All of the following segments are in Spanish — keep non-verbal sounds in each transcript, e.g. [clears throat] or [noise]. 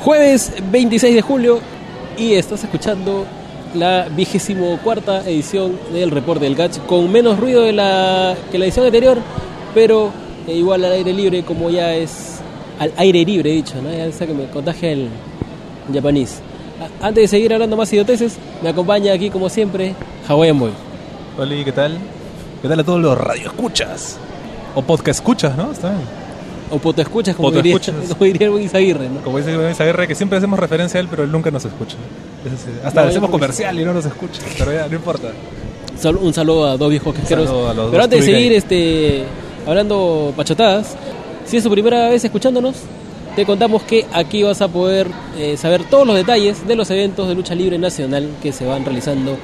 Jueves 26 de julio y estás escuchando la vigésimo cuarta edición del Reporte del Catch con menos ruido de la, que la edición anterior, pero eh, igual al aire libre como ya es al aire libre dicho, ¿no? Ya sé que me contagia el japonés. Antes de seguir hablando más idioteces, me acompaña aquí como siempre Hawaiian Boy. Hola, ¿qué tal? ¿Qué tal a todos los radioescuchas? O podcast escuchas, ¿no? Está bien. O poto escuchas como, Poto diría, [laughs] como diría ¿no? Como dice Luis Aguirre, que siempre hacemos referencia a él, pero él nunca nos escucha. Es. Hasta No, hacemos comercial y no nos escucha, [laughs] pero ya, no importa. Un saludo a dos viejos casqueros. saludo a los Pero antes de seguir este, hablando pachotadas, si es su primera vez escuchándonos, te contamos que aquí vas a poder eh, saber todos los detalles de los eventos de lucha libre nacional que se van realizando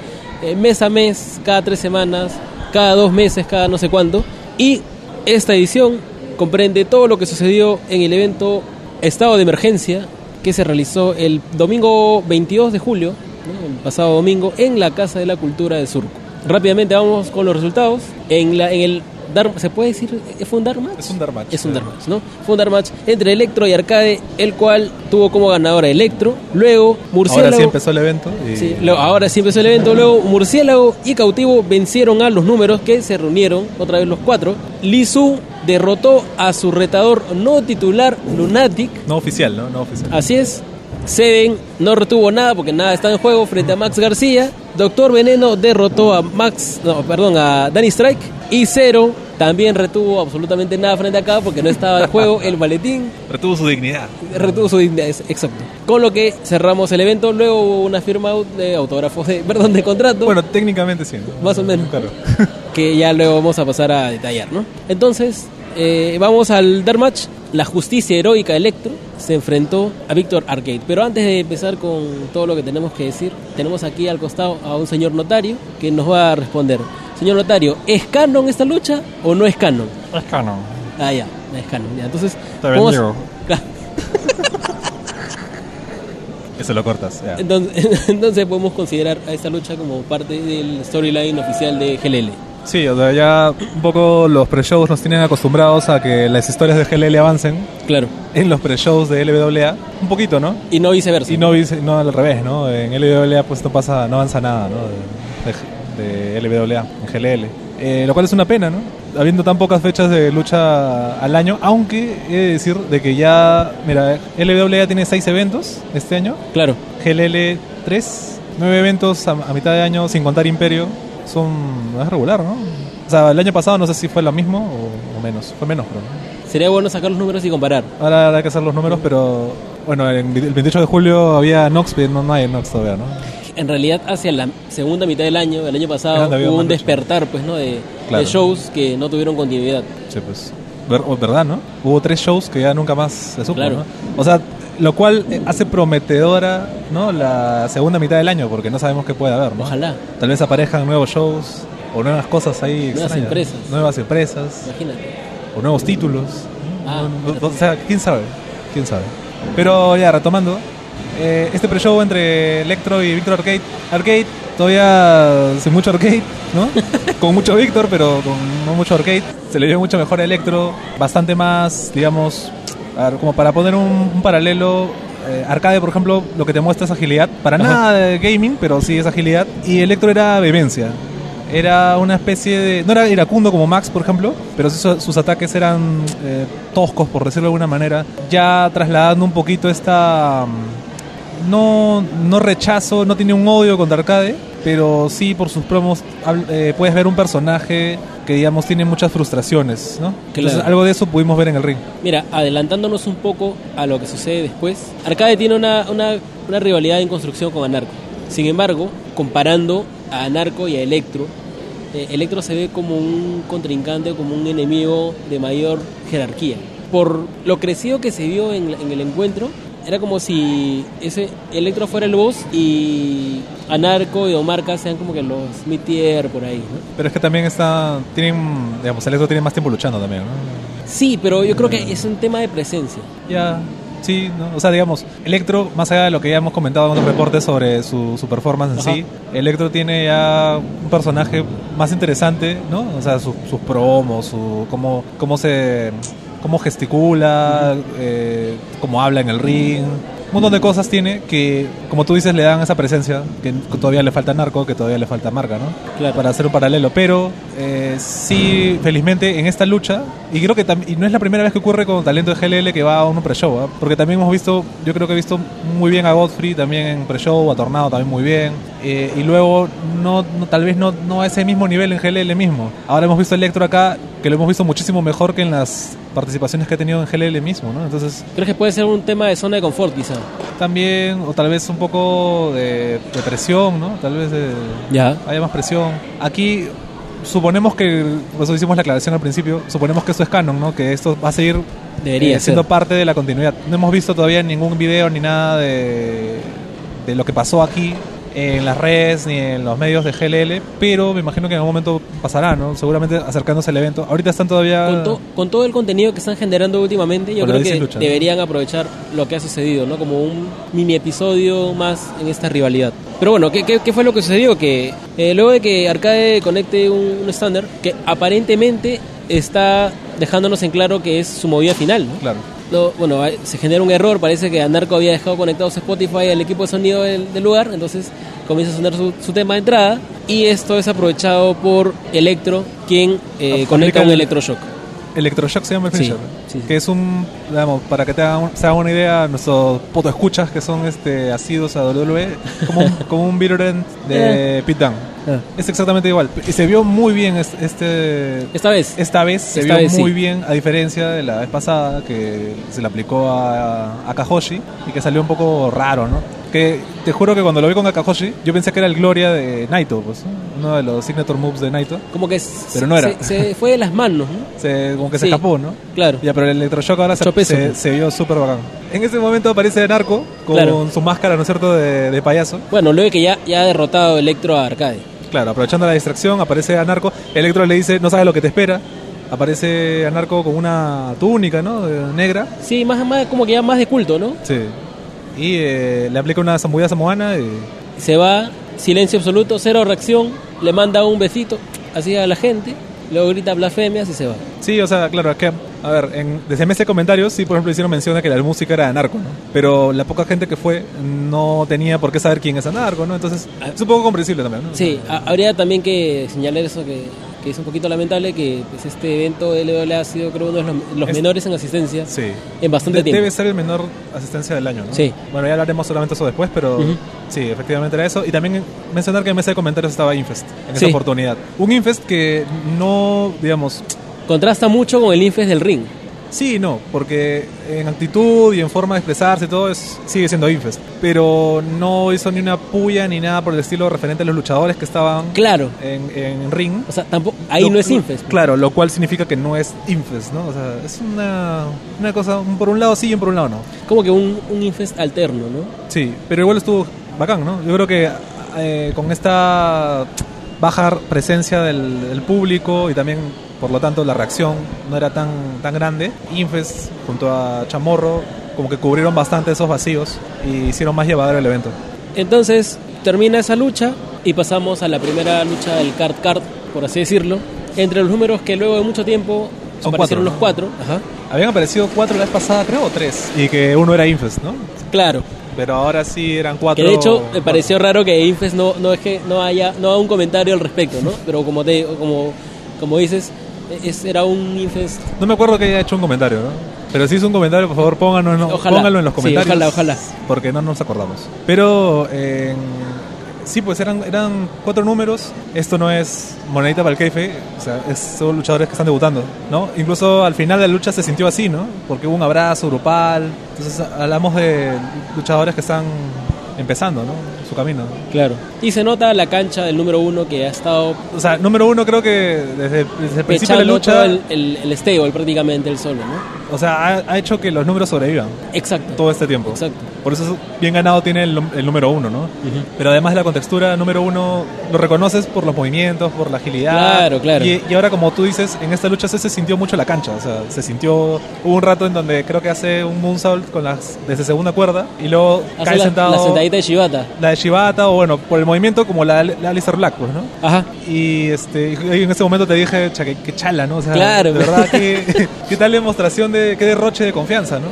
eh, mes a mes, cada tres semanas, cada dos meses, cada no sé cuánto. Y esta edición comprende todo lo que sucedió en el evento Estado de Emergencia que se realizó el domingo 22 de julio, ¿no? el pasado domingo, en la Casa de la Cultura de Surco. Rápidamente vamos con los resultados. En, la, en el Dar, ¿Se puede decir? ¿Fue un Darmatch? Es un Darmatch. Es un Darmatch, ¿no? Fue un Darmatch entre Electro y Arcade, el cual tuvo como ganadora Electro. Luego Murciélago. Ahora sí empezó el evento. Y... Sí, luego- ahora sí empezó el evento. Luego Murciélago y Cautivo vencieron a los números que se reunieron, otra vez los cuatro. Lizu derrotó a su retador no titular Lunatic. No oficial, ¿no? No oficial. Así es. Seven no retuvo nada porque nada está en juego frente a Max García. Doctor Veneno derrotó a Max, no, perdón, a Danny Strike. Y Cero también retuvo absolutamente nada frente a acá porque no estaba en juego el maletín. [laughs] Retuvo su dignidad. Retuvo su dignidad, exacto. Con lo que cerramos el evento. Luego hubo una firma de autógrafos, de, [laughs] perdón, de contrato. Bueno, técnicamente sí. ¿no? Más o menos. Claro. [laughs] que ya luego vamos a pasar a detallar, ¿no? Entonces, eh, vamos al Darmatch. La justicia heroica Electro se enfrentó a Víctor Arcade. Pero antes de empezar con todo lo que tenemos que decir, tenemos aquí al costado a un señor notario que nos va a responder. Señor notario, ¿es canon esta lucha o no es canon? Es canon. Ah, ya, es canon. Ya. Entonces, Te vamos-. [laughs] Eso lo cortas. Entonces, [laughs] entonces podemos considerar a esta lucha como parte del storyline oficial de GLL. Sí, o sea, ya un poco los pre-shows nos tienen acostumbrados a que las historias de GLL avancen Claro. en los pre-shows de LWA. Un poquito, ¿no? Y no viceversa. Y no, vice- no al revés, ¿no? En LWA pues no pasa, no avanza nada, ¿no? De, de, de LWA, en GLL. Eh, lo cual es una pena, ¿no? Habiendo tan pocas fechas de lucha al año, aunque he de decir de que ya, mira, LWA tiene seis eventos este año, Claro. GLL 3, nueve eventos a, a mitad de año sin contar Imperio, son es regular, ¿no? O sea, el año pasado no sé si fue lo mismo o, o menos, fue menos, pero ¿no? Sería bueno sacar los números y comparar. Ahora habrá que hacer los números, pero bueno, el, el 28 de julio había Nox, pero no, no hay Nox todavía, ¿no? En realidad, hacia la segunda mitad del año, el año pasado, hubo un despertar pues, ¿no? de, Claro. de shows que no tuvieron continuidad. Sí, pues. Ver- o- ¿Verdad, no? Hubo tres shows que ya nunca más se supo, Claro. ¿no? O sea, lo cual eh, hace prometedora, ¿no? La segunda mitad del año, porque no sabemos qué puede haber, ¿no? Ojalá, Tal vez aparezcan nuevos shows o nuevas cosas ahí. Nuevas extrañas, empresas. Nuevas empresas imagínate. o nuevos títulos. Ah, No, no, o sea, quién sabe, quién sabe. Pero ya, retomando, eh, este pre-show entre Electro y Víctor Arcade. Arcade, todavía sin mucho arcade, ¿no? [laughs] con mucho Víctor, pero con no mucho arcade. Se le dio mucho mejor a Electro, bastante más, digamos, ver, como para poner un, un paralelo. eh, arcade, por ejemplo, lo que te muestra es agilidad. Para Ajá. nada de gaming, pero sí es agilidad. Y Electro era vehemencia. Era una especie de. No era iracundo como Max, por ejemplo, pero sí su- sus ataques eran eh, toscos, por decirlo de alguna manera. Ya trasladando un poquito esta. mm, No, no rechazo, no tiene un odio contra Arcade, pero sí por sus promos eh, puedes ver un personaje que, digamos, tiene muchas frustraciones, ¿no? Entonces, Claro. algo de eso pudimos ver en el ring. Mira, adelantándonos un poco a lo que sucede después, Arcade tiene una, una, una rivalidad en construcción con Anarco. Sin embargo, comparando a Anarco y a Electro, eh, Electro se ve como un contrincante, como un enemigo de mayor jerarquía. Por lo crecido que se vio en, en el encuentro, era como si ese Electro fuera el boss y Anarco y Omarca sean como que los mid-tier por ahí, ¿no? Pero es que también está. Tienen. Digamos, Electro tiene más tiempo luchando también, ¿no? Sí, pero yo creo que es un tema de presencia. Ya, sí, ¿no? o sea, digamos, Electro, más allá de lo que ya hemos comentado en otros reportes sobre su, su performance en sí, Electro tiene ya un personaje más interesante, ¿no? O sea, su- sus promos, su, cómo, cómo se cómo gesticula, eh, cómo habla en el ring. Un montón de cosas tiene que, como tú dices, le dan esa presencia, que todavía le falta narco, que todavía le falta marca, ¿no? Claro. Para hacer un paralelo. Pero eh, sí, felizmente, en esta lucha, y creo que y no es la primera vez que ocurre con talento de GLL que va a un pre-show, ¿ah? porque también hemos visto, yo creo que he visto muy bien a Godfrey también en pre-show, a Tornado también muy bien, eh, y luego no, no- tal vez no, no a ese mismo nivel en GLL mismo. Ahora hemos visto a Electro acá, que lo hemos visto muchísimo mejor que en las participaciones que ha tenido en GLL mismo, ¿no? Entonces, ¿Crees que puede ser un tema de zona de confort, quizá? También, o tal vez un poco de, de presión, ¿no? Tal vez de, Ya. haya más presión. Aquí suponemos que, por eso hicimos la aclaración al principio, suponemos que esto es canon, ¿no? Que esto va a seguir Debería eh, siendo ser. parte de la continuidad. No hemos visto todavía ningún video ni nada de, de lo que pasó aquí en las redes ni en los medios de GLL, pero me imagino que en algún momento pasará, ¿no? Seguramente acercándose al evento. Ahorita están todavía... Con, to- con todo el contenido que están generando últimamente, yo creo que lucha, ¿no? deberían aprovechar lo que ha sucedido, ¿no? Como un mini episodio más en esta rivalidad. Pero bueno, ¿qué, qué, qué fue lo que sucedió? Que eh, luego de que Arcade conecte un estándar, que aparentemente está dejándonos en claro que es su movida final, ¿no? Claro. No, bueno, se genera un error, parece que Anarco había dejado conectados Spotify al equipo de sonido del, del lugar, entonces comienza a sonar su, su tema de entrada y esto es aprovechado por Electro, quien eh, Aplica conecta un el- electroshock. Electroshock se llama el finisher, sí, sí. que es un, digamos, para que te hagan, se hagan una idea, nuestros poto escuchas que son este asidos a WWE, como un, [laughs] como un de Pit Down. Ah. Es exactamente igual. Y se vio muy bien es- este, Esta vez. esta vez, se Esta vio vez muy sí. bien, a diferencia de la vez pasada que se le aplicó a, a Kahoshi y que salió un poco raro, ¿no? Que te juro que cuando lo vi con Akahoshi, yo pensé que era el Gloria de Naito, pues, ¿no? uno de los signature moves de Naito. Como que Pero no era. Se, se fue de las manos, ¿no? [laughs] Se, como que se Sí. escapó, ¿no? Claro. Ya, pero el electroshock ahora se, Chopeso. se, se vio súper bacán. En ese momento aparece Narco con Claro. su máscara, ¿no es cierto?, de, de payaso. Bueno, luego que ya, ya ha derrotado Electro a Arcade. Claro, aprovechando la distracción, aparece Anarco. Electro le dice, no sabes lo que te espera. Aparece Anarco con una túnica, ¿no?, negra. Sí, más, más como que ya más de culto, ¿no? Sí. Y eh, le aplica una zambullida samoana y... Se va, silencio absoluto, cero reacción, le manda un besito así a la gente, luego grita blasfemias y se va. Sí, o sea, claro, es que, a ver, en, desde MS comentarios, sí, por ejemplo, hicieron mención de que la música era de Anarco, ¿no? Pero la poca gente que fue no tenía por qué saber quién es Anarco, ¿no? Entonces, es un poco comprensible también, ¿no? Sí, ha- habría también que señalar eso que, que es un poquito lamentable, que pues, este evento de LWA ha sido creo uno de los, los Es- menores en asistencia Sí. en bastante De- tiempo. Debe ser el menor asistencia del año, ¿no? Sí. Bueno, ya hablaremos solamente eso después, pero sí, efectivamente era eso. Y también mencionar que en mesa de comentarios estaba Infest en esa oportunidad. Un Infest que no, digamos, Contrasta mucho con el Infest del ring. Sí no, porque en actitud y en forma de expresarse y todo es, sigue siendo Infest. Pero no hizo ni una puya ni nada por el estilo referente a los luchadores que estaban Claro. en, en ring. O sea, tampoco, ahí Lo- no es Infest. pues. Claro, lo cual significa que no es Infest, ¿no? O sea, es una, una cosa, un- por un lado sí y por un lado no. Como que un, un Infest alterno, ¿no? Sí, pero igual estuvo bacán, ¿no? Yo creo que eh, con esta baja presencia del, del público y también, por lo tanto, la reacción no era tan, tan grande, Infest junto a Chamorro como que cubrieron bastante esos vacíos y hicieron más llevadero el evento. Entonces termina esa lucha y pasamos a la primera lucha del card card, por así decirlo, entre los números que luego de mucho tiempo Son aparecieron cuatro, los cuatro. Ajá. Habían aparecido cuatro la vez pasada, creo, o tres. Y que uno era Infest, ¿no? Claro. Pero ahora sí eran cuatro. Que de hecho me pareció raro que Infest no, no es que no haya no haga un comentario al respecto, ¿no? Pero como te como como dices, es, era un Infest. No me acuerdo que haya hecho un comentario, ¿no? Pero si hizo un comentario, por favor, pónganlo, en- Ojalá. pónganlo en los Sí, comentarios. ojalá, ojalá. Porque no nos acordamos. Pero eh, sí, pues eran, eran cuatro números. Esto no es monedita para el keife, o sea, es, son luchadores que están debutando, ¿no? Incluso al final de la lucha se sintió así, ¿no? Porque hubo un abrazo grupal. Entonces hablamos de luchadores que están empezando, ¿no? Su camino. Claro. Y se nota la cancha del número uno que ha estado O sea, número uno creo que desde, desde el principio de la lucha, el, el, el stable prácticamente el solo, ¿no? O sea, ha, ha hecho que los números sobrevivan Exacto. todo este tiempo. Exacto. Por eso bien ganado tiene el, el número uno, ¿no? Pero además de la contextura, número uno lo reconoces por los movimientos, por la agilidad. Claro, claro. Y, y ahora, como tú dices, en esta lucha se, se sintió mucho la cancha. O sea, se sintió. Hubo un rato en donde creo que hace un moonsault con las, desde segunda cuerda y luego Hace cae la, sentado. la sentadita de Shibata. la de Shibata, o bueno, por el movimiento como la, la Alistair Black, pues, ¿no? Ajá. Y este, y en ese momento te dije, que, que chala, ¿no? O sea, Claro. de verdad, qué, [laughs] qué tal demostración de, qué derroche de confianza, ¿no?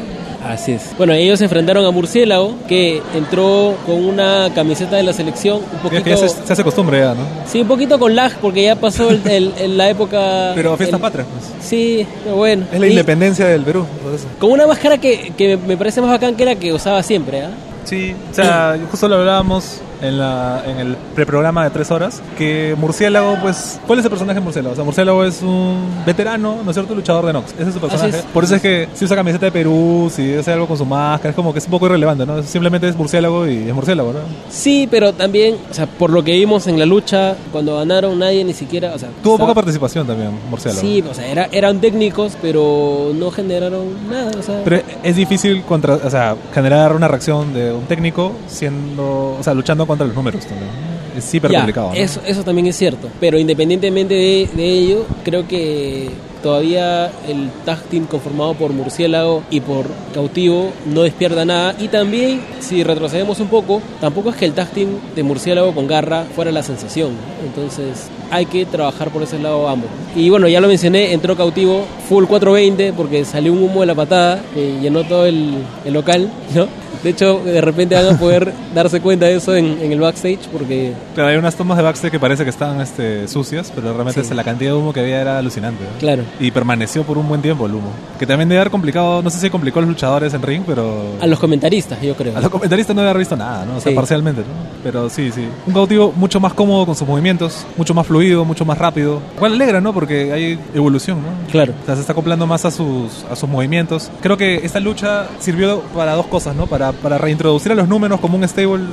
Así es. Bueno, ellos se enfrentaron a Murciélago, que entró con una camiseta de la selección un poquito... que ya se, se hace costumbre ya, ¿no? Sí, un poquito con lag, porque ya pasó el- el- el- la época... [laughs] Pero fiesta el- patria, pues. Sí, pero bueno. Es la Y independencia del Perú, por eso. Con una máscara que, que me parece más bacán que era que usaba siempre, ¿ah? Sí, o sea, [clears throat] justo lo hablábamos en, la, en el preprograma de tres horas, que Murciélago, pues, ¿cuál es el personaje de Murciélago? O sea, Murciélago es un veterano, ¿no es cierto?, luchador de Nox. Ese es su personaje. es. Por eso es que si usa camiseta de Perú, si hace algo con su máscara, es como que es un poco irrelevante, ¿no? Simplemente es Murciélago y es Murciélago, ¿no? Sí, pero también, o sea, por lo que vimos en la lucha, cuando ganaron nadie ni siquiera, o sea... Tuvo estaba- poca participación también, Murciélago. Sí, o sea, era- eran técnicos, pero no generaron nada, o sea... Pero es difícil contra, o sea, generar una reacción de un técnico siendo, o sea, luchando contra los números también. Es hiper Ya, complicado. ¿no? eso, eso también es cierto. Pero independientemente de, de ello, creo que todavía el tag team conformado por Murciélago y por Cautivo no despierta nada. Y también, si retrocedemos un poco, tampoco es que el tag team de Murciélago con Garra fuera la sensación. ¿no? Entonces hay que trabajar por ese lado ambos. Y bueno, ya lo mencioné, entró Cautivo full 420 porque salió un humo de la patada que llenó todo el, el local, ¿no? De hecho, de repente van a poder darse cuenta de eso en, en el backstage porque Claro, hay unas tomas de backstage que parece que están este, sucias, pero realmente Sí. la cantidad de humo que había era alucinante. ¿no? Claro. Y permaneció por un buen tiempo el humo. Que también debe haber complicado, no sé si complicó a los luchadores en ring, pero... A los comentaristas, yo creo. A los comentaristas no haber visto nada, ¿no? O sea, Sí. parcialmente, ¿no? Pero sí, sí. Un cautivo mucho más cómodo con sus movimientos, mucho más fluido, mucho más rápido. Igual alegra, ¿no? Porque hay evolución, ¿no? Claro. O sea, se está acoplando más a sus, a sus movimientos. Creo que esta lucha sirvió para dos cosas, ¿no? Para, para reintroducir a los números como un stable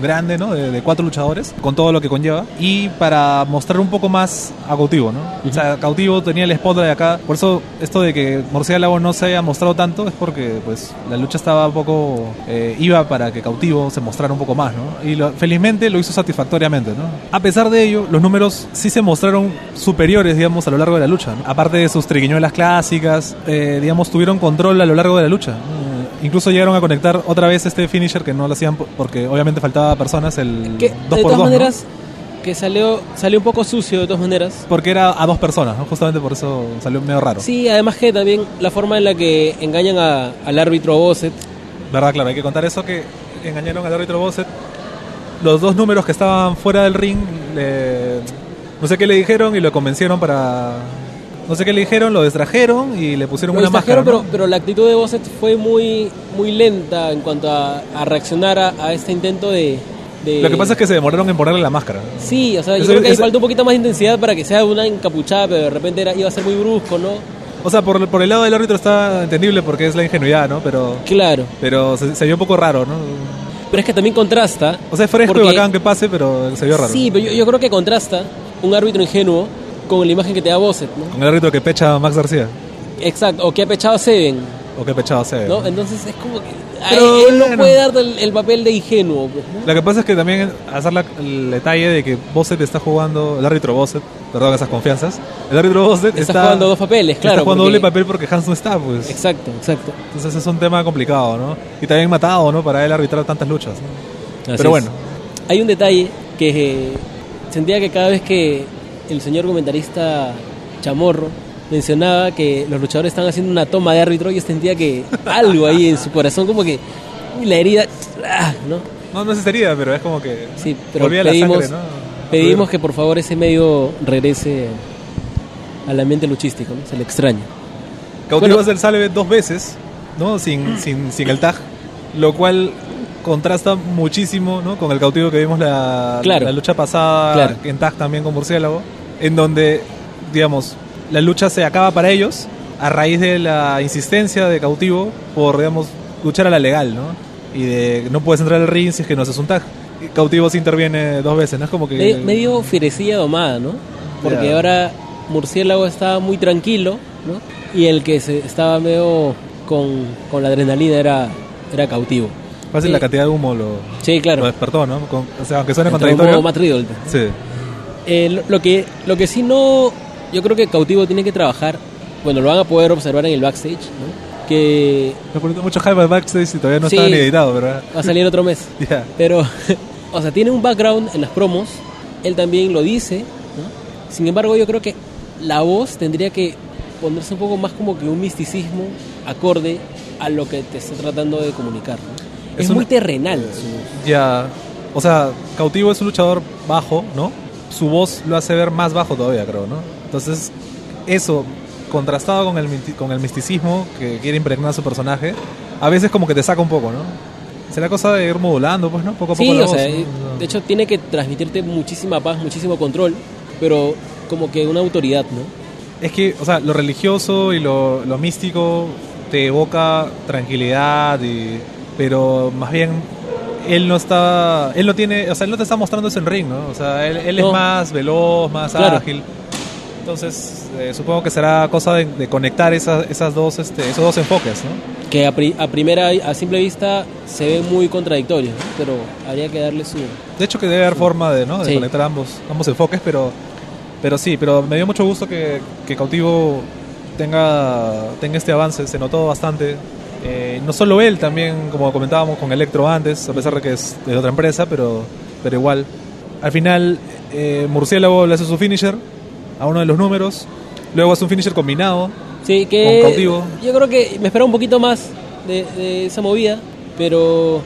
grande, ¿no? De, de cuatro luchadores, con todo lo que conlleva. Y para mostrar un poco más a Cautivo, ¿no? O sea, Cautivo tenía el spotlight de acá. Por eso, esto de que Murciélago no se haya mostrado tanto es porque, pues, la lucha estaba un poco... eh, iba para que Cautivo se mostrara un poco más, ¿no? Y lo- felizmente lo hizo satisfactoriamente, ¿no? A pesar de ello, los números sí se mostraron superiores, digamos, a lo largo de la lucha. ¿no? Aparte de sus triquiñuelas clásicas, eh, digamos, tuvieron control a lo largo de la lucha. ¿no? Incluso llegaron a conectar otra vez este finisher que no lo hacían por- porque obviamente faltaba personas, el Que 2 de por todas 2 maneras, que salió, salió un poco sucio de todas maneras. Porque era a dos personas, ¿no? justamente por eso salió medio raro. Sí, además que también la forma en la que engañan a- al árbitro Bosset. ¿Verdad? Claro, hay que contar eso que engañaron al árbitro Bosset. Los dos números que estaban fuera del ring, le- no sé qué le dijeron y lo convencieron para... No sé qué le dijeron, lo distrajeron y le pusieron Lo una máscara. pero, pero la actitud de Bosset fue muy, muy lenta en cuanto a, a reaccionar a, a este intento de, de- Lo que pasa es que se demoraron en ponerle la máscara. Sí, o sea, yo creo que ahí faltó un poquito más de intensidad para que sea una encapuchada, pero de repente era, iba a ser muy brusco, ¿no? O sea, por, por el lado del árbitro está entendible porque es la ingenuidad, ¿no? Pero, Claro. pero se, se vio un poco raro, ¿no? Pero es que también contrasta. O sea, es fresco porque- y bacán que pase, pero se vio raro. Sí, pero yo, yo creo que contrasta un árbitro ingenuo con la imagen que te da Bosset, ¿no? Con el árbitro que pecha a Max García. Exacto, o que ha pechado a Seven, O que pechado se ¿no? Entonces es como que Pero él no bueno. puede darte el, el papel de ingenuo, pues, ¿no? Lo que pasa es que también hacer la- el detalle de que Bosset está jugando, el árbitro Bosset, perdón esas confianzas, el árbitro Bosset Está está, jugando dos papeles, claro, Está jugando porque- doble papel porque Hans no está, pues. Exacto, exacto. Entonces es un tema complicado, ¿no? Y también matado, ¿no? Para él arbitrar tantas luchas. ¿no? Pero es. bueno, Hay un detalle que eh, sentía que cada vez que el señor comentarista Chamorro mencionaba que los luchadores estaban haciendo una toma de árbitro, yo sentía que [laughs] algo ahí en su corazón, como que la herida, ah, ¿no? no, no se sería, pero es como que Sí, pero pedimos, sangre, ¿no? pedimos que por favor ese medio regrese al ambiente luchístico, ¿no? Se le extraña. Cautivo Bueno. del Salve dos veces, ¿no? Sin, [clears throat] sin, sin el tag, lo cual contrasta muchísimo, ¿no? Con el cautivo que vimos la, Claro. la lucha pasada Claro. en tag también con Murciélago, en donde, digamos, la lucha se acaba para ellos a raíz de la insistencia de cautivo por, digamos, luchar a la legal, ¿no? Y de no puedes entrar al ring si es que no haces un tag. Cautivo se interviene dos veces, ¿no? Es como que... Me- medio fierecilla domada, ¿no? Porque ahora Murciélago estaba muy tranquilo, ¿no? Y el que se estaba medio con, con la adrenalina era, era cautivo. Fácil Sí. la cantidad de humo lo, Sí, claro. lo despertó, ¿no? Con- o sea, aunque suene contradictorio. como Matt Riddle. Sí. Eh, lo, lo que, lo que sí no... Yo creo que Cautivo tiene que trabajar, bueno, lo van a poder observar en el backstage, ¿no? Que Me poniendo mucho hype al backstage y todavía no Sí. está ni editado, ¿verdad? va a salir otro mes. [laughs] Ya. Pero, [laughs] o sea, tiene un background en las promos, él también lo dice, ¿no? Sin embargo, yo creo que la voz tendría que ponerse un poco más como que un misticismo acorde a lo que te está tratando de comunicar. ¿no? Es Es, muy terrenal. su- Ya, o sea, Cautivo es un luchador bajo, ¿no? Su voz lo hace ver más bajo todavía, creo, ¿no? Entonces, eso, contrastado con el, con el misticismo que quiere impregnar su personaje, a veces como que te saca un poco, ¿no? Será cosa de ir modulando, pues, ¿no? Poco a poco Sí, la o voz, sea, ¿no? de hecho tiene que transmitirte muchísima paz, muchísimo control, pero como que una autoridad, ¿no? Es que, o sea, lo religioso y lo, lo místico te evoca tranquilidad, y, pero más bien él no está, él no tiene, o sea, él no te está mostrando eso en ring, ¿no? O sea, él, él No. es más veloz, más Claro. ágil. Entonces, eh, supongo que será cosa de, de conectar esas, esas dos, este, esos dos enfoques, ¿no? Que a, pri- a primera, a simple vista se ve muy contradictorio, ¿no? pero habría que darle su... De hecho, que debe haber forma de, ¿no? de Sí. conectar ambos, ambos enfoques, pero, pero sí, pero me dio mucho gusto que, que Cautivo tenga, tenga este avance, se notó bastante. Eh, no solo él, también, como comentábamos con Electro antes, a pesar de que es de otra empresa, pero, pero igual. Al final, eh, Murciélago le hace su finisher a uno de los números, luego hace un finisher combinado. Sí, que Con cautivo. yo creo que me esperaba un poquito más de, de esa movida, pero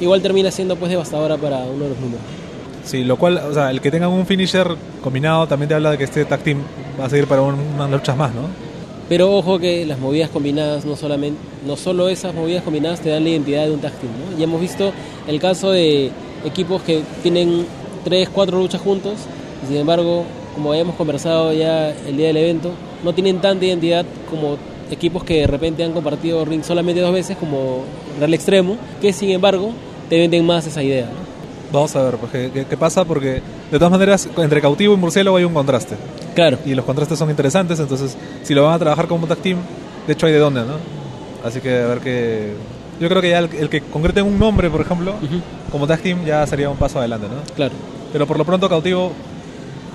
igual termina siendo pues devastadora para uno de los números. Sí, lo cual, o sea, el que tengan un finisher combinado también te habla de que este tag team va a seguir para un- unas luchas más, ¿no? Pero ojo que las movidas combinadas, no solamente, no solo esas movidas combinadas te dan la identidad de un tag team, ¿no? Ya hemos visto el caso de equipos que tienen tres, cuatro luchas juntos, y sin embargo, como habíamos conversado ya el día del evento, no tienen tanta identidad como equipos que de repente han compartido ring solamente dos veces, como Real Extremo, que sin embargo te venden más esa idea, ¿no? Vamos a ver pues, qué- qué pasa, porque de todas maneras, entre cautivo y murciélago hay un contraste. Claro. Y los contrastes son interesantes, entonces, si lo van a trabajar como tag team, de hecho hay de dónde, ¿no? Así que a ver que. Yo creo que ya el, el que concrete un nombre, por ejemplo, como tag team, ya sería un paso adelante, ¿no? Claro. Pero por lo pronto, cautivo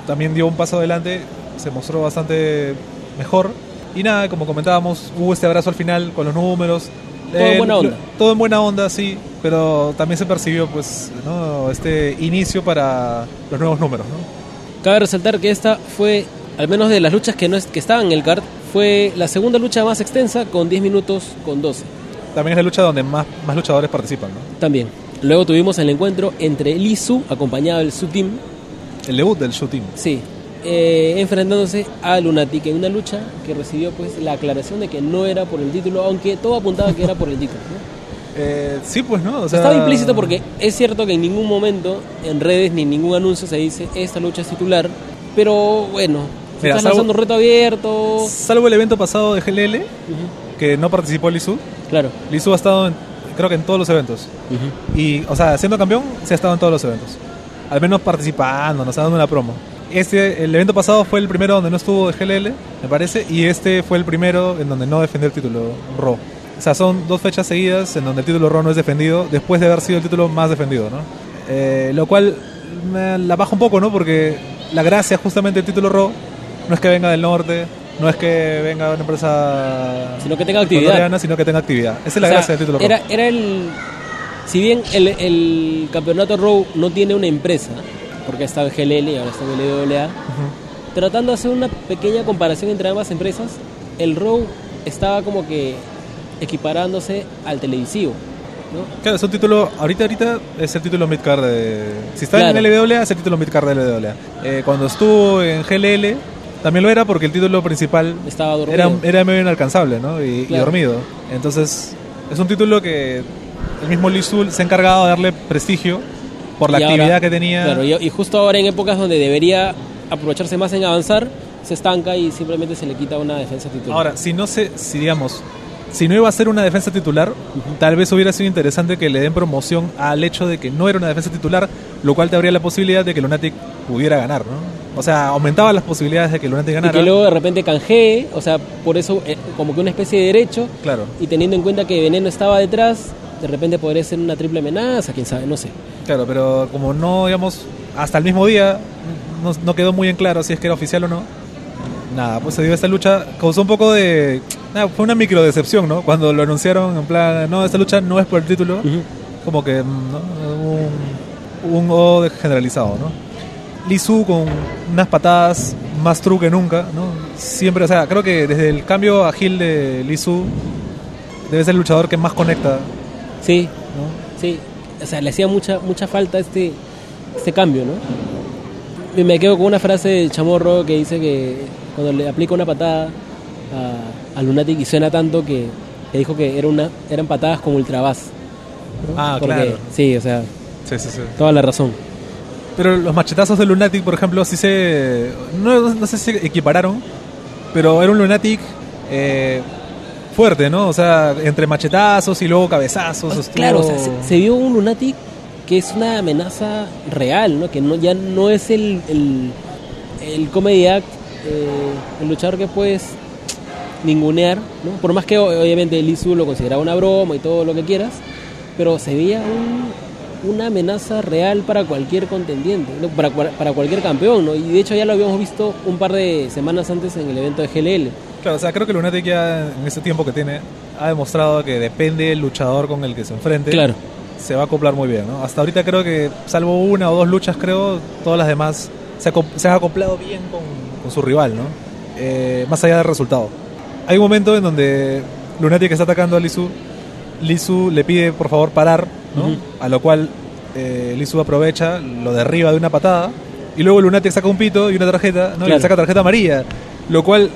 también dio un paso adelante, se mostró bastante mejor. Y nada, como comentábamos, hubo este abrazo al final con los números. Todo en buena onda. Todo en buena onda, sí, pero también se percibió pues ¿no? este inicio para los nuevos números. ¿no? Cabe resaltar que esta fue, al menos de las luchas que, no es, que estaban en el card, fue la segunda lucha más extensa con 10 minutos con 12 También es la lucha donde más, más luchadores participan. ¿no? también. Luego tuvimos el encuentro entre Lee Su, acompañado del Su Team, El debut del shooting. sí, eh, enfrentándose a Lunatic en una lucha que recibió pues la aclaración de que no era por el título, aunque todo apuntaba que era por el título. ¿no? Eh, sí, pues, ¿no? O sea, Estaba implícito porque es cierto que en ningún momento en redes ni en ningún anuncio se dice esta lucha es titular, pero bueno, si Mira, salvo- lanzando reto abierto, Salvo el evento pasado de GLL, Ujú, que no participó Lizu. claro. Lizu ha estado, en- creo que en todos los eventos. Ujú. Y, o sea, siendo campeón, se ha estado en todos los eventos. Al menos participando, nos ha dado una promo. Este, el evento pasado fue el primero donde no estuvo de GLL, me parece, y este fue el primero en donde no defendió el título Raw. O sea, son dos fechas seguidas en donde el título Raw no es defendido, después de haber sido el título más defendido, ¿no? Eh, lo cual me la baja un poco, ¿no? Porque la gracia justamente del título Raw no es que venga del norte, no es que venga una empresa Sino que tenga actividad. sino que tenga actividad. Esa es la O sea, gracia del título Raw. Era, era el. Si bien el, el campeonato Raw no tiene una empresa, porque está en GLL y ahora está en LWA, Ujú. tratando de hacer una pequeña comparación entre ambas empresas, el Raw estaba como que equiparándose al televisivo. ¿no? Claro, es un título, ahorita ahorita es el título midcard de... Si está Claro. en LWA es el título midcard de LWA. Eh, cuando estuvo en GLL también lo era porque el título principal Estaba dormido. era, era medio inalcanzable, ¿no? Y, y Claro. dormido. Entonces, es un título que el mismo Lee Sul se ha encargado de darle prestigio por la Y actividad ahora- que tenía. Claro, y, y justo ahora en épocas donde debería aprovecharse más en avanzar, se estanca y simplemente se le quita una defensa titular. Ahora, si no sé, si digamos, si no iba a ser una defensa titular, tal vez hubiera sido interesante que le den promoción al hecho de que no era una defensa titular, lo cual te abría la posibilidad de que Lunatic pudiera ganar, ¿no? O sea, aumentaba las posibilidades de que Lunatic y ganara. que luego de repente canjee, o sea, por eso eh, como que una especie de derecho Claro, y teniendo en cuenta que Veneno estaba detrás, de repente podría ser una triple amenaza, quién sabe, no sé. claro, pero como no, digamos, hasta el mismo día no, no quedó muy en claro si es que era oficial o no. Nada, pues se dio esta lucha, causó un poco de... nada, fue una micro decepción, ¿no? Cuando lo anunciaron en plan, no, esta lucha no es por el título. como que mm, ¿no? un, un O generalizado, ¿no? Lisu con unas patadas más true que nunca, ¿no? Siempre, o sea, creo que desde el cambio a Gil de Lisu debe ser el luchador que más conecta, Sí, ¿no? sí. O sea, le hacía mucha, mucha falta este, este cambio, ¿no? Y me quedo con una frase del chamorro que dice que cuando le aplica una patada a, a Lunatic y suena tanto que, que dijo que era una, eran patadas como ultrabass. ¿no? Ah, Porque- claro. Sí, o sea, Sí, sí, sí. toda la razón. Pero los machetazos de Lunatic, por ejemplo, sí se. No, no sé si se equipararon, pero era un Lunatic eh, fuerte, ¿no? O sea, entre machetazos y luego cabezazos. estuvo- Claro, o sea, se, se vio un Lunatic que es una amenaza real, ¿no? Que no, ya no es el, el, el comedy act, eh, el luchador que puedes ningunear, ¿no? Por más que obviamente Lizu lo consideraba una broma y todo lo que quieras, pero se veía un- una amenaza real para cualquier contendiente, ¿no? para, para cualquier campeón, ¿no? Y de hecho ya lo habíamos visto un par de semanas antes en el evento de GLL. Claro, o sea, creo que Lunatic ya en ese tiempo que tiene ha demostrado que depende del luchador con el que se enfrente. Claro. Se va a acoplar muy bien, ¿no? Hasta ahorita creo que, salvo una o dos luchas, creo, todas las demás se, acop- se han acoplado bien con, con su rival, ¿no? Eh, más allá del resultado. Hay un momento en donde Lunatic está atacando a Lizu. Lizu le pide por favor parar, A lo cual eh, Lizu aprovecha, lo derriba de una patada. Y luego Lunatic saca un pito y una tarjeta, ¿no? Y le saca tarjeta amarilla. Lo cual,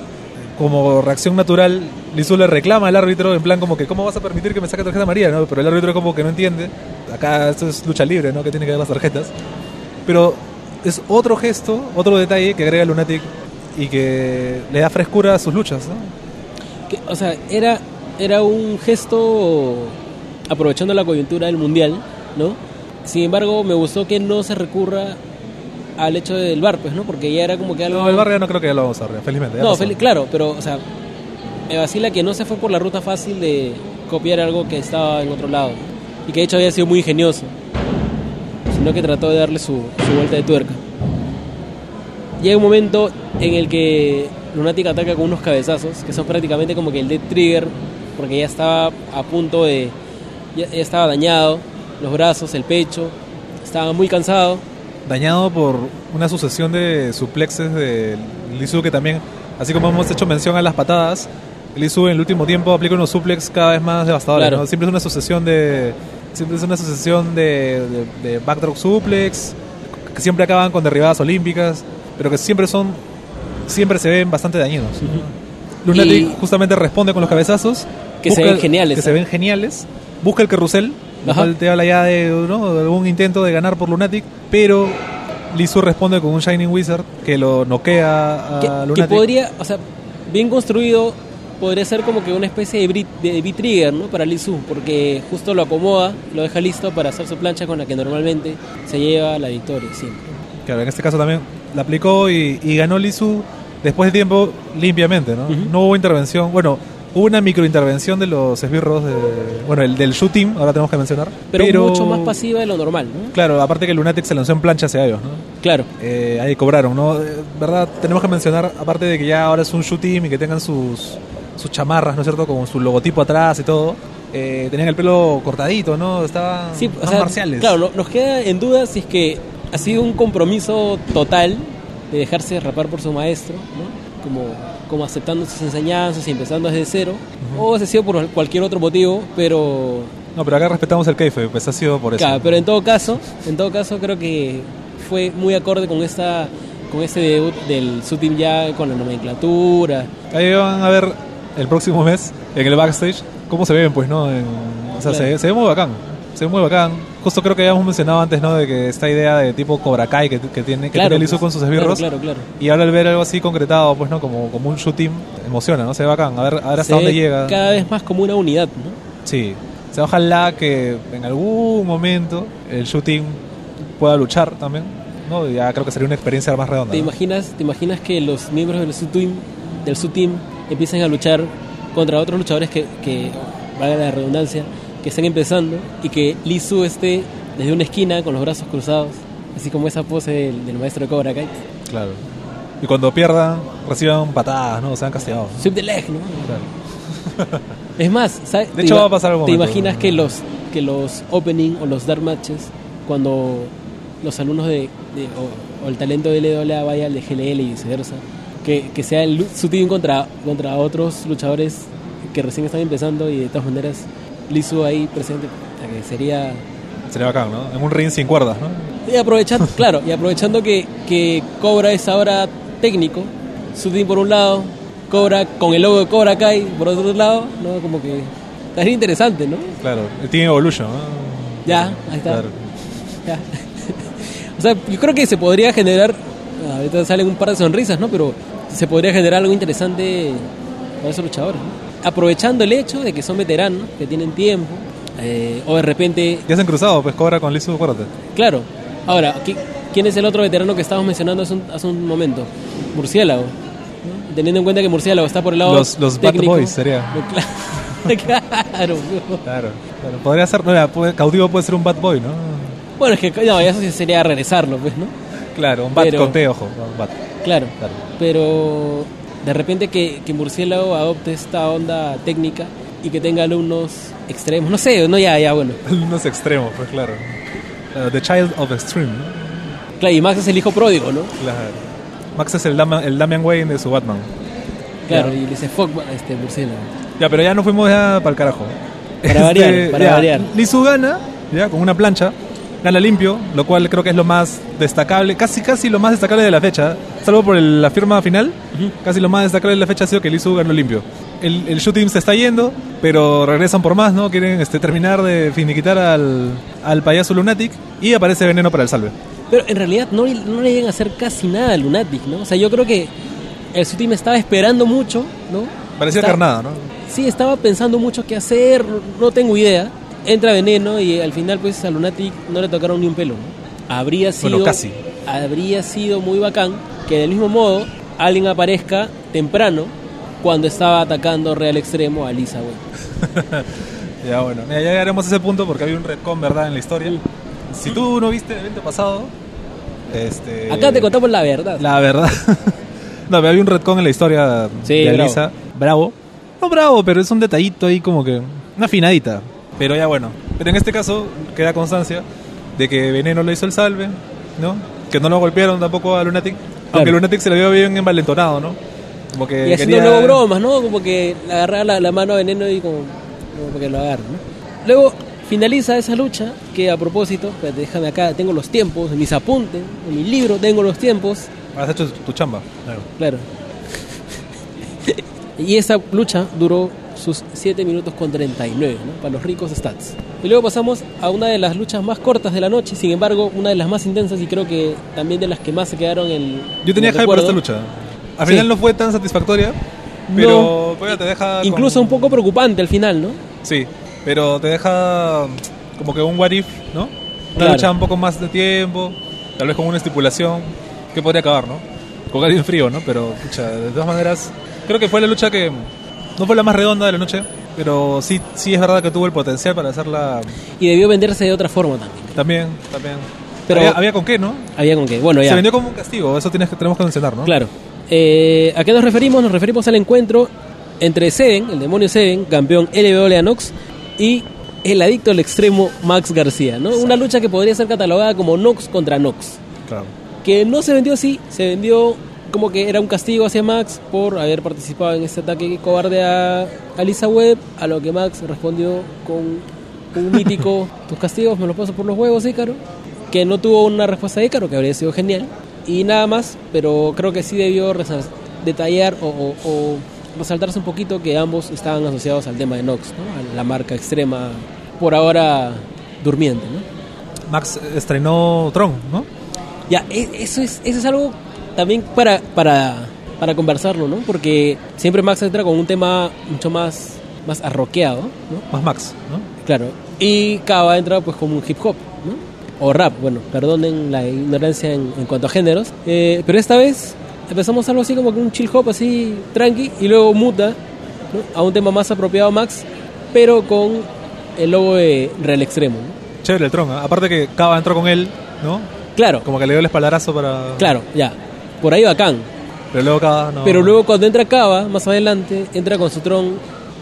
como reacción natural, Lizu le reclama al árbitro en plan como que, ¿cómo vas a permitir que me saque tarjeta amarilla? ¿no? Pero el árbitro como que no entiende. Acá esto es lucha libre, ¿no? Que tiene que ver las tarjetas. Pero es otro gesto, otro detalle que agrega Lunatic y que le da frescura a sus luchas, ¿no? que, o sea, era, era un gesto aprovechando la coyuntura del mundial, ¿no? Sin embargo, me gustó que no se recurra al hecho del bar, pues, ¿no? Porque ya era como que algo. No, el barrio no creo que ya lo vamos a ver, felizmente. ya No, fel- claro, pero, o sea, me vacila que no se fue por la ruta fácil de copiar algo que estaba en otro lado. Y que de hecho había sido muy ingenioso. Sino que trató de darle su, su vuelta de tuerca. Llega un momento en el que Lunatic ataca con unos cabezazos, que son prácticamente como que el dead trigger, porque ya estaba a punto de. Ya, ya estaba dañado, los brazos, el pecho, estaba muy cansado. Dañado por una sucesión de suplexes de Lizu que también, así como hemos hecho mención a las patadas, Lizu en el último tiempo aplica unos suplex cada vez más devastadores. Claro. ¿no? Siempre es una sucesión de siempre es una sucesión de, de, de backdrop suplex que siempre acaban con derribadas olímpicas, pero que siempre son siempre se ven bastante dañinos. Lunatic Y- justamente responde con los cabezazos Que se ven geniales, que se ¿no? ven geniales. Busca el carrusel, lo cual te habla ya de, ¿no? de algún intento de ganar por Lunatic, pero Lizu responde con un Shining Wizard que lo noquea a que, que Lunatic. podría, o sea, bien construido, podría ser como que una especie de beat, de beat trigger, ¿no? Para Lizu, porque justo lo acomoda, lo deja listo para hacer su plancha con la que normalmente se lleva la victoria, siempre. Claro, en este caso también la aplicó y, y ganó Lizu después de tiempo limpiamente, ¿no? Ujú. No hubo intervención, bueno, una microintervención de los esbirros, de, bueno, el del Shoot Team, ahora tenemos que mencionar. Pero, mucho más pasiva de lo normal, ¿no? Claro, aparte que Lunatic se lanzó en plancha hacia ellos, ¿no? Claro. eh, ahí cobraron, ¿no? Eh, ¿Verdad? Tenemos que mencionar, aparte de que ya ahora es un shoot team y que tengan sus, sus chamarras, ¿no es cierto? Con su logotipo atrás y todo. eh, tenían el pelo cortadito, ¿no? Estaban Sí, o más sea, marciales. Claro, no- nos queda en duda si es que ha sido un compromiso total de dejarse rapar por su maestro, ¿no? Como, como aceptando sus enseñanzas y empezando desde cero, o si ha sido por cualquier otro motivo, pero No, pero acá respetamos el keife, pues ha sido por eso. Claro, pero en todo caso, en todo caso creo que fue muy acorde con esta con este debut del su team ya con la nomenclatura. Ahí van a ver el próximo mes en el backstage cómo se ven, pues, ¿no? En- o sea, Claro. se, se ve muy bacán. Se ve muy bacán. Justo creo que ya hemos mencionado antes, ¿no? De que esta idea de tipo Cobra Kai que, que tiene, que Claro, Lizu pues, con sus esbirros. Claro, claro. Y ahora al ver algo así concretado, pues, ¿no? Como, como un shoot team, emociona, ¿no? Se ve bacán. A ver, a ver hasta Se dónde llega. Cada vez más como una unidad, ¿no? Sí. O sea, ojalá que en algún momento el shooting pueda luchar también, ¿no? Ya creo que sería una experiencia más redonda. ¿Te ¿no? imaginas, te imaginas que los miembros del team del su team empiecen a luchar contra otros luchadores que, que valga la redundancia, que están empezando y que Lizu esté desde una esquina con los brazos cruzados, así como esa pose del, del maestro de Cobra Kai. Claro. Y cuando pierdan, reciban patadas, ¿no? Sean castigados. Sweep the leg, ¿no? Claro. [laughs] Es más, ¿sabes? De hecho, va a pasar algún ¿Te imaginas que los que los opening o los dark matches, cuando los alumnos de, de- o, o el talento de LWA vaya al de GLL y viceversa, que, que sea el, su team contra, contra otros luchadores que recién están empezando y de todas maneras Lizu ahí presente, que sería... Sería bacán, ¿no? En un ring sin cuerdas, ¿no? Y aprovechando, [laughs] claro, y aprovechando que, que Cobra es ahora técnico, su team por un lado, Cobra con el logo de Cobra Kai por otro lado, ¿no? Como que estaría interesante, ¿no? Claro, el Team Evolution, ¿no? Ya, ahí está. Claro. Ya. o sea, yo creo que se podría generar, ahorita salen un par de sonrisas, ¿no? Pero se podría generar algo interesante para esos luchadores, ¿no? Aprovechando el hecho de que son veteranos, que tienen tiempo, eh, o de repente, Ya se han cruzado, pues Cobra con Lizu, acuérdate. claro. Ahora, ¿qui- ¿quién es el otro veterano que estábamos mencionando hace un, hace un momento? Murciélago. Teniendo en cuenta que Murciélago está por el lado Los- los Bad técnico. Boys sería. [laughs] Claro, claro. Claro. Podría ser, no, cautivo puede ser un bad boy, ¿no? Bueno, es que no, eso sí sería regresarlo, pues, ¿no? Claro, un bat Pero- con T, ojo. un bat. Claro. Claro. Pero de repente que, que Murciélago adopte esta onda técnica y que tenga alumnos extremos. No sé, no, ya, ya, bueno. [laughs] Unos extremos, pues claro. Uh, the Child of Extreme. Claro, y Max es el hijo pródigo, ¿no? Claro. Max es el, Dama- el Damian Wayne de su Batman. Claro, Ya. y le dice fuck este Murciélago. Ya, pero ya nos fuimos ya para el carajo. Para variar, para ya, variar. Lizu gana, ya, con una plancha. Gana limpio, lo cual creo que es lo más destacable, casi casi lo más destacable de la fecha, salvo por el- la firma final, casi lo más destacable de la fecha ha sido que Lizu ganó limpio. El, el shooting se está yendo, pero regresan por más, ¿no? Quieren este, terminar de finiquitar al, al payaso Lunatic y aparece Veneno para el salve. Pero en realidad no, no le llegan a hacer casi nada a Lunatic, ¿no? O sea, yo creo que el team estaba esperando mucho, ¿no? Parecía Está- carnada, ¿no? Sí, estaba pensando mucho qué hacer, no tengo idea. Entra Veneno y al final pues a Lunatic no le tocaron ni un pelo, ¿no? Habría sido Bueno, casi. habría sido muy bacán que del mismo modo alguien aparezca temprano cuando estaba atacando Real Extremo a Lisa, güey. [laughs] Ya bueno, mira, ya llegaremos a ese punto porque había un retcon, ¿verdad? En la historia. Si tú no viste el evento pasado, este... Acá te contamos la verdad. La verdad. [laughs] no, pero había un retcon en la historia Sí, de bravo. Alisa. Bravo. No bravo, pero es un detallito ahí como que... Una afinadita. Pero ya bueno. Pero en este caso queda constancia de que Veneno le hizo el salve, ¿no? Que no lo golpearon tampoco a Lunatic. Aunque Lunatic se le vio bien envalentonado, ¿no? Como que y haciendo quería- luego bromas, ¿no? Como que le agarraba la, la mano a Veneno y como, como que lo agarre, ¿no? Luego finaliza esa lucha que a propósito, espérate, déjame acá, tengo los tiempos, en mis apuntes, en mi libro tengo los tiempos, Has hecho tu chamba. Claro. claro. [laughs] y esa lucha duró sus 7 minutos con 39, ¿no? Para los ricos stats. Y luego pasamos a una de las luchas más cortas de la noche, sin embargo, una de las más intensas y creo que también de las que más se quedaron en Yo tenía hype por esta lucha. Al Sí. final no fue tan satisfactoria, pero pues, te deja... con- Incluso un poco preocupante al final, ¿no? Sí, pero te deja como que un what if, ¿no? Una Claro. lucha un poco más de tiempo, tal vez con una estipulación que podría acabar, ¿no? Con alguien frío, ¿no? Pero, pucha, de todas maneras, creo que fue la lucha que no fue la más redonda de la noche, pero sí, sí es verdad que tuvo el potencial para hacerla Y debió venderse de otra forma también. también, también. Pero- había, había con qué, ¿no? Había con qué. Bueno, ya. Se vendió como un castigo, eso tienes que, tenemos que mencionar, ¿no? Claro. Eh, ¿A qué nos referimos? Nos referimos al encuentro entre Seven, el demonio Seven, campeón LWA Nox, y el adicto al extremo Max García, ¿no? Una lucha que podría ser catalogada como Nox contra Nox. Claro. Que no se vendió así, se vendió como que era un castigo hacia Max por haber participado en este ataque cobarde a, a Lisa Webb, a lo que Max respondió con un [laughs] mítico, tus castigos me los paso por los huevos, Ícaro, que no tuvo una respuesta de Ícaro, que habría sido genial, y nada más, pero creo que sí debió detallar o, o- o resaltarse un poquito que ambos estaban asociados al tema de Nox, ¿no? a la marca extrema, por ahora durmiente, ¿no? Max estrenó Tron, ¿no? Ya, e- eso es, eso es algo también para, para, para conversarlo, ¿no? Porque siempre Max entra con un tema mucho más, más arroqueado, ¿no? Más Max, ¿no? Claro. Y Kaba entra pues como un hip hop, ¿no? O rap, bueno, perdonen la ignorancia en, en cuanto a géneros. Eh, pero esta vez empezamos algo así como que un chill hop así tranqui y luego muta ¿no? a un tema más apropiado a Max, pero con el logo de Real Extremo, ¿no? Chévere el Tron, ¿ah? aparte que Cava entró con él, ¿no? Claro, Como que le dio el espaldarazo para... claro, ya. Por ahí bacán. Pero luego Cava no... Pero luego cuando entra Cava, más adelante, entra con su tron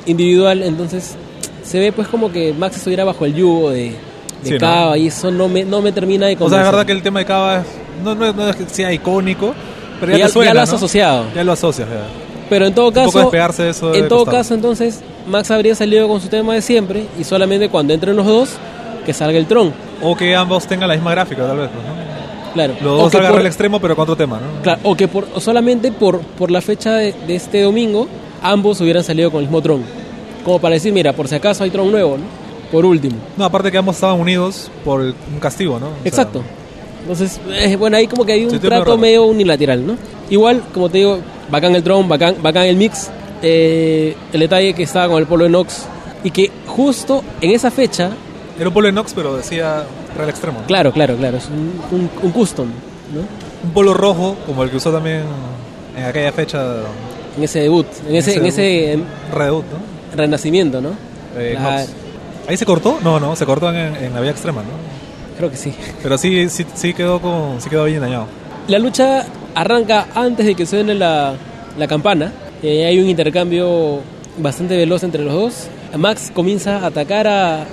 individual, entonces se ve pues como que Max estuviera bajo el yugo de, de Sí, ¿no? Cava y eso no me, no me termina de O sea, es convencer. verdad que el tema de Cava es- no, no, no es que sea icónico, pero ya, ya, te suena, ya lo has asociado. Ya lo asocias, ya. Pero en todo caso, despegarse de eso en todo costado. caso entonces Max habría salido con su tema de siempre y solamente cuando entren los dos, que salga el Tron. O que ambos tengan la misma gráfica, tal vez. pues, ¿no? Claro. Los dos por- al extremo, pero con otro tema, ¿no? Claro, o que por, o solamente por, por la fecha de, de este domingo, ambos hubieran salido con el mismo Tron. Como para decir, mira, por si acaso hay Tron nuevo, ¿no? Por último. No, aparte que ambos estaban unidos por el- un castigo, ¿no? O sea, Exacto. Entonces, eh, bueno, ahí como que hay un Sí, trato medio unilateral, ¿no? Igual, como te digo, bacán el Tron, bacán, bacán el mix. eh, el detalle que estaba con el Polo Enox y que justo en esa fecha, Era un polo Enox, pero decía Real Extremo. claro, claro, claro, es un, un- un custom, ¿no? Un polo rojo, como el que usó también en aquella fecha En ese debut, en ese, Ese en ese em, Redut, ¿no? renacimiento, ¿no? Eh, Claro. Nox. ¿Ahí se cortó? No, no, se cortó en, en la vía extrema, ¿no? Creo que sí. Pero sí, sí, sí quedó con, sí quedó bien dañado. La lucha arranca antes de que suene la, la campana. Eh, hay un intercambio bastante veloz entre los dos. Max comienza a atacar a, a,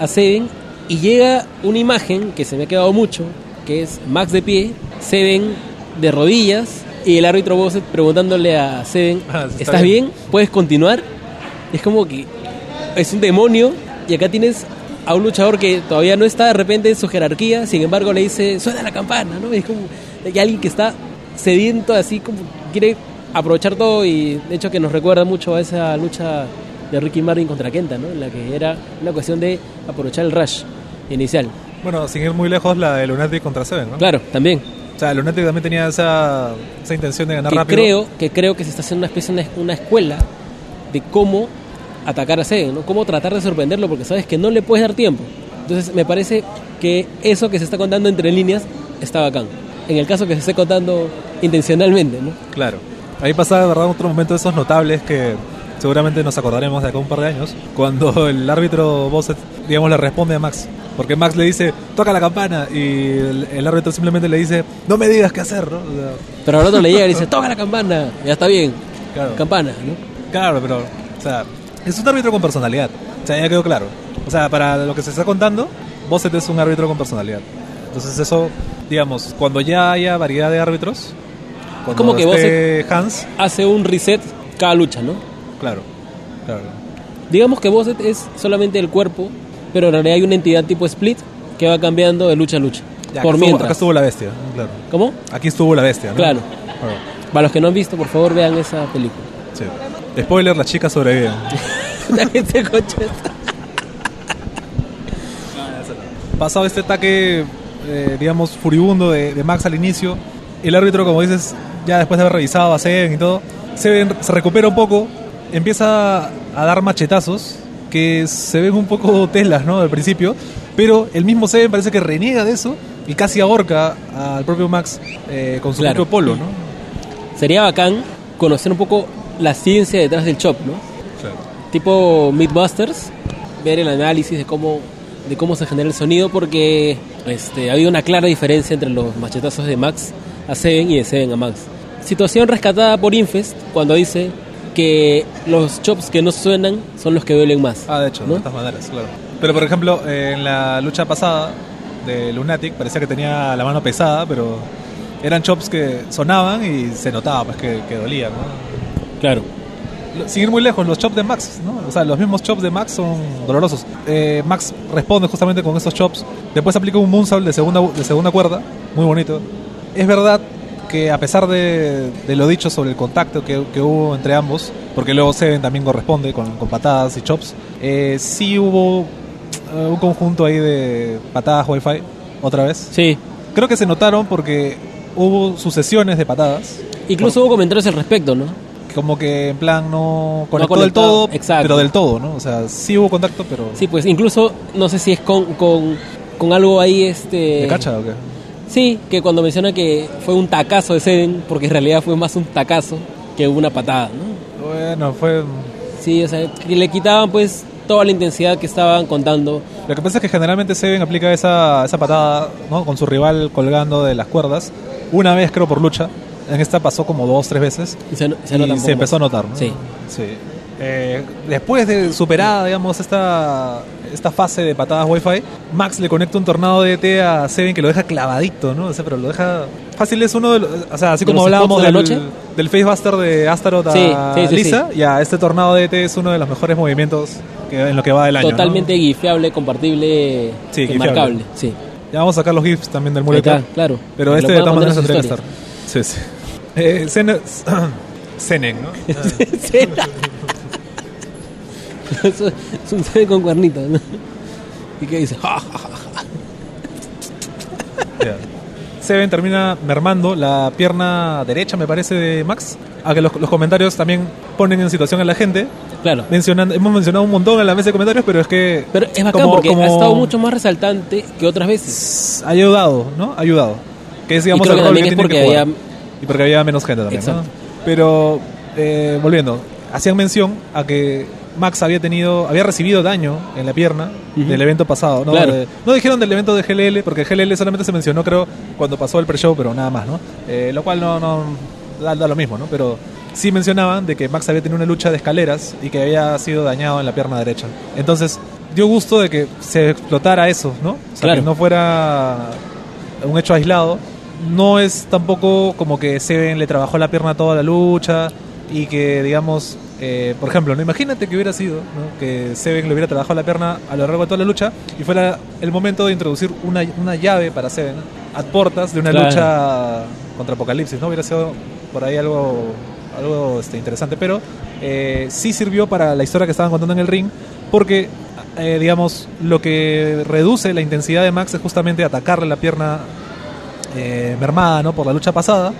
a Seven y llega una imagen que se me ha quedado mucho, que es Max de pie, Seven de rodillas y el árbitro Bosset preguntándole a Seven, Ah, está ¿estás bien. bien? ¿Puedes continuar? Es como que es un demonio y acá tienes a un luchador que todavía no está de repente en su jerarquía, sin embargo le dice, suena la campana, ¿no? Es como hay alguien que está sediento, así como quiere aprovechar todo y de hecho que nos recuerda mucho a esa lucha de Ricky Martin contra Kenta, ¿no? En la que era una cuestión de aprovechar el rush inicial. Bueno, sin ir muy lejos, la de Lunatic contra Seven, ¿no? Claro, también. O sea, Lunatic también tenía esa, esa intención de ganar que rápido. creo que creo que se está haciendo una especie de una escuela de cómo atacar a Seven, ¿no? Cómo tratar de sorprenderlo porque sabes que no le puedes dar tiempo. Entonces me parece que eso que se está contando entre líneas está bacán. En el caso que se esté contando intencionalmente, ¿no? Claro. Ahí pasa, de verdad, otro momento de esos notables que seguramente nos acordaremos de acá un par de años, cuando [laughs] el árbitro Bosset, digamos, le responde a Max. Porque Max le dice, toca la campana, y el, el árbitro simplemente le dice, no me digas qué hacer, ¿no? O sea, Pero al otro le llega y dice, [laughs] toca la campana, ya está bien, Claro. campana, ¿no? Claro, pero, o sea, es un árbitro con personalidad. O sea, ya quedó claro. O sea, para lo que se está contando, Bosset es un árbitro con personalidad. Entonces eso, digamos, cuando ya haya variedad de árbitros, como que esté Hans, Hace un reset cada lucha, ¿no? Claro, claro. Digamos que Bosset es solamente el cuerpo, pero en realidad hay una entidad tipo split que va cambiando de lucha a lucha. Ya, por acá, estuvo, acá estuvo la bestia, claro. ¿Cómo? Aquí estuvo la bestia, ¿no? Claro. Para los que no han visto, por favor vean esa película. sí. Spoiler. La gente coche está- Pasado este ataque, eh, digamos, furibundo de, de Max al inicio, el árbitro, como dices, ya después de haber revisado a Seven y todo, Seven se recupera un poco, empieza a dar machetazos que se ven un poco telas, ¿no? Al principio, pero el mismo Seven parece que reniega de eso y casi ahorca al propio Max eh, con su Claro. propio polo, ¿no? Sería bacán conocer un poco la ciencia detrás del chop, ¿no? Tipo Mythbusters, ver el análisis de cómo de cómo se genera el sonido porque este, ha habido una clara diferencia entre los machetazos de Max a Seven y de Seven a Max. Situación rescatada por Infest cuando dice que los chops que no suenan son los que duelen más. Ah, de hecho, ¿no? de estas maneras, claro. Pero por ejemplo, eh, en la lucha pasada de Lunatic parecía que tenía la mano pesada, pero eran chops que sonaban y se notaba pues que, que dolían, ¿no? Claro. Sin ir muy lejos, los chops de Max, ¿no? O sea, los mismos chops de Max son dolorosos. Eh, Max responde justamente con esos chops. Después aplica un moonsault de segunda, de segunda cuerda, muy bonito. Es verdad que a pesar de, de lo dicho sobre el contacto que, que hubo entre ambos, porque luego Seven también corresponde con, con patadas y chops, eh, sí hubo eh, un conjunto ahí de patadas Wi-Fi, otra vez. Sí. Creo que se notaron porque hubo sucesiones de patadas. Incluso hubo comentarios al respecto, ¿no? como que en plan no conectó No del conectado, todo, exacto. pero del todo, ¿no? O sea, sí hubo contacto, pero Sí, pues incluso no sé si es con, con, con algo ahí este ¿de cacha o qué? Sí, que cuando menciona que fue un tacazo de Seven, porque en realidad fue más un tacazo que una patada, ¿no? Bueno, fue Sí, o sea, que le quitaban pues toda la intensidad que estaban contando. lo que pasa es que generalmente Seven aplica esa, esa patada, ¿no? Con su rival colgando de las cuerdas, una vez creo por lucha. En esta pasó como dos, tres veces Y se, se y se empezó a notar, ¿no? Sí. Sí. Eh, después de superada, digamos, esta, esta fase de patadas Wi-Fi, Max le conecta un tornado de ET a Seven que lo deja clavadito, ¿no? O sea, pero lo deja... Fácil es uno de los... O sea, así ¿De como hablábamos de la del, noche? del Facebuster de Astaroth a Sí, sí, sí, Lisa, ya, este tornado de ET es uno de los mejores movimientos que, en lo que va del año, ¿no? Totalmente gifeable, compartible, Sí, y gifeable. marcable. Sí. Ya vamos a sacar los GIFs también del está, claro. Pero Que este de todas maneras tendría en que estar. Sí, sí. Eh, [coughs] ¿no? [laughs] [laughs] Eso es un CD con cuernitos, ¿no? ¿Y qué dice? Ja, ja, ja. Ya. Seven termina mermando la pierna derecha, me parece, de Max. A que los, los comentarios también ponen en situación a la gente. Claro. Mencionando, hemos mencionado un montón en la mesa de comentarios, pero es que Pero es bacán como- porque como ha estado mucho más resaltante que otras veces. ha ayudado, ¿no? Ha ayudado. Que es, digamos, Y creo el que también que es porque que había- Y porque había menos gente también. Pero, eh, volviendo, hacían mención a que Max había tenido, había recibido daño en la pierna del evento pasado, ¿no? Claro. De- no dijeron del evento de GLL, porque GLL solamente se mencionó, creo, cuando pasó el pre-show, pero nada más, ¿no? Eh, lo cual no, no da, da lo mismo, ¿no? Pero sí mencionaban de que Max había tenido una lucha de escaleras y que había sido dañado en la pierna derecha. Entonces, dio gusto de que se explotara eso, ¿no? O sea, Claro. que no fuera un hecho aislado. No es tampoco como que Seven le trabajó la pierna toda la lucha y que, digamos, eh, por ejemplo, ¿no? imagínate que hubiera sido ¿no? que Seven le hubiera trabajado la pierna a lo largo de toda la lucha y fuera el momento de introducir una, una llave para Seven a portas de una Claro. lucha contra Apocalipsis, ¿no? Hubiera sido por ahí algo, algo este, interesante, pero eh, sí sirvió para la historia que estaban contando en el ring porque, eh, digamos, lo que reduce la intensidad de Max es justamente atacarle la pierna eh, mermada ¿no? por la lucha pasada.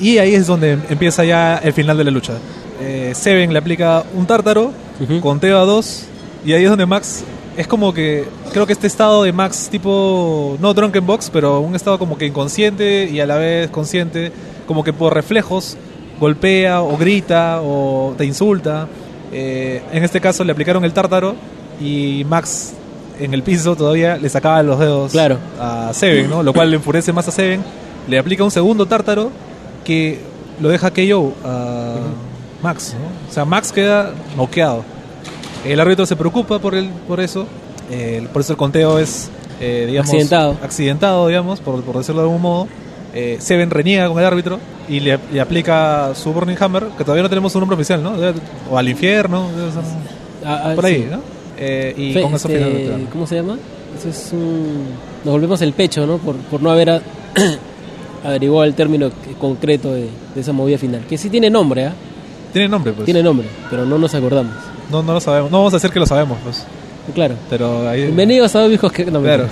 Y ahí es donde empieza ya el final de la lucha. Eh, Seven le aplica un tártaro, Ujú. conteo a dos, y ahí es donde Max es como que, creo que este estado de Max tipo, no drunken box, pero un estado como que inconsciente y a la vez consciente, como que por reflejos golpea o grita o te insulta. Eh, en este caso le aplicaron el tártaro y Max en el piso todavía le sacaba los dedos Claro. a Seven, ¿no? Lo cual le enfurece más a Seven. Le aplica un segundo tártaro que lo deja KO a Max, ¿no? O sea, Max queda noqueado. El árbitro se preocupa por el, por eso. Eh, por eso el conteo es, eh, digamos, Accidentado. accidentado, digamos, por, por decirlo de algún modo. Eh, Seven reniega con el árbitro y le, le aplica su Burning Hammer, que todavía no tenemos un nombre oficial, ¿no? O al infierno, Ah, ah, por ahí, sí. ¿no? Eh, y Fe- con eso este, termina. ¿Cómo se llama? Eso es un... Nos volvemos el pecho, ¿no? Por, por no haber a- [clears throat] averiguado el término concreto de, de esa movida final. Que sí tiene nombre, ¿ah? Tiene nombre, pues. Tiene nombre, pero no nos acordamos. No, no lo sabemos. No vamos a decir que lo sabemos, pues. Claro. Pero ahí. Bienvenidos a viejos que... No, Claro.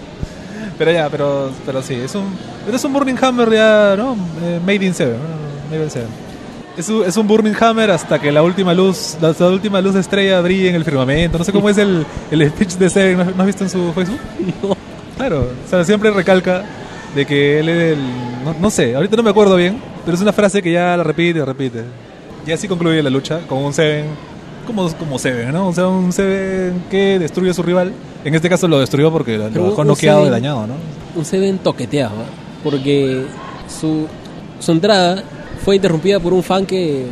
[laughs] pero ya, pero, pero sí, es un, es un Burning Hammer ya, ¿no? Eh, made in Seven, ¿no? Made in Seven. Es un, es un Burning Hammer hasta que la última luz, la, la última luz de estrella brille en el firmamento. No sé cómo es el, el speech de Seven, ¿no, ¿no has visto en su Facebook? [laughs] No. Claro, o sea, siempre recalca de que él es el... No, no sé, ahorita no me acuerdo bien, pero es una frase que ya la repite repite. Y así concluye la lucha con un Seven, como, como Seven, ¿no? O sea, un Seven que destruye a su rival. En este caso lo destruyó porque lo Pero dejó un noqueado y dañado, ¿no? un Seven toqueteado, ¿ah? porque su, su entrada fue interrumpida por un fan que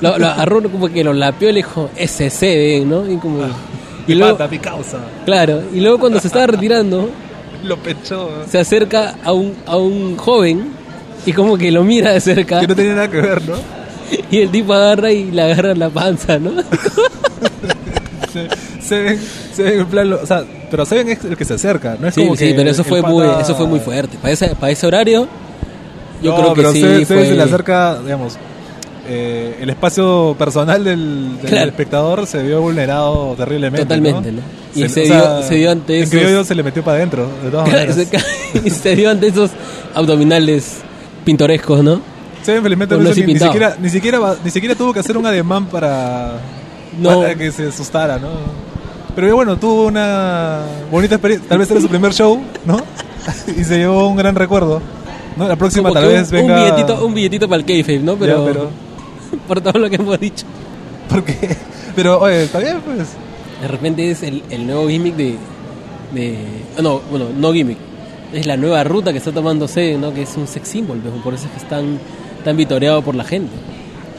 lo, lo agarró como que lo lapeó y le dijo, ese Seven, ¿no? Y como... [laughs] Y Mi luego, pata, mi causa. claro, y luego cuando se estaba retirando, [laughs] Lo pechó. se acerca a un, a un joven y como que lo mira de cerca Que no tenía nada que ver, ¿no? Y el tipo agarra y le agarra la panza, ¿no? [laughs] Se, Seven, Seven en plan, lo- o sea, pero Seven es el que se acerca, no es Sí, como sí, que pero eso fue, muy, eso fue muy fuerte. Para ese, para ese horario, yo No, creo que sí Seven, fue... Seven se le acerca, digamos, eh, el espacio personal del, del Claro. espectador se vio vulnerado terriblemente. Totalmente, ¿no? Y se o dio- sea, se dio ante esos- se le metió para adentro, de todas [laughs] maneras. se, [laughs] y se dio ante esos abdominales pintorescos, ¿no? Seven felizmente no hizo ni, siquiera, ni, siquiera, ni siquiera tuvo que hacer un ademán para, No. para que se asustara, ¿no? Pero bueno, tuvo una bonita experiencia. Tal vez era su primer show, ¿no? [laughs] y se llevó un gran recuerdo. ¿no? La próxima Como tal vez un, venga... un billetito, un billetito para el kayfabe, ¿no? Ya, Pero, pero... [laughs] por todo lo que hemos dicho. Porque, pero, oye, está bien, pues. De repente es el, el nuevo gimmick de, de... No, bueno, no gimmick. Es la nueva ruta que está tomando Seden, ¿no? Que es un sex symbol, pues, por eso es que es tan, vitoreado por la gente.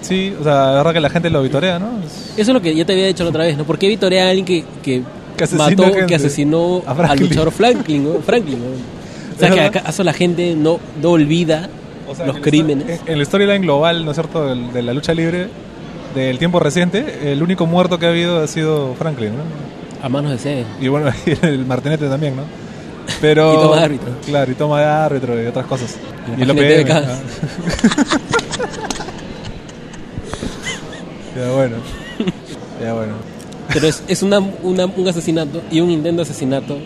Sí, o sea, la verdad que la gente lo vitorea, ¿no? Es- Eso es lo que ya te había dicho la otra vez, ¿no? ¿Por qué vitorea a alguien que, que, mató, gente. que asesinó al luchador Franklin, ¿no? Franklin, ¿no? O sea, que acaso la gente no, no olvida o sea, los en el crímenes. En, la storyline global, ¿no es cierto?, del- de la lucha libre del tiempo reciente, el único muerto que ha habido ha sido Franklin, ¿no? A manos de Seve. Y bueno, [laughs] el martinete también, ¿no? Pero, Y toma de árbitro. Claro, y toma de árbitro y otras cosas. Y Y lo página de PM. TVK. ah. [laughs] ya bueno. Ya bueno. Pero es, es una, una- un asesinato y un intento de asesinato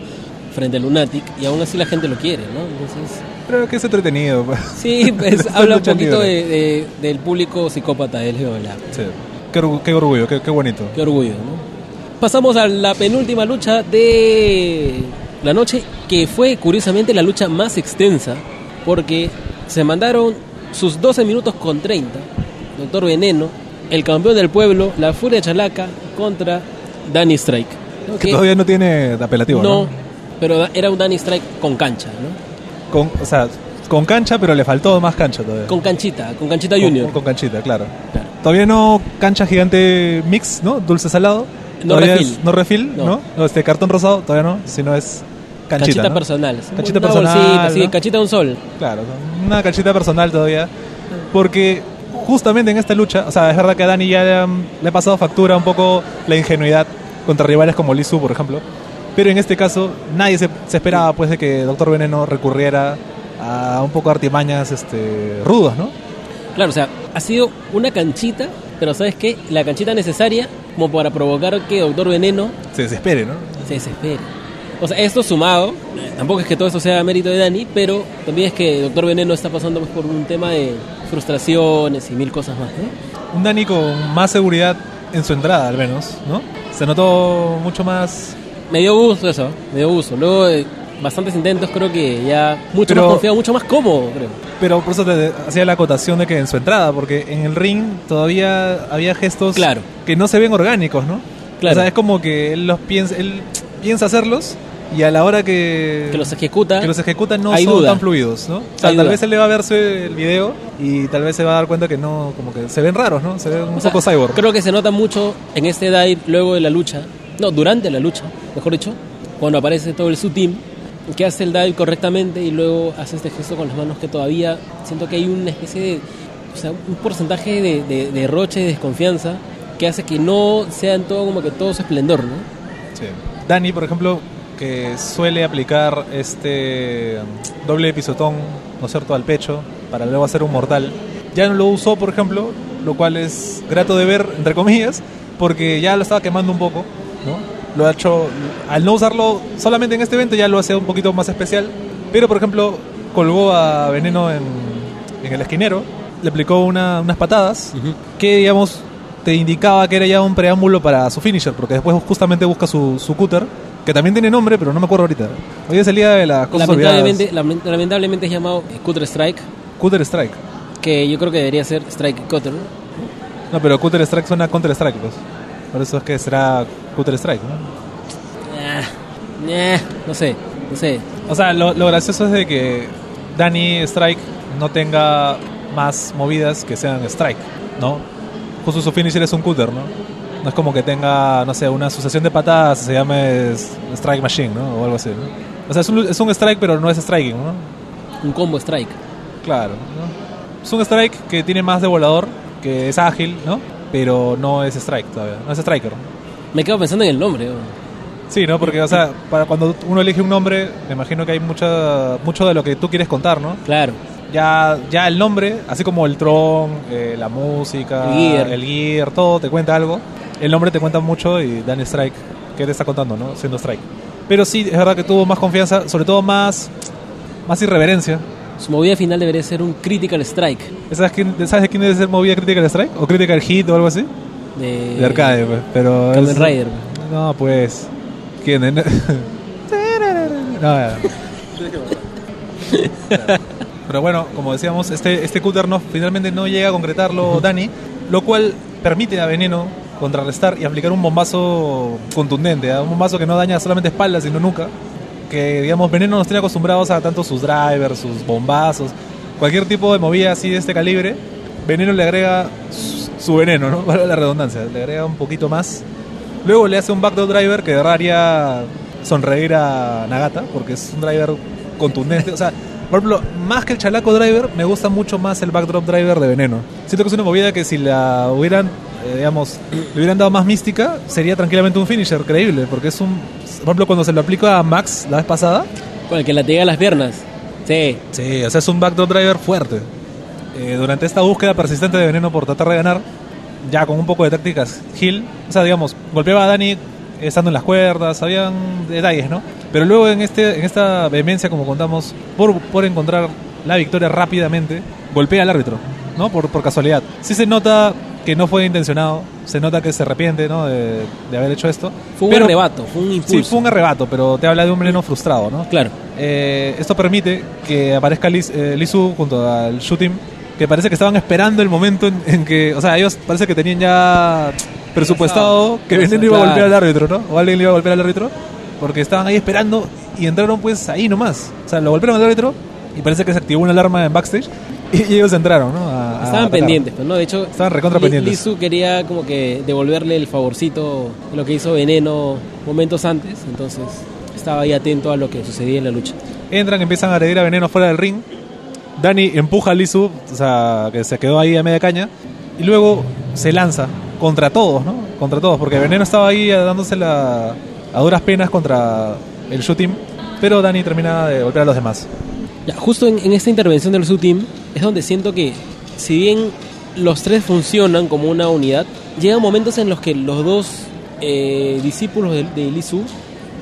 frente a Lunatic y aún así la gente lo quiere, ¿no? Entonces, Pero que es entretenido. pues. sí, [laughs] pues Es habla un poquito de, de- del público psicópata de LGBLA. Sí. Qué, qué orgullo, qué, qué bonito. Qué orgullo, ¿no? Pasamos a la penúltima lucha de la noche, que fue curiosamente la lucha más extensa, porque se mandaron sus 12 minutos con 30. Doctor Veneno, el campeón del pueblo, la Furia Chalaca contra Danny Strike. ¿no? Que todavía no tiene apelativo, ¿no? no, pero era un Danny Strike con cancha, ¿no? Con, o sea, con cancha, pero le faltó más cancha todavía. Con canchita, con canchita junior. Con, canchita, claro. Claro. Todavía no cancha gigante mix, ¿no? Dulce salado. No Todavía refil. es- no refil, No. ¿no? No, Este cartón rosado, todavía no, sino es canchita. Canchita ¿no? personal. Canchita Una personal, bolsita, sí, de un sol. Claro, una canchita personal todavía. Porque justamente en esta lucha, o sea, es verdad que a Dani ya le, han- le ha pasado factura un poco la ingenuidad contra rivales como Lizu, por ejemplo. Pero en este caso, nadie se, se esperaba pues de que Doctor Veneno recurriera a un poco de artimañas este, rudos, ¿no? Claro, o sea, ha sido una canchita, pero ¿sabes qué? La canchita necesaria como para provocar que Doctor Veneno Se desespere, ¿no? se desespere. O sea, esto sumado, tampoco es que todo esto sea mérito de Dani, pero también es que Doctor Veneno está pasando por un tema de frustraciones y mil cosas más, ¿no? Un Dani con más seguridad en su entrada, al menos, ¿no? Se notó mucho más... Me dio gusto eso, me dio gusto. Luego de bastantes intentos creo que ya mucho Pero- más confiado, mucho más cómodo, creo. Pero por eso te hacía la acotación de que en su entrada, porque en el ring todavía había gestos Claro. que no se ven orgánicos, ¿no? Claro. O sea, es como que él los piensa, él piensa hacerlos y a la hora que, Que los ejecuta, que los ejecuta no hay son duda. tan fluidos, ¿no? O sea, Hay tal duda. vez él le va a verse el video y tal vez se va a dar cuenta que no, como que se ven raros, ¿no? Se ven un O sea, poco cyborg. Creo que se nota mucho en este dive luego de la lucha, no, durante la lucha, mejor dicho, cuando aparece todo el su team, que hace el dive correctamente y luego hace este gesto con las manos que todavía siento que hay una especie de, o sea, un porcentaje de, de, de roche, de desconfianza, que hace que no sean todo como que todo su esplendor, ¿no? Sí. Dani, por ejemplo, que suele aplicar este um, doble pisotón, ¿no es cierto?, al pecho para luego hacer un mortal. Ya no lo usó, por ejemplo, lo cual es grato de ver, entre comillas, porque ya lo estaba quemando un poco, ¿no? Lo ha hecho, al no usarlo solamente en este evento, ya lo hace un poquito más especial. Pero, por ejemplo, colgó a Veneno en, en el esquinero, le aplicó una- unas patadas que, digamos, te indicaba que era ya un preámbulo para su finisher, porque después justamente busca su, su cutter, que también tiene nombre, pero no me acuerdo ahorita. Hoy es el día de las cosas Lamentablemente, lament- lamentablemente es llamado Cutter Strike, Cutter Strike. que yo creo que debería ser Strike Cutter, ¿no? No, pero Cutter Strike suena Counter Strike, pues. Por eso es que será Cutter Strike, ¿no? Eh, no sé, no sé. O sea, lo, lo gracioso es de que Danny Strike no tenga más movidas que sean Strike, ¿no? Justo su finisher es un cutter, ¿no? No es como que tenga, no sé, una sucesión de patadas, se llame Strike Machine, ¿no? O algo así, ¿no? O sea, es un, es un strike, pero no es striking, ¿no? Un combo Strike. Claro, ¿no? Es un strike que tiene más de volador, que es ágil, ¿no? Pero no es strike todavía, no es striker. Me quedo pensando en el nombre. ¿no? Sí, ¿no? Porque, o sea, para cuando uno elige un nombre, me imagino que hay mucha, mucho de lo que tú quieres contar, ¿no? Claro. Ya, ya el nombre, así como el tron, eh, la música, El gear. el gear, todo te cuenta algo. El nombre te cuenta mucho y Dan Strike, ¿qué te está contando, no? Siendo Strike. Pero sí, es verdad que tuvo más confianza, sobre todo más, más irreverencia. Su movida final debería ser un Critical Strike. ¿Sabes, quién, ¿Sabes de quién debe ser movida Critical Strike? ¿O Critical Hit o algo así? De, De arcade, pues. Pero Kamen es- Rider. No, pues. ¿Quién? [laughs] no, ya. Pero bueno, como decíamos, este, este cúter no, finalmente no llega a concretarlo Dani, lo cual permite a Veneno contrarrestar y aplicar un bombazo contundente, ¿ah? un bombazo que no daña solamente espaldas, sino nuca. Que, digamos, Veneno nos tiene acostumbrados a tanto sus drivers, sus bombazos, cualquier tipo de movida así de este calibre. Veneno le agrega su veneno, ¿no? [laughs] Para la redundancia, le agrega un poquito más. Luego le hace un backdoor driver que de verdad haría sonreír a Nagata, porque es un driver contundente. O sea, por ejemplo, más que el chalaco driver, me gusta mucho más el backdrop driver de veneno. Siento que es una movida que si la hubieran, eh, digamos, le hubieran dado más mística, sería tranquilamente un finisher creíble, porque es un. Por ejemplo, cuando se lo aplicó a Max la vez pasada, Con el que la te las piernas. Sí. Sí, o sea, es un backdoor driver fuerte. Eh, durante esta búsqueda persistente de veneno por tratar de ganar, ya con un poco de tácticas, Hill, o sea, digamos, golpeaba a Dani estando en las cuerdas, habían detalles, ¿no? Pero luego en, este, en esta vehemencia, como contamos, por, por encontrar la victoria rápidamente, golpea al árbitro, ¿no? Por, por casualidad. Sí se nota que no fue intencionado, se nota que se arrepiente, ¿no? De, de haber hecho esto. Fue un Pero- arrebato, fue un impulso. Sí, fue un arrebato, pero te habla de un veneno frustrado, ¿no? Claro. Eh, esto permite que aparezca Lis, eh, Lisu junto al shooting, que parece que estaban esperando el momento en, en que, o sea, ellos parece que tenían ya presupuestado que Veneno iba a golpear al árbitro, ¿no? O alguien le iba a golpear al árbitro, porque estaban ahí esperando y entraron pues ahí nomás. O sea, lo golpearon al árbitro y parece que se activó una alarma en backstage y, [laughs] y ellos entraron, ¿no? A- Estaban pendientes, pues, ¿no? De hecho, Estaban recontra pendientes. Lizu quería como que devolverle el favorcito de lo que hizo Veneno momentos antes, entonces estaba ahí atento a lo que sucedía en la lucha. Entran, empiezan a agredir a Veneno fuera del ring. Dani empuja a Lizu, o sea, que se quedó ahí a media caña. Y luego se lanza contra todos, ¿no? Contra todos, porque Veneno estaba ahí dándose la, a duras penas contra el shooting. Pero Dani termina de golpear a los demás. Ya, justo en, en esta intervención del su team es donde siento que si bien los tres funcionan como una unidad, llegan momentos en los que los dos eh, discípulos de, de Lisu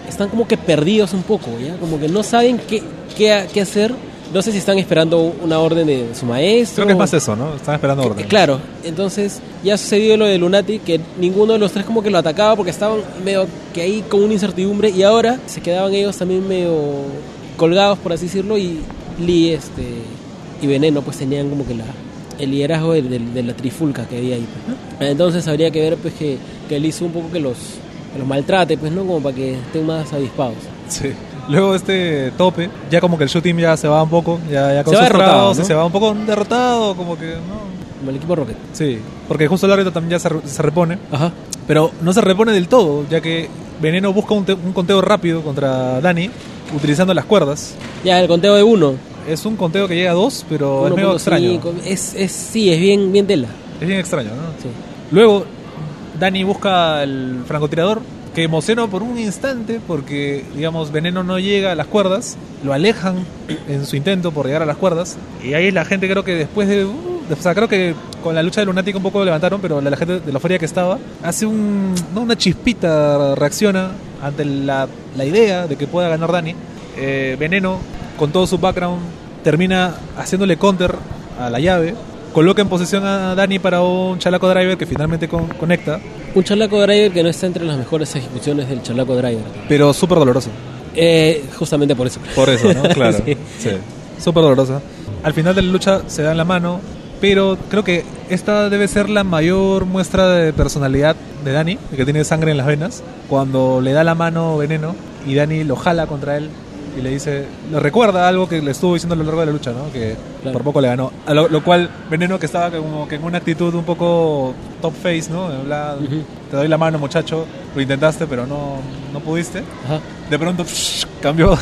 están como que perdidos un poco, ¿ya? Como que no saben qué, qué, qué hacer. No sé si están esperando una orden de su maestro. Creo que es más eso, ¿no? Están esperando Que- orden. Claro, entonces ya ha sucedido lo de Lunatic, que ninguno de los tres como que lo atacaba porque estaban medio que ahí con una incertidumbre y ahora se quedaban ellos también medio colgados, por así decirlo, y Lee este, y Veneno pues tenían como que la, el liderazgo de, de- de la trifulca que había ahí. pues, ¿no? Entonces habría que ver pues que, que Lee un poco que los, que los maltrate, pues no como para que estén más avispados. Sí. Luego este tope, ya como que el shooting ya se va un poco, ya, ya con Se va derrotado, ¿no? se va un poco derrotado, como que no. Como el equipo Rocket. Sí, porque justo el árbitro también ya se, se repone. Ajá. Pero no se repone del todo, ya que Veneno busca un, un conteo rápido contra Dani, utilizando las cuerdas. Ya, el conteo de uno. Es un conteo que llega a dos, pero es medio 1.5, extraño. Es, es, sí, es bien, bien tela. Es bien extraño, ¿no? Sí. Luego, Dani busca el francotirador, que emociona por un instante, porque, digamos, Veneno no llega a las cuerdas, lo alejan en su intento por llegar a las cuerdas, y ahí la gente creo que después de... uh, o sea, creo que con la lucha de Lunática un poco lo levantaron, pero la, la gente de la feria que estaba hace un, no, una chispita, reacciona ante la, la idea de que pueda ganar Dani. Eh, Veneno, con todo su background, termina haciéndole counter a la llave, coloca en posición a Dani para un chalaco driver que finalmente con- conecta, Un chalaco driver que no está entre las mejores ejecuciones del chalaco driver. pero súper doloroso. Eh, justamente por eso. Por eso, ¿no? [laughs] Claro. Sí. sí. Súper dolorosa. Al final de la lucha se dan la mano, pero creo que esta debe ser la mayor muestra de personalidad de Dani, que tiene sangre en las venas, cuando le da la mano veneno y Dani lo jala contra él y le dice, le recuerda algo que le estuvo diciendo a lo largo de la lucha, ¿no? Que Claro. por poco le ganó. A lo, lo cual Veneno que estaba como que en una actitud un poco top face, ¿no? Ujú. Te doy la mano, muchacho, lo intentaste, pero no, no pudiste Ajá. de pronto [laughs] cambió.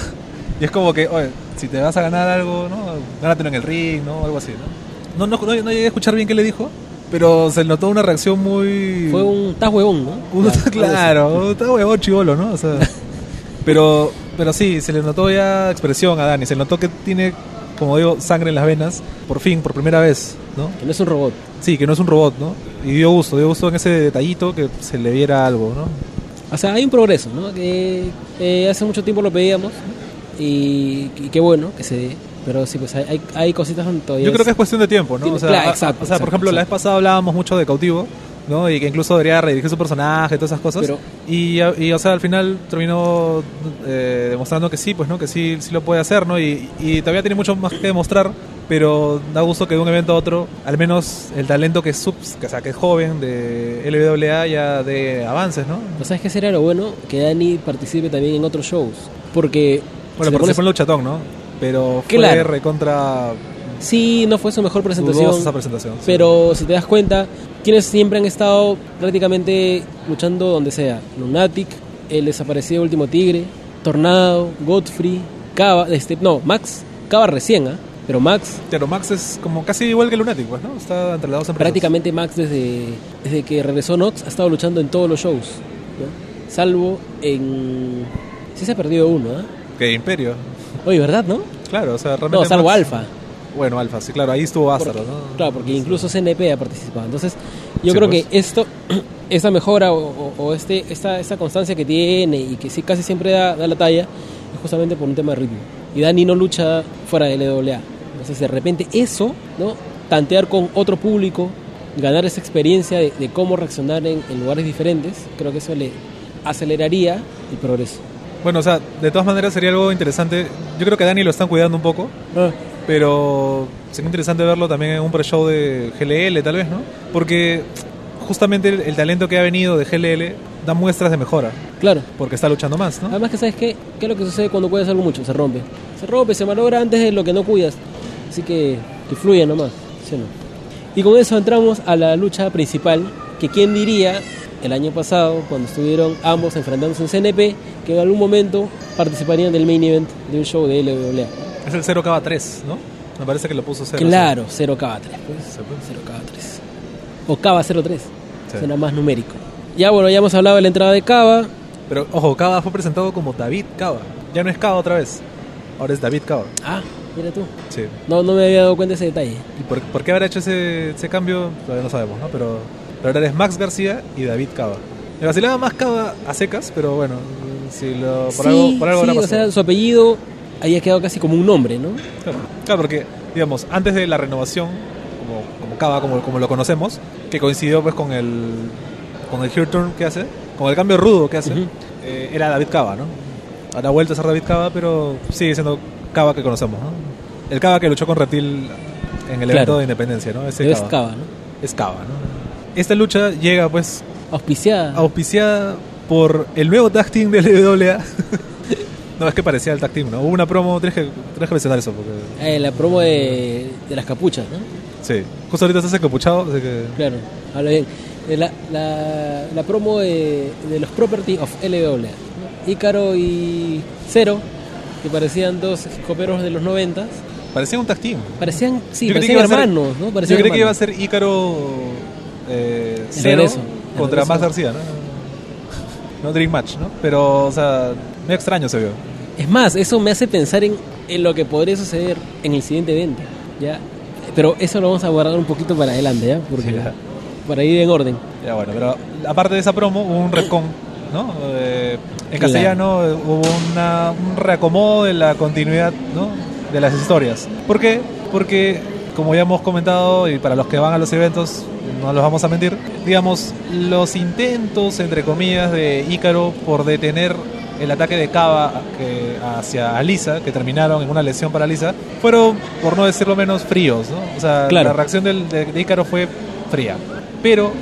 Y es como que, oye, si te vas a ganar algo, ¿no? Gánatelo en el ring, ¿no? Algo así, ¿no? No, no, no, no llegué a escuchar bien qué le dijo, pero se notó una reacción muy... Fue un estás huevón, ¿no? Claro, [laughs] está huevón chivolo, ¿no? O sea, [laughs] pero, pero sí, se le notó ya expresión a Dani, se le notó que tiene, como digo, sangre en las venas, por fin, por primera vez, ¿no? Que no es un robot. Sí, que no es un robot, ¿no? Y dio gusto, dio gusto en ese detallito que se le viera algo, ¿no? O sea, hay un progreso, ¿no? Que eh, hace mucho tiempo lo pedíamos y, y qué bueno que se dé. Pero sí, pues hay, hay, cositas donde todavía Yo creo que es es- cuestión de tiempo, ¿no? Tiene- O sea, claro, a- exacto, o sea, por exacto, ejemplo, la vez exacto. pasada hablábamos mucho de Cautivo, ¿no? Y que incluso debería redirigir su personaje y todas esas cosas. Pero- y, y, o sea, al final terminó eh, demostrando que sí, pues, ¿no? Que sí, sí lo puede hacer, ¿no? Y, y todavía tiene mucho más que demostrar, pero da gusto que de un evento a otro, al menos el talento que es, subs, que, o sea, que es joven de LWA ya de avances, ¿no? ¿No sabes qué sería lo bueno? Que Dani participe también en otros shows. Porque. Bueno, si se pones- fue en luchatón, ¿no? Pero fue Claro. recontra Sí, no fue su mejor presentación. Esa presentación. sí. Pero si te das cuenta, quienes siempre han estado prácticamente luchando donde sea. Lunatic, el desaparecido último tigre, Tornado, Godfrey, Cava, este, no, Max, Cava recién, ¿ah? Pero Max, Pero Max es como casi igual que Lunatic, pues, ¿no? Está entre las dos empresas. prácticamente Max desde, desde que regresó Nox ha estado luchando en todos los shows. ¿no? Salvo en... Sí se ha perdido uno, ¿ah? Que Imperio. Oye, ¿verdad, no? Claro, o sea, realmente. No, salvo Alpha. Bueno, Alfa, sí, claro, ahí estuvo Porque- ¿no? Claro, porque incluso CNP ha participado. Entonces, yo Sí, creo pues. que esto, [clears throat] esta mejora o, o- o este, esta, esta constancia que tiene y que sí, casi siempre da, da la talla, es justamente por un tema de ritmo. Y Dani no lucha fuera de LWA. Entonces, de repente, eso, ¿no? Tantear con otro público, ganar esa experiencia de, de cómo reaccionar en, en lugares diferentes, creo que eso le aceleraría el progreso. Bueno, o sea, de todas maneras sería algo interesante. Yo creo que a Dani lo están cuidando un poco, pero sería interesante verlo también en un pre-show de GLL, tal vez, ¿no? Porque justamente el, el talento que ha venido de GLL da muestras de mejora, Claro. porque está luchando más, ¿no? Además que sabes qué, qué es lo que sucede cuando cuidas algo mucho, se rompe. Se rompe, se malogra antes de lo que no cuidas. Así que que fluya nomás, ¿sí o no? Y con eso entramos a la lucha principal, que quién diría el año pasado, cuando estuvieron ambos enfrentándose en CNP, que en algún momento participarían del main event de un show de LWA. Es el 0K3, ¿no? Me parece que lo puso 0. Claro, 0 K3, pues. Sí, pues. 0 K3. O Cava 03, Sí. suena más numérico. Ya bueno, ya hemos hablado de la entrada de Cava, Pero ojo, Cava fue presentado como David Cava. Ya no es Cava otra vez. Ahora es David Cava. Ah, mira tú. Sí. No, no me había dado cuenta de ese detalle. ¿Y por, por qué habrá hecho ese, ese cambio? Todavía no sabemos, ¿no? Pero, pero ahora es Max García y David Cava. Me vacilaba más Cava a secas, pero bueno, si lo, por sí, algo, por algo sí, habrá o pasado. sea, su apellido había quedado casi como un nombre, ¿no? Claro, claro, porque, digamos, antes de la renovación, como, como Cava, como, como lo conocemos, que coincidió pues con el con el heel turn que hace, con el cambio rudo que hace, eh, era David Cava, ¿no? Ahora ha vuelto a ser David Cava, pero sigue siendo Cava que conocemos, ¿no? El Cava que luchó con Reptil en el Claro. evento de Independencia, ¿no? Ese Es. Cava, ¿no? Es Cava, ¿no? Esta lucha llega pues Auspiciada. auspiciada por el nuevo tag team de LWA. [laughs] no, es que parecía el tag team, ¿no? Hubo una promo, tienes que, tienes que mencionar eso porque... Eh, la promo de, de las capuchas, ¿no? Sí, justo ahorita estás encapuchado, así que... Claro, habla bien. Eh, La, la, la promo de, de los Property of LWA. ¿no? Ícaro y Cero, que parecían dos coperos de los noventas. Parecía un tag team. Parecían, sí, Yo parecían ser- hermanos, ¿no? Yo Parecían creí que iba a ser Ícaro eh, Cero regreso, contra regreso. Max García, ¿no? No Dream Match, ¿no? Pero, o sea, medio extraño se vio. Es más, eso me hace pensar en, en lo que podría suceder en el siguiente evento, ¿ya? Pero eso lo vamos a guardar un poquito para adelante, ¿ya? Porque Sí, ya. para ir en orden. Ya bueno, pero aparte de esa promo hubo un retcon, ¿no? Eh, en Claro. castellano eh, hubo una, un reacomodo de la continuidad, ¿no? De las historias. ¿Por qué? Porque, como ya hemos comentado, y para los que van a los eventos, no los vamos a mentir, digamos, los intentos, entre comillas, de Ícaro por detener el ataque de Cava hacia Alisa, que terminaron en una lesión para Alisa, fueron, por no decirlo menos, fríos, ¿no? O sea, Claro. la reacción del, de, de Ícaro fue fría. Pero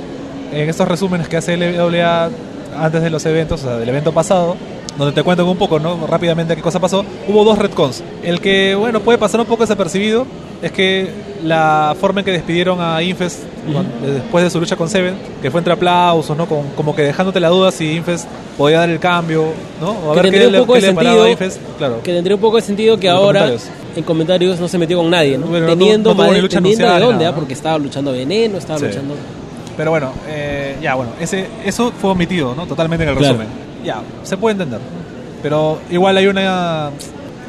en estos resúmenes que hace LWA antes de los eventos, o sea, del evento pasado, donde te cuentan un poco, ¿no? Rápidamente qué cosa pasó, hubo dos retcons. El que, bueno, puede pasar un poco desapercibido es que la forma en que despidieron a Infest cuan- después de su lucha con Seven, que fue entre aplausos, ¿no? Con- como que dejándote la duda si Infest podía dar el cambio, ¿no? O a Que ver qué un le, poco qué de sentido, Infest, claro. Que tendría un poco de sentido que En ahora comentarios. en comentarios no se metió con nadie, ¿no? Bueno, no teniendo no ni lucha teniendo de dónde, nada, ¿ah? ¿no? porque estaba luchando Veneno, estaba Sí. luchando... Pero bueno, eh, ya bueno, ese, eso fue omitido, ¿no? Totalmente en el Claro. resumen. Ya, se puede entender. Pero igual hay una...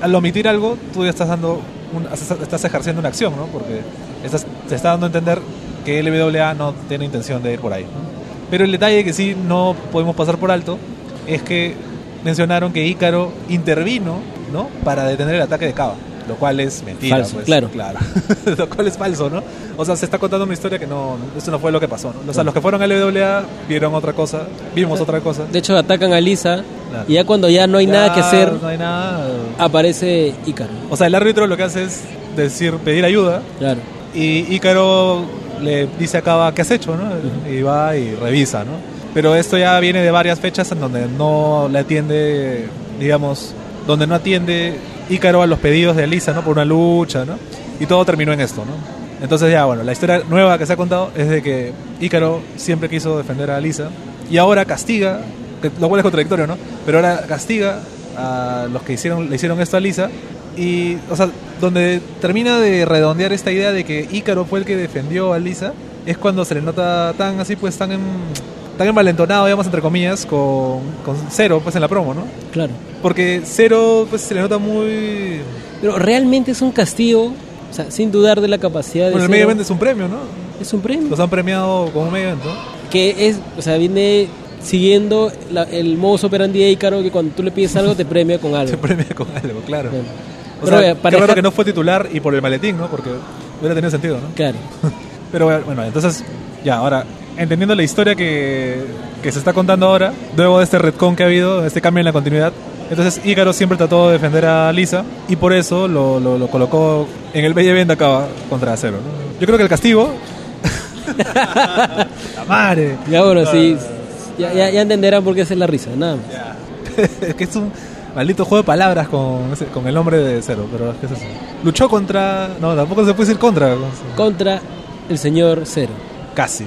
Al omitir algo, tú ya estás dando... un- estás ejerciendo una acción, ¿no? Porque estás, te está dando a entender que LWA no tiene intención de ir por ahí. Pero el detalle que sí no podemos pasar por alto es que mencionaron que Ícaro intervino, ¿no? Para detener el ataque de Cava. Lo cual es mentira, Falso, pues. claro. Claro. [laughs] lo cual es falso, ¿no? O sea, se está contando una historia que no, eso no fue lo que pasó, ¿no? O sea, los que fueron a LWA vieron otra cosa, vimos otra cosa. De hecho, atacan a Lisa Claro. y ya cuando ya no hay nada que hacer, No hay nada. aparece Ícaro. O sea, el árbitro lo que hace es decir, pedir ayuda Claro. y Ícaro le dice a Cava, ¿qué has hecho? ¿no? Y va y revisa, ¿no? Pero esto ya viene de varias fechas en donde no le atiende, digamos, donde no atiende Ícaro a los pedidos de Elisa, ¿no? Por una lucha, ¿no? y todo terminó en esto, ¿no? Entonces ya, bueno, la historia nueva que se ha contado es de que Ícaro siempre quiso defender a Lisa y ahora castiga, que, lo cual es contradictorio, ¿no? Pero ahora castiga a los que hicieron, le hicieron esto a Lisa y, o sea, donde termina de redondear esta idea de que Ícaro fue el que defendió a Lisa es cuando se le nota tan así, pues tan, tan envalentonado, digamos, entre comillas, con, con Cero, pues en la promo, ¿no? Claro. Porque Cero, pues se le nota muy... Pero realmente es un castigo, o sea, sin dudar de la capacidad de Bueno, el medio event es un premio, ¿no? Es un premio. Los han premiado como medio event, ¿no? que es, o sea, viene siguiendo la- el modus operandi de Ícaro que cuando tú le pides algo te premia con [laughs] algo. Se premia con algo, claro. Claro. O Pero, sea, para qué raro que no fue titular y por el maletín, ¿no? Porque hubiera tenido sentido, ¿no? Claro. [laughs] Pero bueno, entonces, ya, ahora, entendiendo la historia que, que se está contando ahora, luego de este retcon que ha habido, este cambio en la continuidad, entonces Ícaro siempre trató de defender a Lisa y por eso lo, lo- lo colocó en el Bella Event acá contra Cero. ¿no? Yo creo que el castigo. [laughs] ¡La madre! Ya bueno, sí, ya, ya, ya entenderán por qué es la risa, nada más. [laughs] es que es un maldito juego de palabras con, ese- con el nombre de Cero, pero es que es eso. Luchó contra. No, tampoco se puede decir contra. Contra el señor Cero, Casi.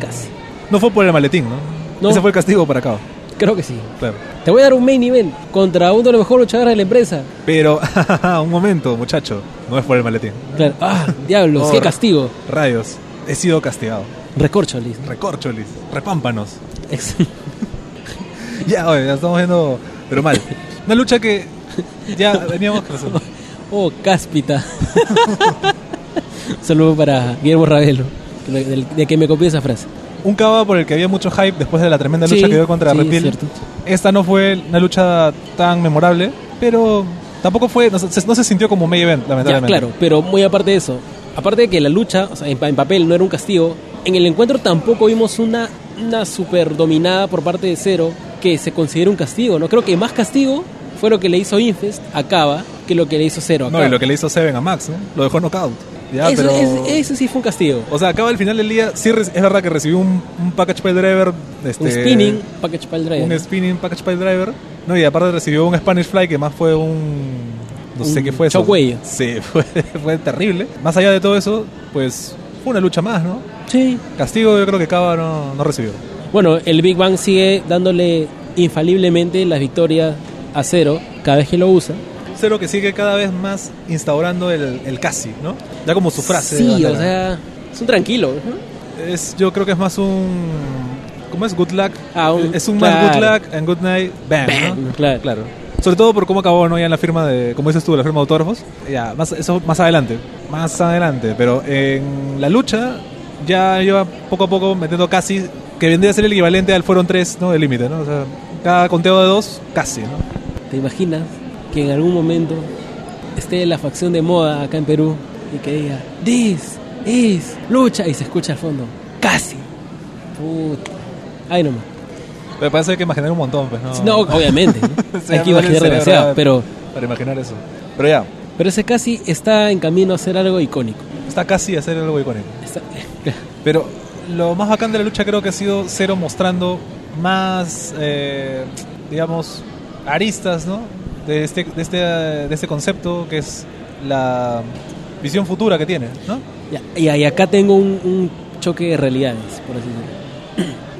casi. No fue por el maletín, ¿no? No. Ese fue el castigo para acá. Creo que sí. Claro. Te voy a dar un main event contra uno de los mejores luchadores de la empresa. Pero, [laughs] un momento, muchacho. No es por el maletín. Claro. Ah, diablos, Oh. qué castigo. Rayos. He sido castigado. Recorcholis. Recorcholis. Repámpanos. [laughs] Ya, oye, ya estamos viendo. Pero mal. Una lucha que ya [laughs] veníamos creciendo. Oh, cáspita. Saludo para Guillermo Ravelo, de que me copió esa frase. Un cava por el que había mucho hype después de la tremenda lucha Sí, que dio contra sí, cierto. Esta no fue una lucha tan memorable, pero tampoco fue. No se, no se sintió como main event, Ya, lamentablemente. claro, pero muy aparte de eso, aparte de que la lucha, o sea, en, pa- en papel no era un castigo, en el encuentro tampoco vimos una, una super dominada por parte de Cero que se considere un castigo, ¿no? Creo que más castigo fue lo que le hizo Infest a Cava que lo que le hizo Cero a No, Cava. y lo que le hizo Seven a Max, ¿no? Lo dejó knockout. Ya, eso, pero... es- eso sí fue un castigo. O sea, acaba al final del día, sí es verdad que recibió un, un package pile driver. Este, un spinning, package pile driver. Un spinning package pile driver. No, y aparte recibió un Spanish Fly que más fue un. No sé Un qué fue eso. shockwave. Sí, [laughs] fue, fue terrible. Más allá de todo eso, pues fue una lucha más, ¿no? Sí. Castigo yo creo que Cava no, no recibió. Bueno, el Big Bang sigue dándole infaliblemente las victorias a Cero cada vez que lo usa. Cero que sigue cada vez más instaurando el, el casi, ¿no? Ya como su frase. Sí, o sea, es un tranquilo. ¿no? Es, yo creo que es más un. ¿Cómo es? Good luck. Ah, un- es un más good claro. luck and good night. Bam. Bam, ¿no? claro. Claro. Sobre todo por cómo acabó ¿no? ya en la firma de. Como dices tú, la firma de autógrafos. Ya, más, eso más adelante. Más adelante. Pero en la lucha ya iba poco a poco metiendo casi. Que vendría a ser el equivalente al fueron 3, ¿no? El límite, ¿no? O sea, cada conteo de dos, casi, ¿no? ¿Te imaginas que en algún momento esté la facción de moda acá en Perú y que diga, this is lucha y se escucha al fondo, casi? Puta. Ay, nomás. Me parece que hay que imaginar un montón, pues, ¿no? No, obviamente. [laughs] ¿no? Sí, Hay que imaginar demasiado, pero, Para imaginar eso. Pero ya, pero ese casi está en camino a ser algo icónico. está casi a hacer algo icónico. Está- [laughs] Pero lo más bacán de la lucha creo que ha sido Cero mostrando más, eh, digamos, aristas, ¿no? De este, de, este, de este concepto que es la visión futura que tiene, ¿no? Y, y acá tengo un, un choque de realidades, por así decirlo.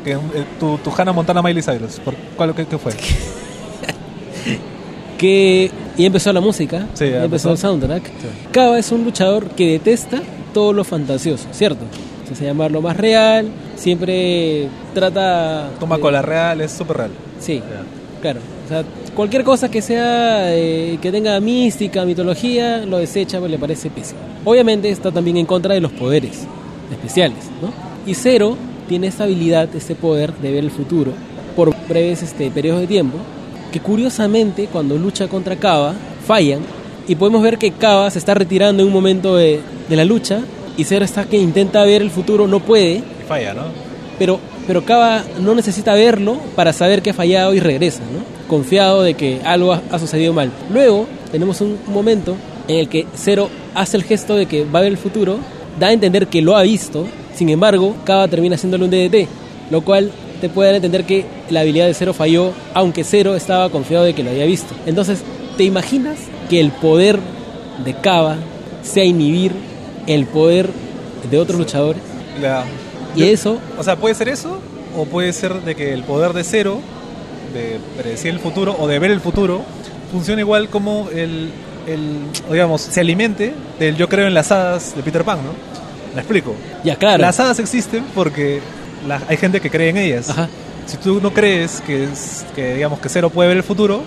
Que, eh, tu, tu Hannah Montana Miley Cyrus, ¿por cuál, qué, qué fue? [laughs] que y empezó la música, Sí, empezó empezó. el soundtrack. Kaba es un luchador que detesta todo lo fantasioso, ¿cierto? Se hace llamar lo más real, siempre trata... Toma de- cola real, es súper real. Sí, claro. O sea, cualquier cosa que sea eh, que tenga mística, mitología, lo desecha porque le parece pésimo. Obviamente está también en contra de los poderes especiales, ¿no? Y Zero tiene esta habilidad, este poder de ver el futuro por breves este, periodos de tiempo, que curiosamente cuando lucha contra Kaba fallan y podemos ver que Kaba se está retirando en un momento de, de la lucha y Zero está que intenta ver el futuro, no puede, Y falla, ¿no? pero, pero Cava no necesita verlo para saber que ha fallado y regresa, ¿no? Confiado de que algo ha, sucedido mal. Luego tenemos un momento en el que Zero hace el gesto de que va a ver el futuro, da a entender que lo ha visto, sin embargo, Cava termina haciéndole un DDT, lo cual te puede dar a entender que la habilidad de Zero falló, aunque Zero estaba confiado de que lo había visto. Entonces, ¿te imaginas que el poder de Cava sea inhibir el poder de otros luchadores. La- Y yo- eso, O sea, puede ser eso, o puede ser de que el poder de cero, de predecir el futuro o de ver el futuro, funciona igual como el, el digamos, se alimente del yo creo en las hadas de Peter Pan, ¿no? ¿Me explico? ya claro. Las hadas existen porque la- hay gente que cree en ellas. Ajá. Si tú no crees que, es- que digamos que Cero puede ver el futuro,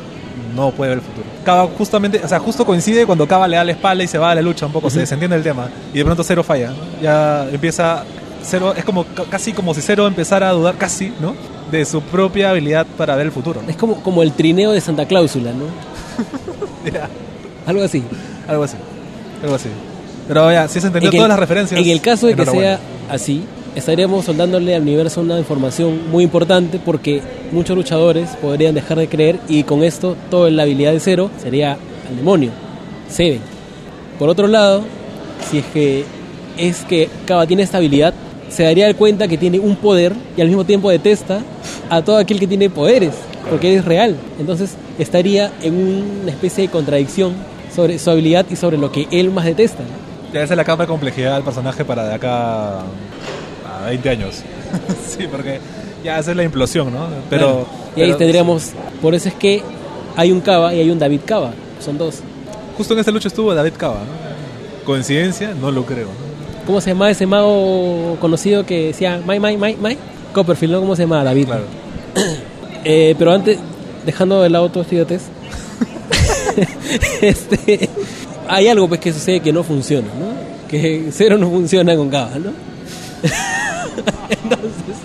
no puede ver el futuro. Cava justamente, o sea, justo coincide cuando Cava le da la espalda y se va a la lucha un poco, se Ujú. desentiende el tema y de pronto Cero falla. Ya empieza Cero es como ca- casi como si Cero empezara a dudar casi, ¿no? De su propia habilidad para ver el futuro. ¿no? Es como, como el trineo de Santa Cláusula, ¿no? [laughs] Ya, Algo así. algo así. Algo así. Pero ya, si se entendió En el- todas las referencias. En el caso de que sea así, estaríamos soldándole al universo una información muy importante porque muchos luchadores podrían dejar de creer y con esto toda la habilidad de cero sería al demonio, Seven. Por otro lado, si es que es que Kaba tiene esta habilidad, se daría cuenta que tiene un poder y al mismo tiempo detesta a todo aquel que tiene poderes, porque es real. Entonces estaría en una especie de contradicción sobre su habilidad y sobre lo que él más detesta. Ya esa es la capa de complejidad del personaje para de acá a 20 años. [laughs] sí, porque ya esa es la implosión, ¿no? Pero. Claro. Y ahí pero- tendríamos, por eso es que hay un Cava y hay un David Cava, son dos. Justo en esta lucha estuvo David Cava, ¿no? ¿Coincidencia? No lo creo, ¿no? ¿Cómo se llamaba ese mago conocido que decía Mai, Mai, Mai, Mai? Copperfield, ¿no? ¿Cómo se llamaba? David. Claro. [clears throat] Eh, pero antes, dejando de lado todos idiotes, [laughs] este, hay algo pues que sucede que no funciona, ¿no? Que cero no funciona con Cava, ¿no? [laughs] Entonces,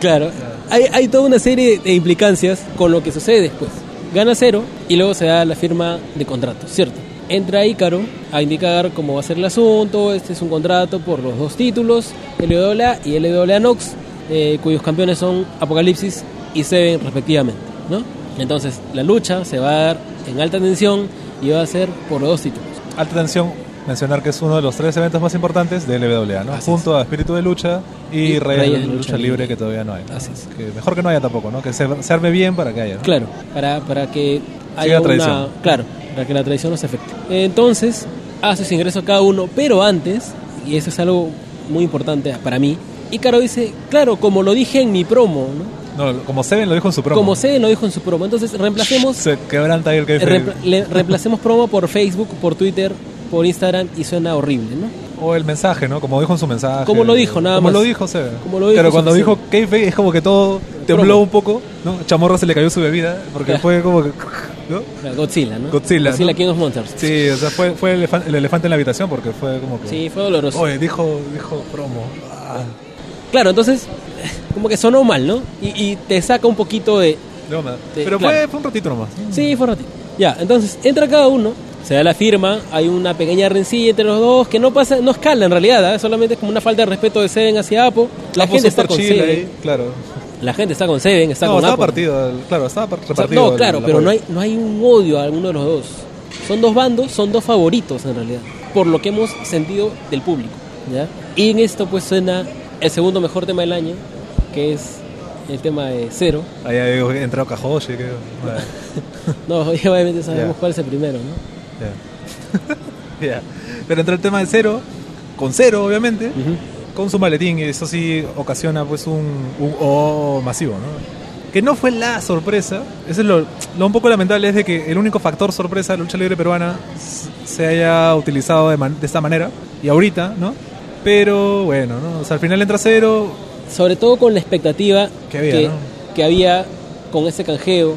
claro, hay, hay toda una serie de implicancias con lo que sucede después. Gana cero y luego se da la firma de contrato, ¿cierto? Entra Ícaro a indicar cómo va a ser el asunto. Este es un contrato por los dos títulos, LWA y LWA Nox, eh, cuyos campeones son Apocalipsis y Seven respectivamente, ¿no? Entonces la lucha se va a dar en alta tensión y va a ser por los dos títulos. Alta tensión, mencionar que es uno de los tres eventos más importantes de LWA, ¿no? Así Junto a Espíritu de Lucha y, Y Reyes de Lucha, Libre, que todavía no hay. ¿no? Así es. Que mejor que no haya tampoco, ¿no? Que se, se arme bien para que haya. ¿no? Claro, para, para que haya una... tradición. Claro, para que la tradición no se afecte. Entonces, hace su ingreso cada uno, pero antes, y eso es algo muy importante para mí, Ícaro dice, claro, como lo dije en mi promo, ¿no? No, como Seven lo dijo en su promo. Como Seven lo dijo en su promo. Entonces, reemplacemos, Se quebranta el que le- reemplacemos promo por Facebook, por Twitter, por Instagram y suena horrible, ¿no? O el mensaje, ¿no? Como dijo en su mensaje. Como lo dijo, nada Como más. lo dijo. Como lo dijo, Pero cuando dijo. Kayfabe es como que todo tembló un poco, ¿no? Chamorro se le cayó su bebida porque Claro. fue como que... ¿no? Godzilla, ¿no? Godzilla, Godzilla ¿no? King of Monsters. Sí, o sea, fue, fue el, elefan- el elefante en la habitación porque fue como que... Sí, fue doloroso. Oye, dijo, dijo promo. Ah, Claro, entonces, como que sonó mal, ¿no? Y, y te saca un poquito de, no, Sí, Pero claro. fue, fue un ratito nomás. Sí, fue un ratito. Ya, entonces entra cada uno, se da la firma, hay una pequeña rencilla entre los dos que no pasa, no escala en realidad, ¿ah? solamente es como una falta de respeto de Seven hacia Apo. La Apo gente está con chill Seven, ahí, claro. La gente está con Seven, está no, con estaba Apo. partido, claro, estaba par- O sea, repartido. no, claro, el pero no hay, no hay un odio a alguno de los dos. Son dos bandos, son dos favoritos en realidad, por lo que hemos sentido del público. ¿ya? Y en esto pues suena el segundo mejor tema del año, que es el tema de Cero. Ahí entró Kajoshi, que... bueno, [laughs] No, obviamente sabemos Ya. cuál es el primero, ¿no? ya. [laughs] Ya. Pero entró el tema de cero, con cero obviamente, Ujú. Con su maletín y eso sí ocasiona pues un, un oh masivo, ¿no? Que no fue la sorpresa, eso es lo, lo un poco lamentable es de que el único factor sorpresa de la lucha libre peruana se haya utilizado de, man- de esta manera y ahorita, ¿no? Pero bueno, ¿no? O sea, al final entra cero, sobre todo con la expectativa Que había, que, ¿no? que había con ese canjeo,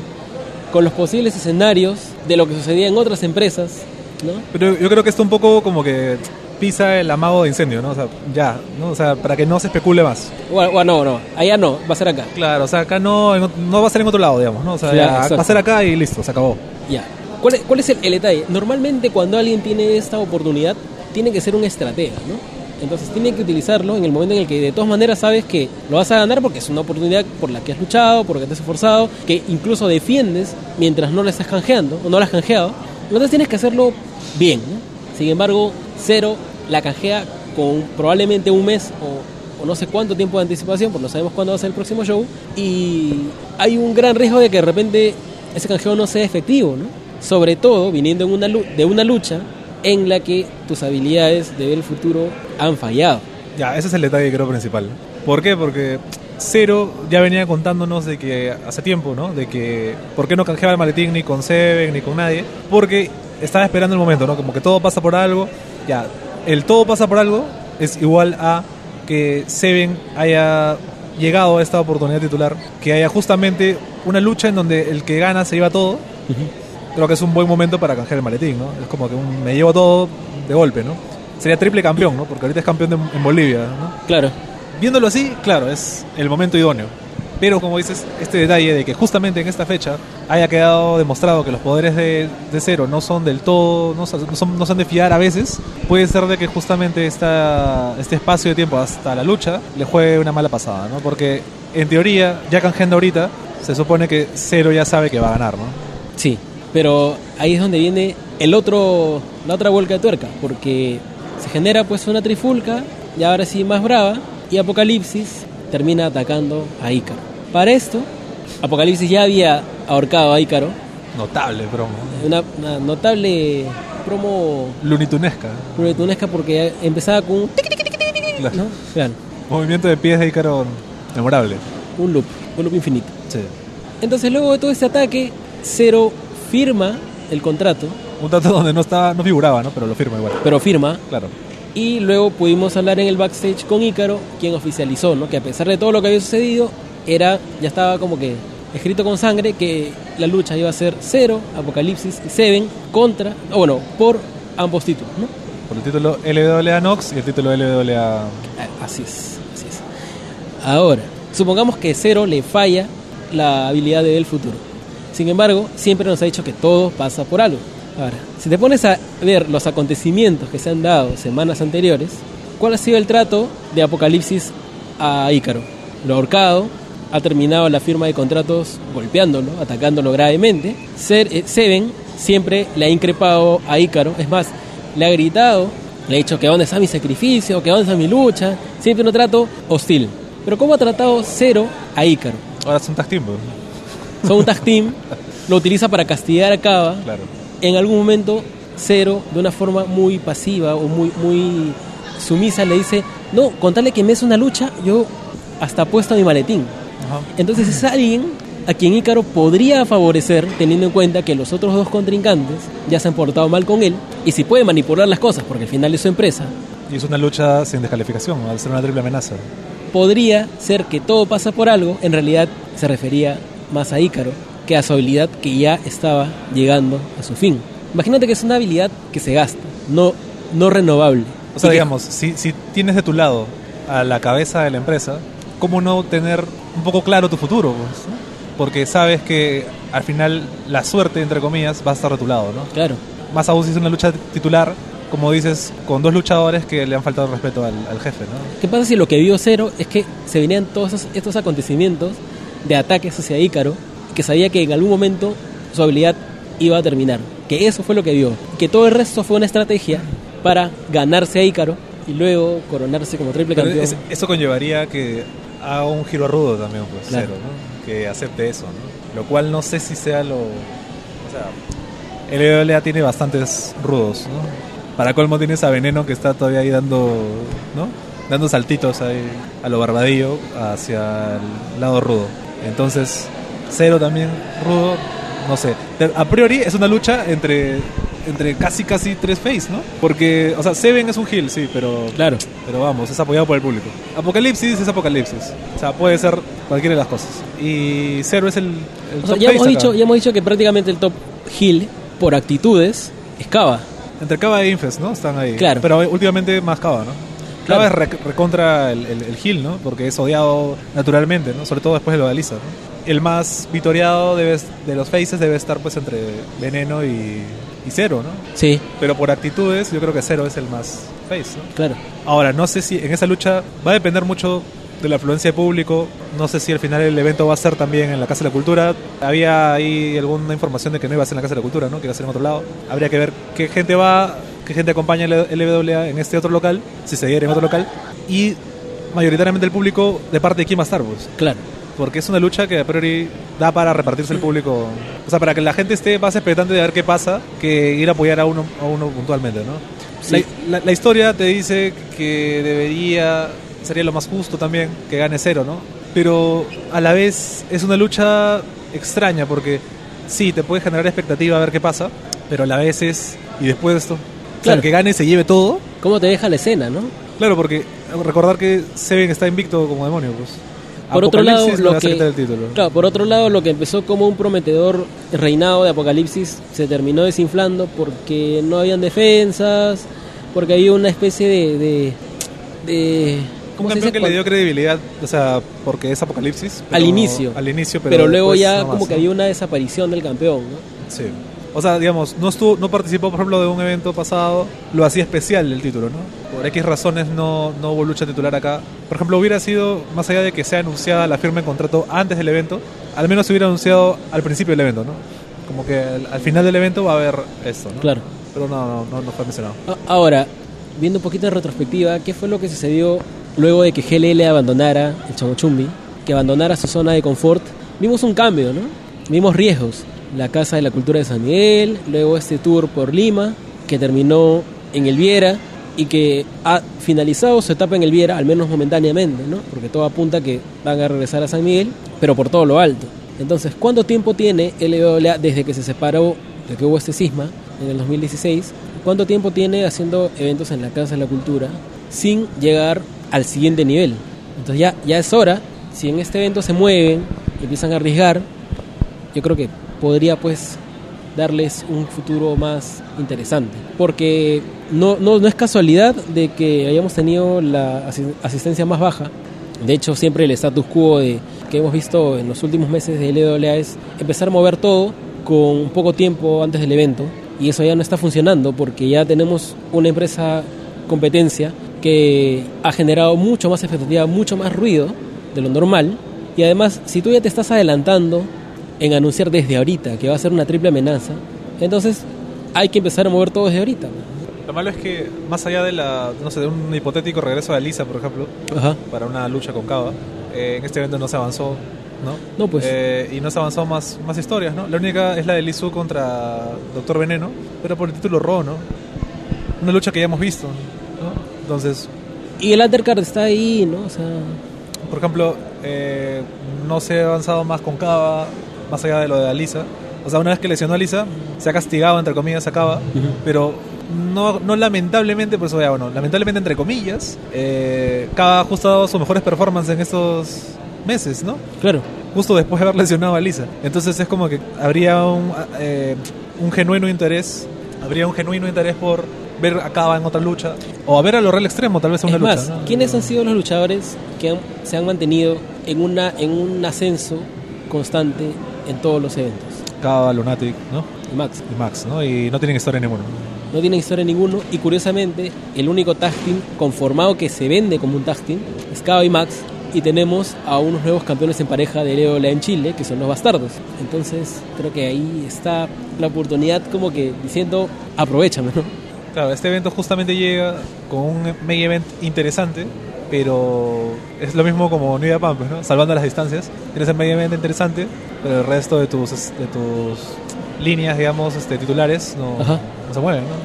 con los posibles escenarios de lo que sucedía en otras empresas, ¿no? pero yo creo que esto un poco como que pisa el amago de incendio, ¿no? O sea, ya, ¿no? O sea, para que no se especule más. Bueno, no, no, allá no, va a ser acá. Claro, o sea, acá no, no va a ser en otro lado, digamos, ¿no? O sea, ya, va a ser acá y listo, se acabó. Ya. ¿Cuál es, cuál es el, el detalle? Normalmente cuando alguien tiene esta oportunidad, tiene que ser un estratega, ¿no? Entonces tiene que utilizarlo en el momento en el que de todas maneras sabes que lo vas a ganar porque es una oportunidad por la que has luchado, por la que te has esforzado, que incluso defiendes mientras no la estás canjeando o no la has canjeado. Entonces tienes que hacerlo bien, ¿no? Sin embargo, Cero la canjea con probablemente un mes o, no sé cuánto tiempo de anticipación, porque no sabemos cuándo va a ser el próximo show, y hay un gran riesgo de que de repente ese canjeo no sea efectivo, ¿no? Sobre todo viniendo en una de una lucha en la que tus habilidades de ver el futuro han fallado. Ya, ese es el detalle creo principal. ¿Por qué? Porque Cero ya venía contándonos de que hace tiempo, ¿no? De que por qué no canjeaba el maletín ni con Seven ni con nadie. Porque estaba esperando el momento, ¿no? Como que todo pasa por algo. Ya, el todo pasa por algo es igual a que Seven haya llegado a esta oportunidad titular, que haya justamente una lucha en donde el que gana se lleva todo. Creo que es un buen momento para canjear el maletín, ¿no? Es como que un, me llevo todo de golpe, ¿no? Sería triple campeón, ¿no? Porque ahorita es campeón de- en Bolivia, ¿no? Claro, Viéndolo así, claro, es el momento idóneo. Pero como dices, este detalle de que justamente en esta fecha haya quedado demostrado que los poderes de, de Cero no son del todo, no, son- no son, de fiar a veces, puede ser de que justamente esta, este espacio de tiempo hasta la lucha le juegue una mala pasada, ¿no? Porque en teoría, ya canjeando ahorita, se supone que Cero ya sabe que va a ganar, ¿no? sí. Pero ahí es donde viene el otro, la otra vuelta de tuerca, porque se genera pues una trifulca, y ahora sí más brava, y Apocalipsis termina atacando a Ícaro. Para esto, Apocalipsis ya había ahorcado a Ícaro, Notable promo. una, una notable promo Lunitunesca. pluritunesca porque empezaba con un Claro. ¿no? Movimiento de pies de Ícaro memorable. un loop, un loop infinito. Sí. Entonces luego de todo este ataque, Zero firma el contrato, Un dato donde no estaba, no figuraba, ¿no? Pero lo firma igual. pero firma, Claro. y luego pudimos hablar en el backstage con Ícaro, quien oficializó, ¿no? Que a pesar de todo lo que había sucedido, era, ya estaba como que escrito con sangre que la lucha iba a ser Zero, Apocalipsis y Seven contra, o bueno, por ambos títulos, ¿no? Por el título LWA Nox y el título LWA. Ah, Así es, así es. Ahora, supongamos que Zero le falla la habilidad de ver el futuro. Sin embargo, siempre nos ha dicho que todo pasa por algo. Ahora, si te pones a ver los acontecimientos que se han dado semanas anteriores, ¿cuál ha sido el trato de Apocalipsis a Ícaro? Lo ha ahorcado, ha terminado la firma de contratos golpeándolo, atacándolo gravemente. Eh, Seven siempre le ha increpado a Ícaro, es más, le ha gritado, le ha dicho que dónde está mi sacrificio, que dónde está mi lucha, siempre un trato hostil. Pero ¿cómo ha tratado Cero a Ícaro? Ahora son tag team. Son un tag team, lo utiliza para castigar a Cava. Claro. En algún momento, Cero, de una forma muy pasiva o muy, muy sumisa, le dice, no, con tal de que me es una lucha, yo hasta puesto mi maletín. Ajá. Entonces es alguien a quien Ícaro podría favorecer teniendo en cuenta que los otros dos contrincantes ya se han portado mal con él y si puede manipular las cosas porque al final es su empresa, Y es una lucha sin descalificación, al ser una triple amenaza. podría ser que todo pasa por algo, en realidad se refería más a Ícaro que a su habilidad que ya estaba llegando a su fin. Imagínate que es una habilidad que se gasta, no, no renovable. O sea, que- digamos, si, si tienes de tu lado a la cabeza de la empresa, ¿cómo no tener un poco claro tu futuro? pues, no? Porque sabes que al final la suerte, entre comillas, va a estar de tu lado, ¿no? Claro, Más aún si es una lucha titular, como dices, con dos luchadores que le han faltado respeto al, al jefe, ¿no? ¿Qué pasa si lo que vio Cero es que se venían todos esos- estos acontecimientos de ataques hacia Ícaro que sabía que en algún momento su habilidad iba a terminar? Que eso fue lo que vio. Que todo el resto fue una estrategia para ganarse a Ícaro y luego coronarse como triple Pero campeón. es- eso conllevaría que haga un giro rudo también, pues, Claro. cero, ¿no? Que acepte eso, ¿no? Lo cual no sé si sea lo... O sea, el LWA tiene bastantes rudos, ¿no? Para colmo tienes a Veneno que está todavía ahí dando, ¿no? Dando saltitos ahí a lo barbadillo hacia el lado rudo. Entonces, Cero también rudo, no sé. A priori es una lucha entre entre casi casi tres face, ¿no? Porque, o sea, Seven es un heel, sí, pero Claro. pero vamos, es apoyado por el público. Apocalipsis es Apocalipsis. O sea, puede ser cualquiera de las cosas. Y Zero es el, el O sea, top ya, face hemos acá. dicho, ya hemos dicho que prácticamente el top heel, por actitudes, es Cava. Entre Cava e Infest, ¿no? Están ahí. Claro. Pero últimamente más Cava, ¿no? Claro. Cava es re- recontra el, el, el heel, ¿no? Porque es odiado naturalmente, ¿no? Sobre todo después de lo de Alisa, ¿no? El más vitoreado debe, de los faces debe estar pues entre Veneno y, y Zero, ¿no? Sí, Pero por actitudes yo creo que Zero es el más face, ¿no? claro. Ahora, no sé si en esa lucha va a depender mucho de la afluencia de público. No sé si al final el evento va a ser también en la Casa de la Cultura. Había ahí alguna información de que no iba a ser en la Casa de la Cultura, ¿no? que iba a ser en otro lado. Habría que ver qué gente va, qué gente acompaña el LWA en este otro local, si se diera en otro local. Y mayoritariamente el público, de parte de quién va a estar, pues. Claro. Porque es una lucha que a priori da para repartirse el público, o sea, para que la gente esté más expectante de ver qué pasa que ir a apoyar a uno, a uno puntualmente, ¿no? Sí. La, la- la historia te dice que debería, sería lo más justo también, que gane cero, ¿no? Pero a la vez es una lucha extraña porque sí, te puede generar expectativa a ver qué pasa, pero a la vez es, y después de esto, o sea, Claro. el que gane se lleve todo. ¿Cómo te deja la escena, no? Claro, porque recordar que Seven está invicto como demonio, pues. Por otro lado, lo que, claro, por otro lado, lo que empezó como un prometedor reinado de Apocalipsis se terminó desinflando porque no habían defensas, porque había una especie de... de, de- Un ¿cómo se campeón dice? que le dio credibilidad, o sea, porque es Apocalipsis. Al inicio. Al inicio, pero, pero, luego ya no más, como que ¿no? había una desaparición del campeón, ¿no? Sí. O sea, digamos, no estuvo, no participó, por ejemplo, de un evento pasado, lo hacía especial el título, ¿no? Por X razones no, no hubo lucha titular acá. Por ejemplo, hubiera sido, más allá de que sea anunciada la firma de contrato antes del evento, al menos se hubiera anunciado al principio del evento, ¿no? Como que al, al final del evento va a haber esto, ¿no? Claro. Pero no, no, no, no fue mencionado. Ahora, viendo un poquito en retrospectiva, ¿qué fue lo que sucedió luego de que GLL abandonara el Chamochumbi, que abandonara su zona de confort? Vimos un cambio, ¿no? Vimos riesgos. La Casa de la Cultura de San Miguel, luego este tour por Lima, que terminó en el Viera y que ha finalizado su etapa en el Viera, al menos momentáneamente, ¿no? Porque todo apunta que van a regresar a San Miguel, pero por todo lo alto. Entonces, ¿cuánto tiempo tiene LWA desde que se separó, de que hubo este cisma en el 2016? ¿Cuánto tiempo tiene haciendo eventos en la Casa de la Cultura sin llegar al siguiente nivel? Entonces ya, ya es hora, si en este evento se mueven, empiezan a arriesgar, yo creo que podría pues darles un futuro más interesante. Porque no, no, no es casualidad de que hayamos tenido la asi- asistencia más baja. De hecho, siempre el status quo de, que hemos visto en los últimos meses de LWA es empezar a mover todo con poco tiempo antes del evento. Y eso ya no está funcionando porque ya tenemos una empresa competencia que ha generado mucho más expectativa, mucho más ruido de lo normal. Y además, si tú ya te estás adelantando en anunciar desde ahorita que va a ser una triple amenaza, entonces hay que empezar a mover todo desde ahorita. Lo malo es que, más allá de la, no sé, de un hipotético regreso de Alisa, por ejemplo, Ajá. para una lucha con Cava, eh, en este evento no se avanzó, ¿no? No, pues. Eh, y no se avanzó más, más historias, ¿no? La única es la de Lizu contra Doctor Veneno, pero por el título Raw, ¿no? Una lucha que ya hemos visto, ¿no? Entonces, Y el undercard está ahí, ¿no? O sea, por ejemplo, eh, no se ha avanzado más con Cava, más allá de lo de Alisa. O sea, una vez que lesionó a Alisa, se ha castigado, entre comillas, a Cava, pero no, no lamentablemente, por eso ya, bueno, lamentablemente, entre comillas, eh, Cava justo ha dado sus mejores performances en estos meses, ¿no? claro. justo después de haber lesionado a Lisa. Entonces es como que habría un, eh, un genuino interés, habría un genuino interés por ver a Cava en otra lucha, o a ver a lo real extremo, tal vez en Es una más, lucha. ¿no? ¿quiénes han sido los luchadores que han- se han mantenido en, una, en un ascenso constante en todos los eventos? Cava, Lunatic, ¿no? Y Max. Y Max, ¿no? Y no tienen historia ninguno. No tienen historia ninguno y curiosamente el único tag team conformado que se vende como un tag team es Cava y Max y tenemos a unos nuevos campeones en pareja de Leola en Chile que son los bastardos. Entonces creo que ahí está la oportunidad como que diciendo aprovechame, ¿no? Claro, este evento justamente llega con un main event interesante, pero es lo mismo como New Japan, pues, ¿no? Salvando las distancias. Tienes el main event interesante, pero el resto de tus, de tus líneas, digamos, este, titulares no, se mueven, ¿no?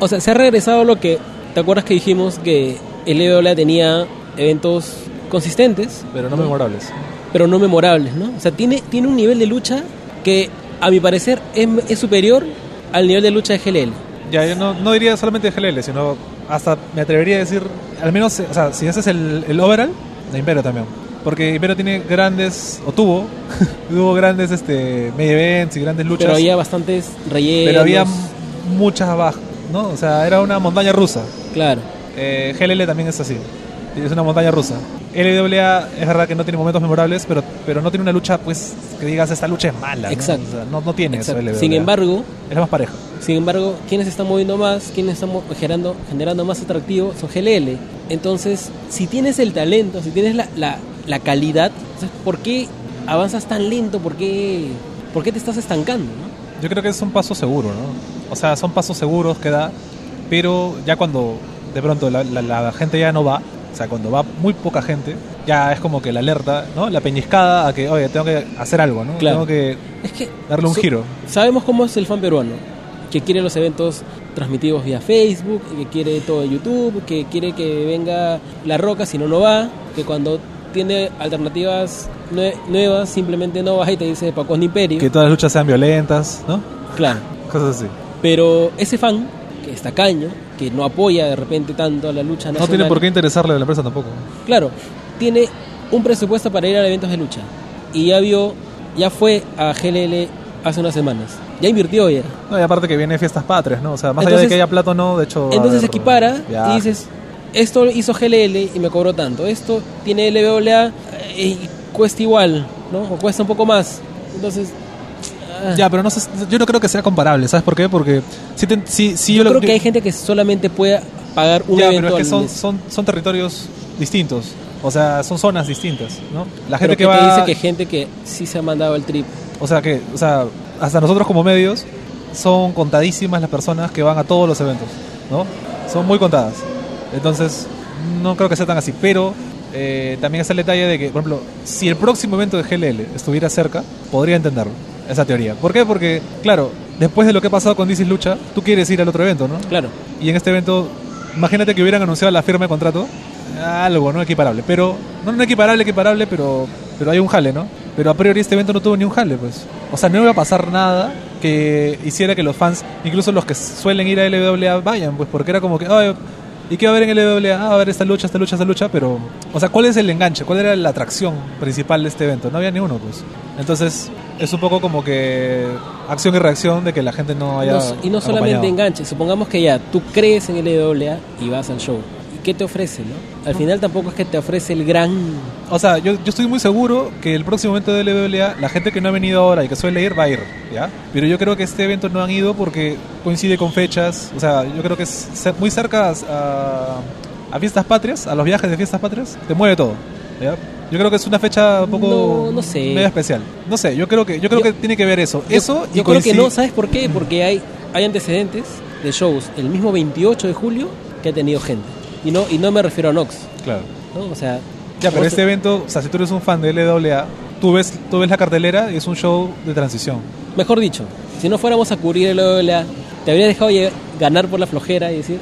O sea, se ha regresado lo que ¿te acuerdas que dijimos que el Leola tenía eventos consistentes, Pero no memorables. pero no memorables, ¿no? O sea, tiene tiene un nivel de lucha que a mi parecer es, es superior al nivel de lucha de GLL. Ya, yo no, no diría solamente GLL, sino hasta me atrevería a decir, al menos, o sea, si haces el, el overall, de Imperio también. Porque Imperio tiene grandes, o tuvo, [laughs] tuvo grandes este, main events y grandes luchas. Pero había bastantes rellenos. pero había muchas abajo, ¿no? O sea, era una montaña rusa. Claro. Eh, GLL también es así, es una montaña rusa. LWA es verdad que no tiene momentos memorables, pero, pero no tiene una lucha, pues, que digas, esta lucha es mala. ¿no? Exacto. O sea, no, no tiene Exacto. eso LWA. Sin embargo, Es la más pareja. Sin embargo, quienes están moviendo más, quienes están generando, generando más atractivo son GLL. Entonces, si tienes el talento, si tienes la, la, la calidad, entonces, ¿por qué avanzas tan lento? ¿Por qué, por qué te estás estancando? no? Yo creo que es un paso seguro, ¿no? O sea, son pasos seguros que da, pero ya cuando de pronto la- la gente ya no va, o sea, cuando va muy poca gente, ya es como que la alerta, ¿no? La peñiscada a que, oye, tengo que hacer algo, ¿no? Claro. Tengo que Es que darle un so- giro. Sabemos cómo es el fan peruano, que quiere los eventos transmitidos vía Facebook, que quiere todo en YouTube, que quiere que venga La Roca, si no, no va, que cuando tiene alternativas nue- nuevas simplemente no va y te dice Pacón Imperio. Que todas las luchas sean violentas, ¿no? Claro. Cosas así. Pero ese fan, que es tacaño, que no apoya de repente tanto a la lucha No nacional, tiene por qué interesarle a la empresa tampoco. Claro, tiene un presupuesto para ir a eventos de lucha. Y ya vio, ya fue a GLL hace unas semanas. Ya invirtió ya. No, y aparte que viene fiestas patrias, ¿no? O sea, más allá de que haya plato no, de hecho... Entonces haber equipara y dices, esto hizo GLL y me cobró tanto. Esto tiene LWA eh, y cuesta igual, ¿no? O cuesta un poco más. Entonces, Ya, pero no sé, yo no creo que sea comparable, ¿sabes por qué? Porque si, te- si, si yo lo- creo que hay gente que solamente puede pagar un Ya, evento pero es que son, son, son territorios distintos. O sea, son zonas distintas, ¿no? La Pero gente que te va... dice que gente que sí se ha mandado el trip. O sea, que, o sea, hasta nosotros como medios son contadísimas las personas que van a todos los eventos, ¿no? Son muy contadas. Entonces, no creo que sea tan así. Pero eh, también está el detalle de que, por ejemplo, si el próximo evento de GLL estuviera cerca, podría entenderlo, esa teoría. ¿Por qué? Porque, claro, después de lo que ha pasado con DC Lucha, tú quieres ir al otro evento, ¿no? Claro. Y en este evento, imagínate que hubieran anunciado la firma de contrato, algo, ¿no? Equiparable. Pero, no, no equiparable, equiparable, pero, pero hay un jale, ¿no? Pero a priori este evento no tuvo ni un jale, pues. O sea, no iba a pasar nada que hiciera que los fans, incluso los que suelen ir a LWA, vayan, pues, porque era como que, "Ay, ¿y qué va a haber en LWA? Ah, va a haber esta lucha, esta lucha, esta lucha, pero, o sea, ¿cuál es el enganche? ¿Cuál era la atracción principal de este evento? No había ni uno, pues. Entonces, es un poco como que acción y reacción de que la gente no haya. No y no solamente acompañado. enganche, supongamos que ya tú crees en el LWA y vas al show. ¿Y qué te ofrece, no? Al final tampoco es que te ofrece el gran... O sea, yo, yo estoy muy seguro que el próximo evento de LWA, la gente que no ha venido ahora y que suele ir, va a ir, ¿ya? Pero yo creo que este evento no han ido porque coincide con fechas, o sea, yo creo que es muy cerca a, a fiestas patrias, a los viajes de fiestas patrias, te mueve todo, ¿ya? Yo creo que es una fecha un poco No, no sé. medio especial. No sé, yo creo que yo creo Yo- que tiene que ver eso. Yo- eso y yo creo que no, ¿sabes por qué? Porque hay, hay antecedentes de shows el mismo 28 de julio que ha tenido gente. Y no, y no me refiero a Nox, Claro. ¿no? O sea... Ya, pero este evento, o sea, si tú eres un fan de LWA, tú ves, tú ves la cartelera y es un show de transición. Mejor dicho, si no fuéramos a cubrir el LWA, te habría dejado ganar por la flojera y decir,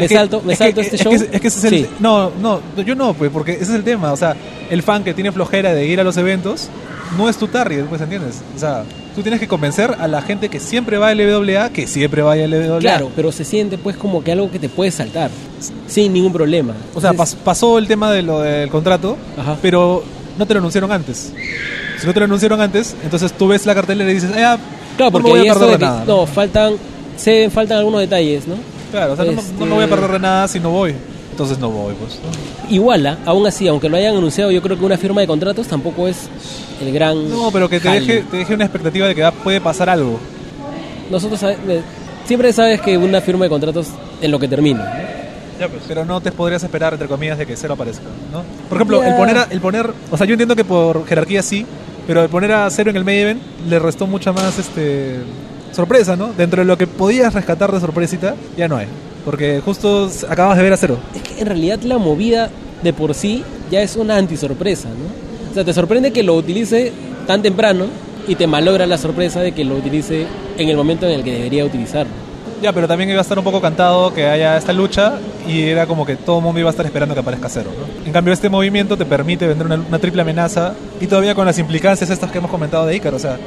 me Es que- salto, me es que- salto este es show. que- es que ese es el- Sí. No, no, yo no, pues, porque ese es el tema. O sea, el fan que tiene flojera de ir a los eventos no es tu target, pues, ¿entiendes? O sea, tú tienes que convencer a la gente que siempre va a LWA que siempre vaya a LWA. Claro, pero se siente pues como que algo que te puede saltar sin ningún problema. O sea, Entonces, pas- pasó el tema de lo del contrato, Ajá. pero no te lo anunciaron antes. Si no te lo anunciaron antes, entonces tú ves la cartelera y dices, ah, claro, no porque me voy a perder de de que- nada. no, faltan, se faltan algunos detalles, ¿no? Claro, o sea, no- no, Este- me voy a perder de nada si no voy. Entonces no voy, pues. ¿no? Iguala, aún así, aunque lo hayan anunciado, yo creo que una firma de contratos tampoco es el gran. No, pero que te jale. deje, te deje una expectativa de que ah, puede pasar algo. Nosotros siempre sabes que una firma de contratos en lo que termina. ¿no? Pero no te podrías esperar, entre comillas, de que cero aparezca, ¿no? Por ejemplo, Ya. el poner, a- el poner, o sea, yo entiendo que por jerarquía sí, pero el poner a cero en el main event le restó mucha más, este, sorpresa, ¿no? Dentro de lo que podías rescatar de sorpresita, ya no hay, porque justo acabas de ver a cero. Es que en realidad la movida de por sí ya es una antisorpresa, ¿no? O sea, te sorprende que lo utilice tan temprano y te malogra la sorpresa de que lo utilice en el momento en el que debería utilizarlo. Ya, pero también iba a estar un poco cantado que haya esta lucha y era como que todo el mundo iba a estar esperando que aparezca cero, ¿no? En cambio, este movimiento te permite vender una, una triple amenaza y todavía con las implicancias estas que hemos comentado de Ícaro, o sea,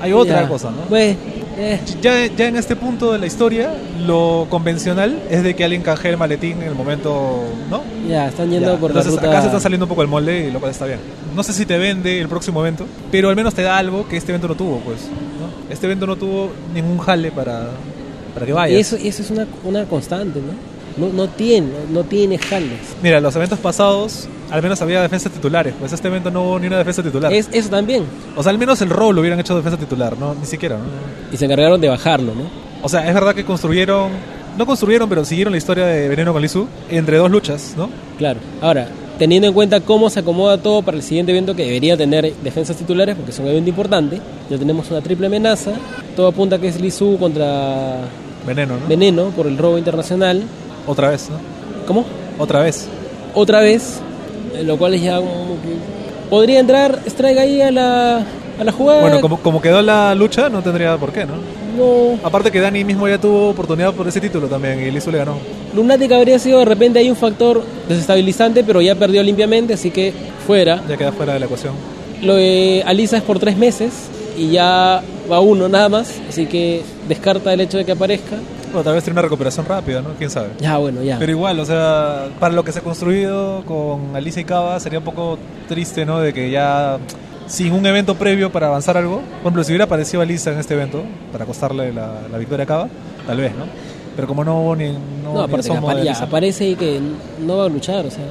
hay otra Ya. cosa, ¿no? Pues, eh, Ya, ya en este punto de la historia, lo convencional es de que alguien canjee el maletín en el momento, ¿no? ya, están yendo Ya. por Entonces la ruta... acá se está saliendo un poco el molde y lo cual está bien. No sé si te vende el próximo evento, pero al menos te da algo que este evento no tuvo, pues. ¿no? Este evento no tuvo ningún jale para, para que vayas. Y eso, eso es una, una constante, ¿no? No, no tiene, no tiene jales. Mira, los eventos pasados al menos había defensas titulares, pues este evento no hubo ni una defensa titular. Es, eso también. O sea, al menos el rol lo hubieran hecho defensa titular, no ni siquiera, ¿no? Y se encargaron de bajarlo, ¿no? O sea, es verdad que construyeron, no construyeron, pero siguieron la historia de Veneno con Lizu entre dos luchas, ¿no? Claro. Ahora, teniendo en cuenta cómo se acomoda todo para el siguiente evento que debería tener defensas titulares, porque es un evento importante, ya tenemos una triple amenaza, todo apunta que es Lizu contra Veneno, ¿no? Veneno por el robo internacional. Otra vez, ¿no? ¿Cómo? Otra vez. Otra vez, lo cual es ya como que podría entrar Strike ahí a la, a la jugada. Bueno, como, como quedó la lucha, no tendría por qué, ¿no? no, Aparte que Dani mismo ya tuvo oportunidad por ese título también y Lizu le ganó. Lunatic habría sido de repente ahí un factor desestabilizante, pero ya perdió limpiamente, así que fuera. Ya queda fuera de la ecuación. Lo de Alisa es por tres meses y ya va uno nada más, así que descarta el hecho de que aparezca. Bueno, tal vez tiene una recuperación rápida, ¿no? ¿Quién sabe? Ya, bueno, ya. Pero igual, o sea, para lo que se ha construido con Alicia y Cava sería un poco triste, ¿no? De que ya sin un evento previo para avanzar algo, por ejemplo, si hubiera aparecido Alicia en este evento para costarle la, la victoria a Cava, tal vez, ¿no? Pero como no hubo ni, no, No, ni aparte de apa- ya, aparece y que no va a luchar, o sea,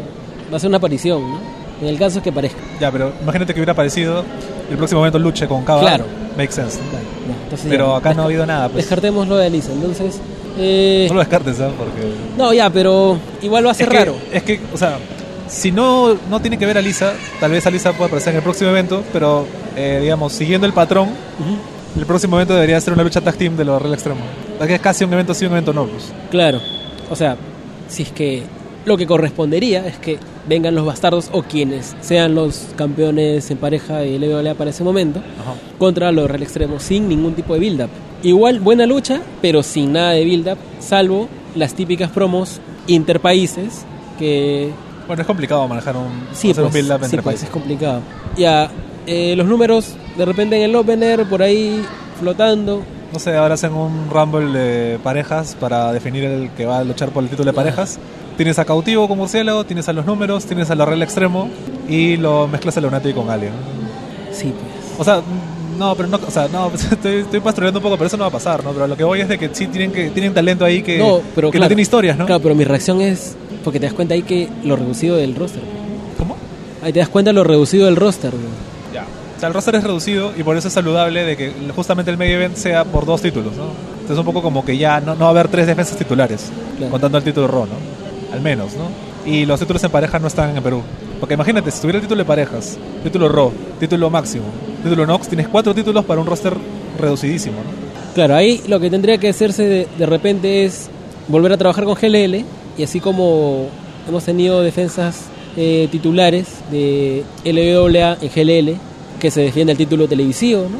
va a ser una aparición, ¿no? En el caso es que parezca. Ya, pero imagínate que hubiera aparecido el próximo evento luche con Cava. Claro. Make sense. ¿no? Entonces Pero acá no ha habido nada, pues. Descartemos lo de Alisa, entonces... eh, No lo descartes, ¿sabes? Porque... no, ya, pero igual va a ser es que, raro. Es que, o sea, si no, no tiene que ver a Lisa, tal vez Alisa pueda aparecer en el próximo evento, pero, eh, digamos, siguiendo el patrón, el próximo evento debería ser una lucha tag team de los Real Extremo. Que es casi un evento sí, un evento no. Pues. Claro, o sea, si es que lo que correspondería es que vengan los bastardos o quienes sean los campeones en pareja de LWA para ese momento contra los Real Extremos sin ningún tipo de build-up. Igual buena lucha, pero sin nada de build-up, salvo las típicas promos interpaíses que Bueno, es complicado manejar un, sí, hacer pues, un build-up sí, entre pues, países. es complicado. Ya, eh, los números de repente en el opener por ahí flotando. No sé, ahora hacen un rumble de parejas para definir el que va a luchar por el título de parejas. Tienes a Cautivo con Murciélago, tienes a los números, tienes a la Real Extremo y lo mezclas a Lunatic con Alien. Sí, pues. O sea, no, pero no, o sea, no, [laughs] estoy, estoy pastoreando un poco, pero eso no va a pasar, ¿no? Pero lo que voy es de que sí tienen que tienen talento ahí que, No, pero que claro, no tiene historias, ¿no? Claro, pero mi reacción es porque te das cuenta ahí que lo reducido del roster. ¿Cómo? Ahí te das cuenta lo reducido del roster. Ya. O sea, el roster es reducido y por eso es saludable de que justamente el medio event sea por dos títulos, ¿no? Entonces un poco como que ya no, no va a haber tres defensas titulares, Claro. contando el título Raw, ¿no? Al menos, ¿no? Y los títulos en pareja no están en Perú. Porque imagínate, si tuviera el título de parejas, título Raw, título máximo, título Nox, tienes cuatro títulos para un roster reducidísimo, ¿no? Claro, ahí lo que tendría que hacerse de, de repente es volver a trabajar con GLL y así como hemos tenido defensas eh, titulares de LWA en GLL que se defiende el título televisivo, ¿no?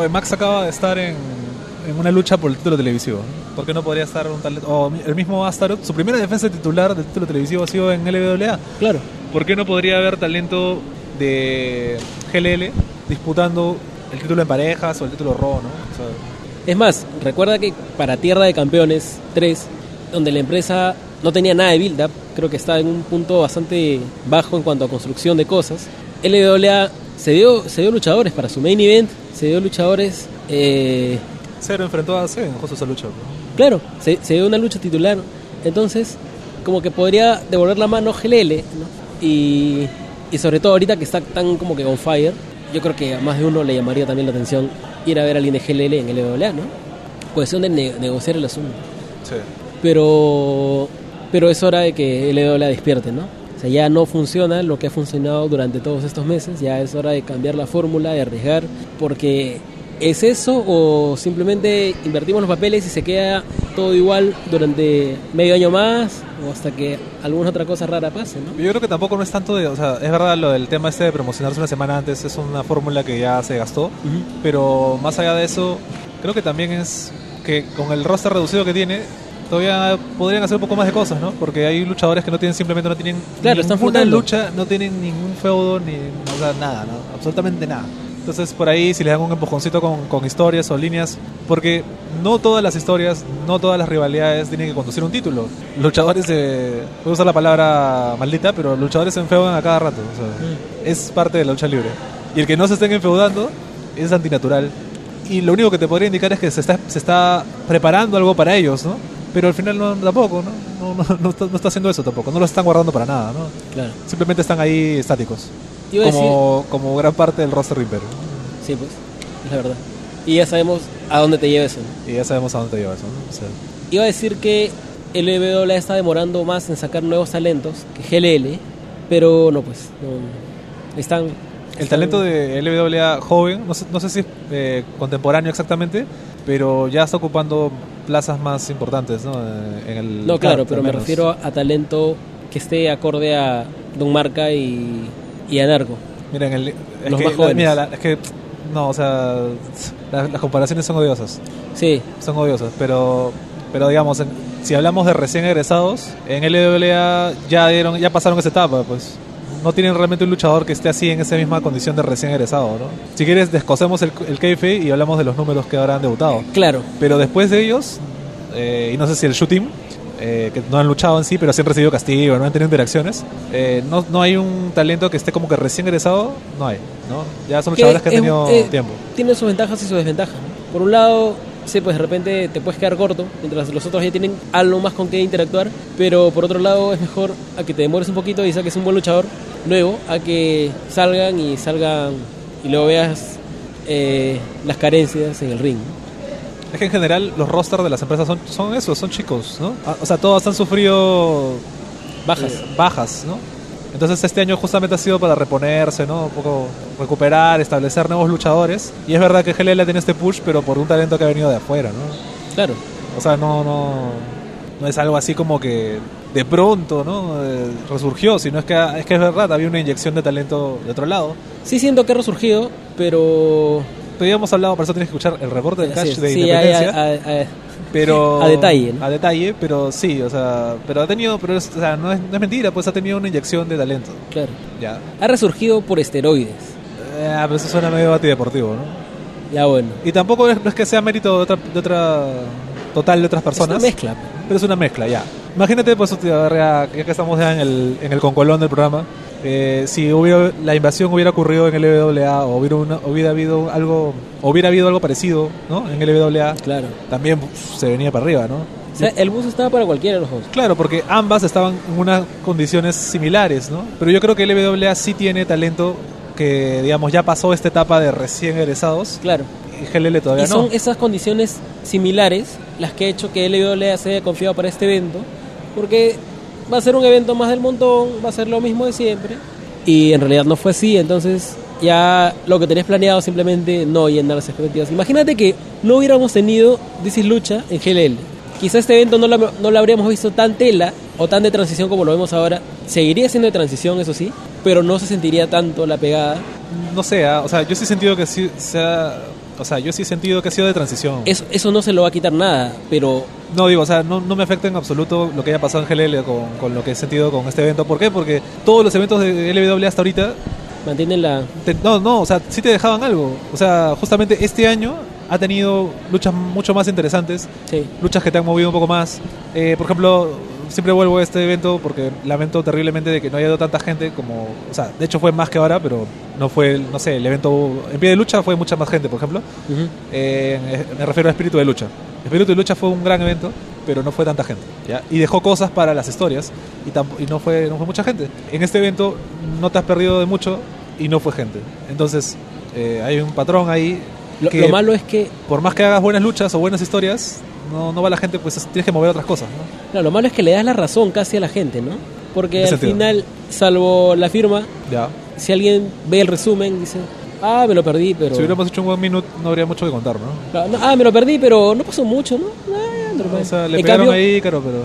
Oye, Max acaba de estar en, en una lucha por el título televisivo. ¿Por qué no podría estar un talento? O el mismo Astaroth, su primera defensa titular del título televisivo ha sido en LWA. Claro. ¿Por qué no podría haber talento de GLL disputando el título en parejas o el título Raw, ¿no? O sea, Es más, recuerda que para Tierra de Campeones 3, donde la empresa no tenía nada de build-up, creo que estaba en un punto bastante bajo en cuanto a construcción de cosas, LWA se dio, se dio luchadores para su main event, se dio luchadores, eh, Cero enfrentó a Seven justo esa lucha. ¿no? claro, se, se dio una lucha titular, entonces como que podría devolver la mano GLL, ¿no? y, y sobre todo ahorita que está tan como que on fire, yo creo que a más de uno le llamaría también la atención ir a ver a alguien de GLL en LWA, ¿no? Cuestión de ne- negociar el asunto. Sí. pero pero es hora de que el la despierte, ¿no? O sea, ya no funciona lo que ha funcionado durante todos estos meses, ya es hora de cambiar la fórmula, de arriesgar, porque ¿es eso o simplemente invertimos los papeles y se queda todo igual durante medio año más o hasta que alguna otra cosa rara pase, ¿no? Yo creo que tampoco no es tanto de, o sea, es verdad lo del tema este de promocionarse una semana antes es una fórmula que ya se gastó, pero más allá de eso, creo que también es que con el roster reducido que tiene, todavía podrían hacer un poco más de cosas, ¿no? Porque hay luchadores que no tienen simplemente no tienen Claro, están lucha, no tienen ningún feudo ni o sea, nada, ¿no? Absolutamente nada. Entonces por ahí si les dan un empujoncito con, con historias o líneas, porque no todas las historias, no todas las rivalidades tienen que conducir un título. Luchadores, eh, voy a usar la palabra maldita, pero luchadores se enfeudan a cada rato. o sea, Es parte de la lucha libre. Y el que no se estén enfeudando es antinatural. Y lo único que te podría indicar es que se está, se está preparando algo para ellos, ¿no? Pero al final no, tampoco, ¿no? No, no, no está, no está haciendo eso tampoco, no lo están guardando para nada, ¿no? Claro. Simplemente están ahí estáticos. Iba Como, como gran parte del roster Reaper. Sí, pues, es la verdad. Y ya sabemos a dónde te lleva eso. Y ya sabemos a dónde lleva eso, ¿no? Iba a decir que LWA está demorando más en sacar nuevos talentos que GLL, pero no, pues, no, están... el talento de LWA joven, no sé, no sé si es eh, contemporáneo exactamente, pero ya está ocupando plazas más importantes, ¿no? Eh, En el No, claro, pero me refiero a, a talento que esté acorde a Don Marca y, y a Narco. Mira, en el, es Los que, más jóvenes. mira, la- es que no, o sea, la- las comparaciones son odiosas, Sí, son odiosas, pero pero digamos, en- si hablamos de recién egresados, en LWA ya dieron ya pasaron esa etapa, pues no tienen realmente un luchador que esté así en esa misma condición de recién egresado, ¿no? Si quieres descosemos el, el y hablamos de los números que ahora han debutado. claro. Pero después de ellos, eh, y no sé si el shooting, eh, que no han luchado en sí, pero sí han recibido castigo, no han tenido interacciones, eh, no, no hay un talento que esté como que recién egresado, no hay, ¿no? Ya son luchadores que han tenido eh, tiempo. Tiene sus ventajas y sus desventajas. ¿no? Por un lado, sí, pues de repente te puedes quedar corto, mientras los otros ya tienen algo más con qué interactuar, pero por otro lado es mejor a que te demores un poquito y saques un buen luchador nuevo, a que salgan y salgan y luego veas eh, las carencias en el ring. ¿no? Es que en general los rosters de las empresas son, son esos, son chicos, ¿no? Ah, O sea, todos han sufrido Bajas. eh, bajas, ¿no? Entonces este año justamente ha sido para reponerse, ¿no? Un poco recuperar, establecer nuevos luchadores. Y es verdad que GLL tiene este push, pero por un talento que ha venido de afuera, ¿no? Claro. O sea, no, no, no es algo así como que de pronto, ¿no? Eh, resurgió, sino es que es que es verdad, había una inyección de talento de otro lado. Sí siento que ha resurgido, pero... Hemos hablado, por eso tienes que escuchar el reporte del Cash de sí, Independencia. pero a detalle, ¿no? a detalle pero sí o sea pero ha tenido pero es, o sea, no, es, no es mentira pues ha tenido una inyección de talento claro. ya Ha resurgido por esteroides. Eh, pero eso suena medio antideportivo no Ya bueno. y tampoco es, no es que sea mérito de otra, de otra total de otras Es una personas mezcla. pero es una mezcla ya imagínate pues ya que estamos ya en el en el concolón del programa eh, si hubiera la invasión hubiera ocurrido en el LWA o hubiera una- hubiera habido algo hubiera habido algo parecido no en el LWA Claro. también se venía para arriba no O sea, el bus estaba para cualquiera de los dos. Claro, porque ambas estaban en unas condiciones similares, ¿no? Pero yo creo que el LWA sí tiene talento que, digamos, ya pasó esta etapa de recién egresados Claro. y GLL todavía Y no. son esas condiciones similares las que ha hecho que LWA se haya confiado para este evento, porque va a ser un evento más del montón, va a ser lo mismo de siempre, y en realidad no fue así, entonces ya lo que tenías planeado simplemente no llenar las expectativas. Imagínate que no hubiéramos tenido This is Lucha en GLL. Quizá este evento no lo, no lo habríamos visto tan tela o tan de transición como lo vemos ahora. Seguiría siendo de transición, eso sí, pero no se sentiría tanto la pegada. No sé, ah, o sea, yo sí he sentido que sí sea... O sea, yo sí he sentido que ha sido de transición. Eso, eso no se lo va a quitar nada, pero No digo, o sea, no, no me afecta en absoluto lo que haya pasado en GLL con, con lo que he sentido con este evento. ¿Por qué? Porque todos los eventos de LWA hasta ahorita mantienen la... Te- no, no, o sea, sí te dejaban algo. O sea, justamente este año ha tenido luchas mucho más interesantes, Sí. luchas que te han movido un poco más. Eh, por ejemplo, siempre vuelvo a este evento porque lamento terriblemente de que no haya ido tanta gente como, o sea, de hecho fue más que ahora, pero no fue, no sé, el evento en pie de lucha fue mucha más gente, por ejemplo. Ujú. Eh, me refiero a Espíritu de Lucha. Espíritu de Lucha fue un gran evento, pero no fue tanta gente. ¿ya? Y dejó cosas para las historias y, y no, fue, no fue mucha gente. En este evento no te has perdido de mucho y no fue gente. Entonces eh, hay un patrón ahí. Lo, que lo malo es que Por más que hagas buenas luchas o buenas historias, no, no va la gente, pues tienes que mover otras cosas. ¿no? no, lo malo es que le das la razón casi a la gente, ¿no? Porque ¿En al sentido? final, salvo la firma, Ya. si alguien ve el resumen, dice, ah, me lo perdí, pero... Si hubiéramos hecho un one minute, no habría mucho que contar, ¿no? Ah, no, ah, me lo perdí, pero no pasó mucho, ¿no? Ah, normal. O sea, le en, pegaron cambio, ahí, claro, pero.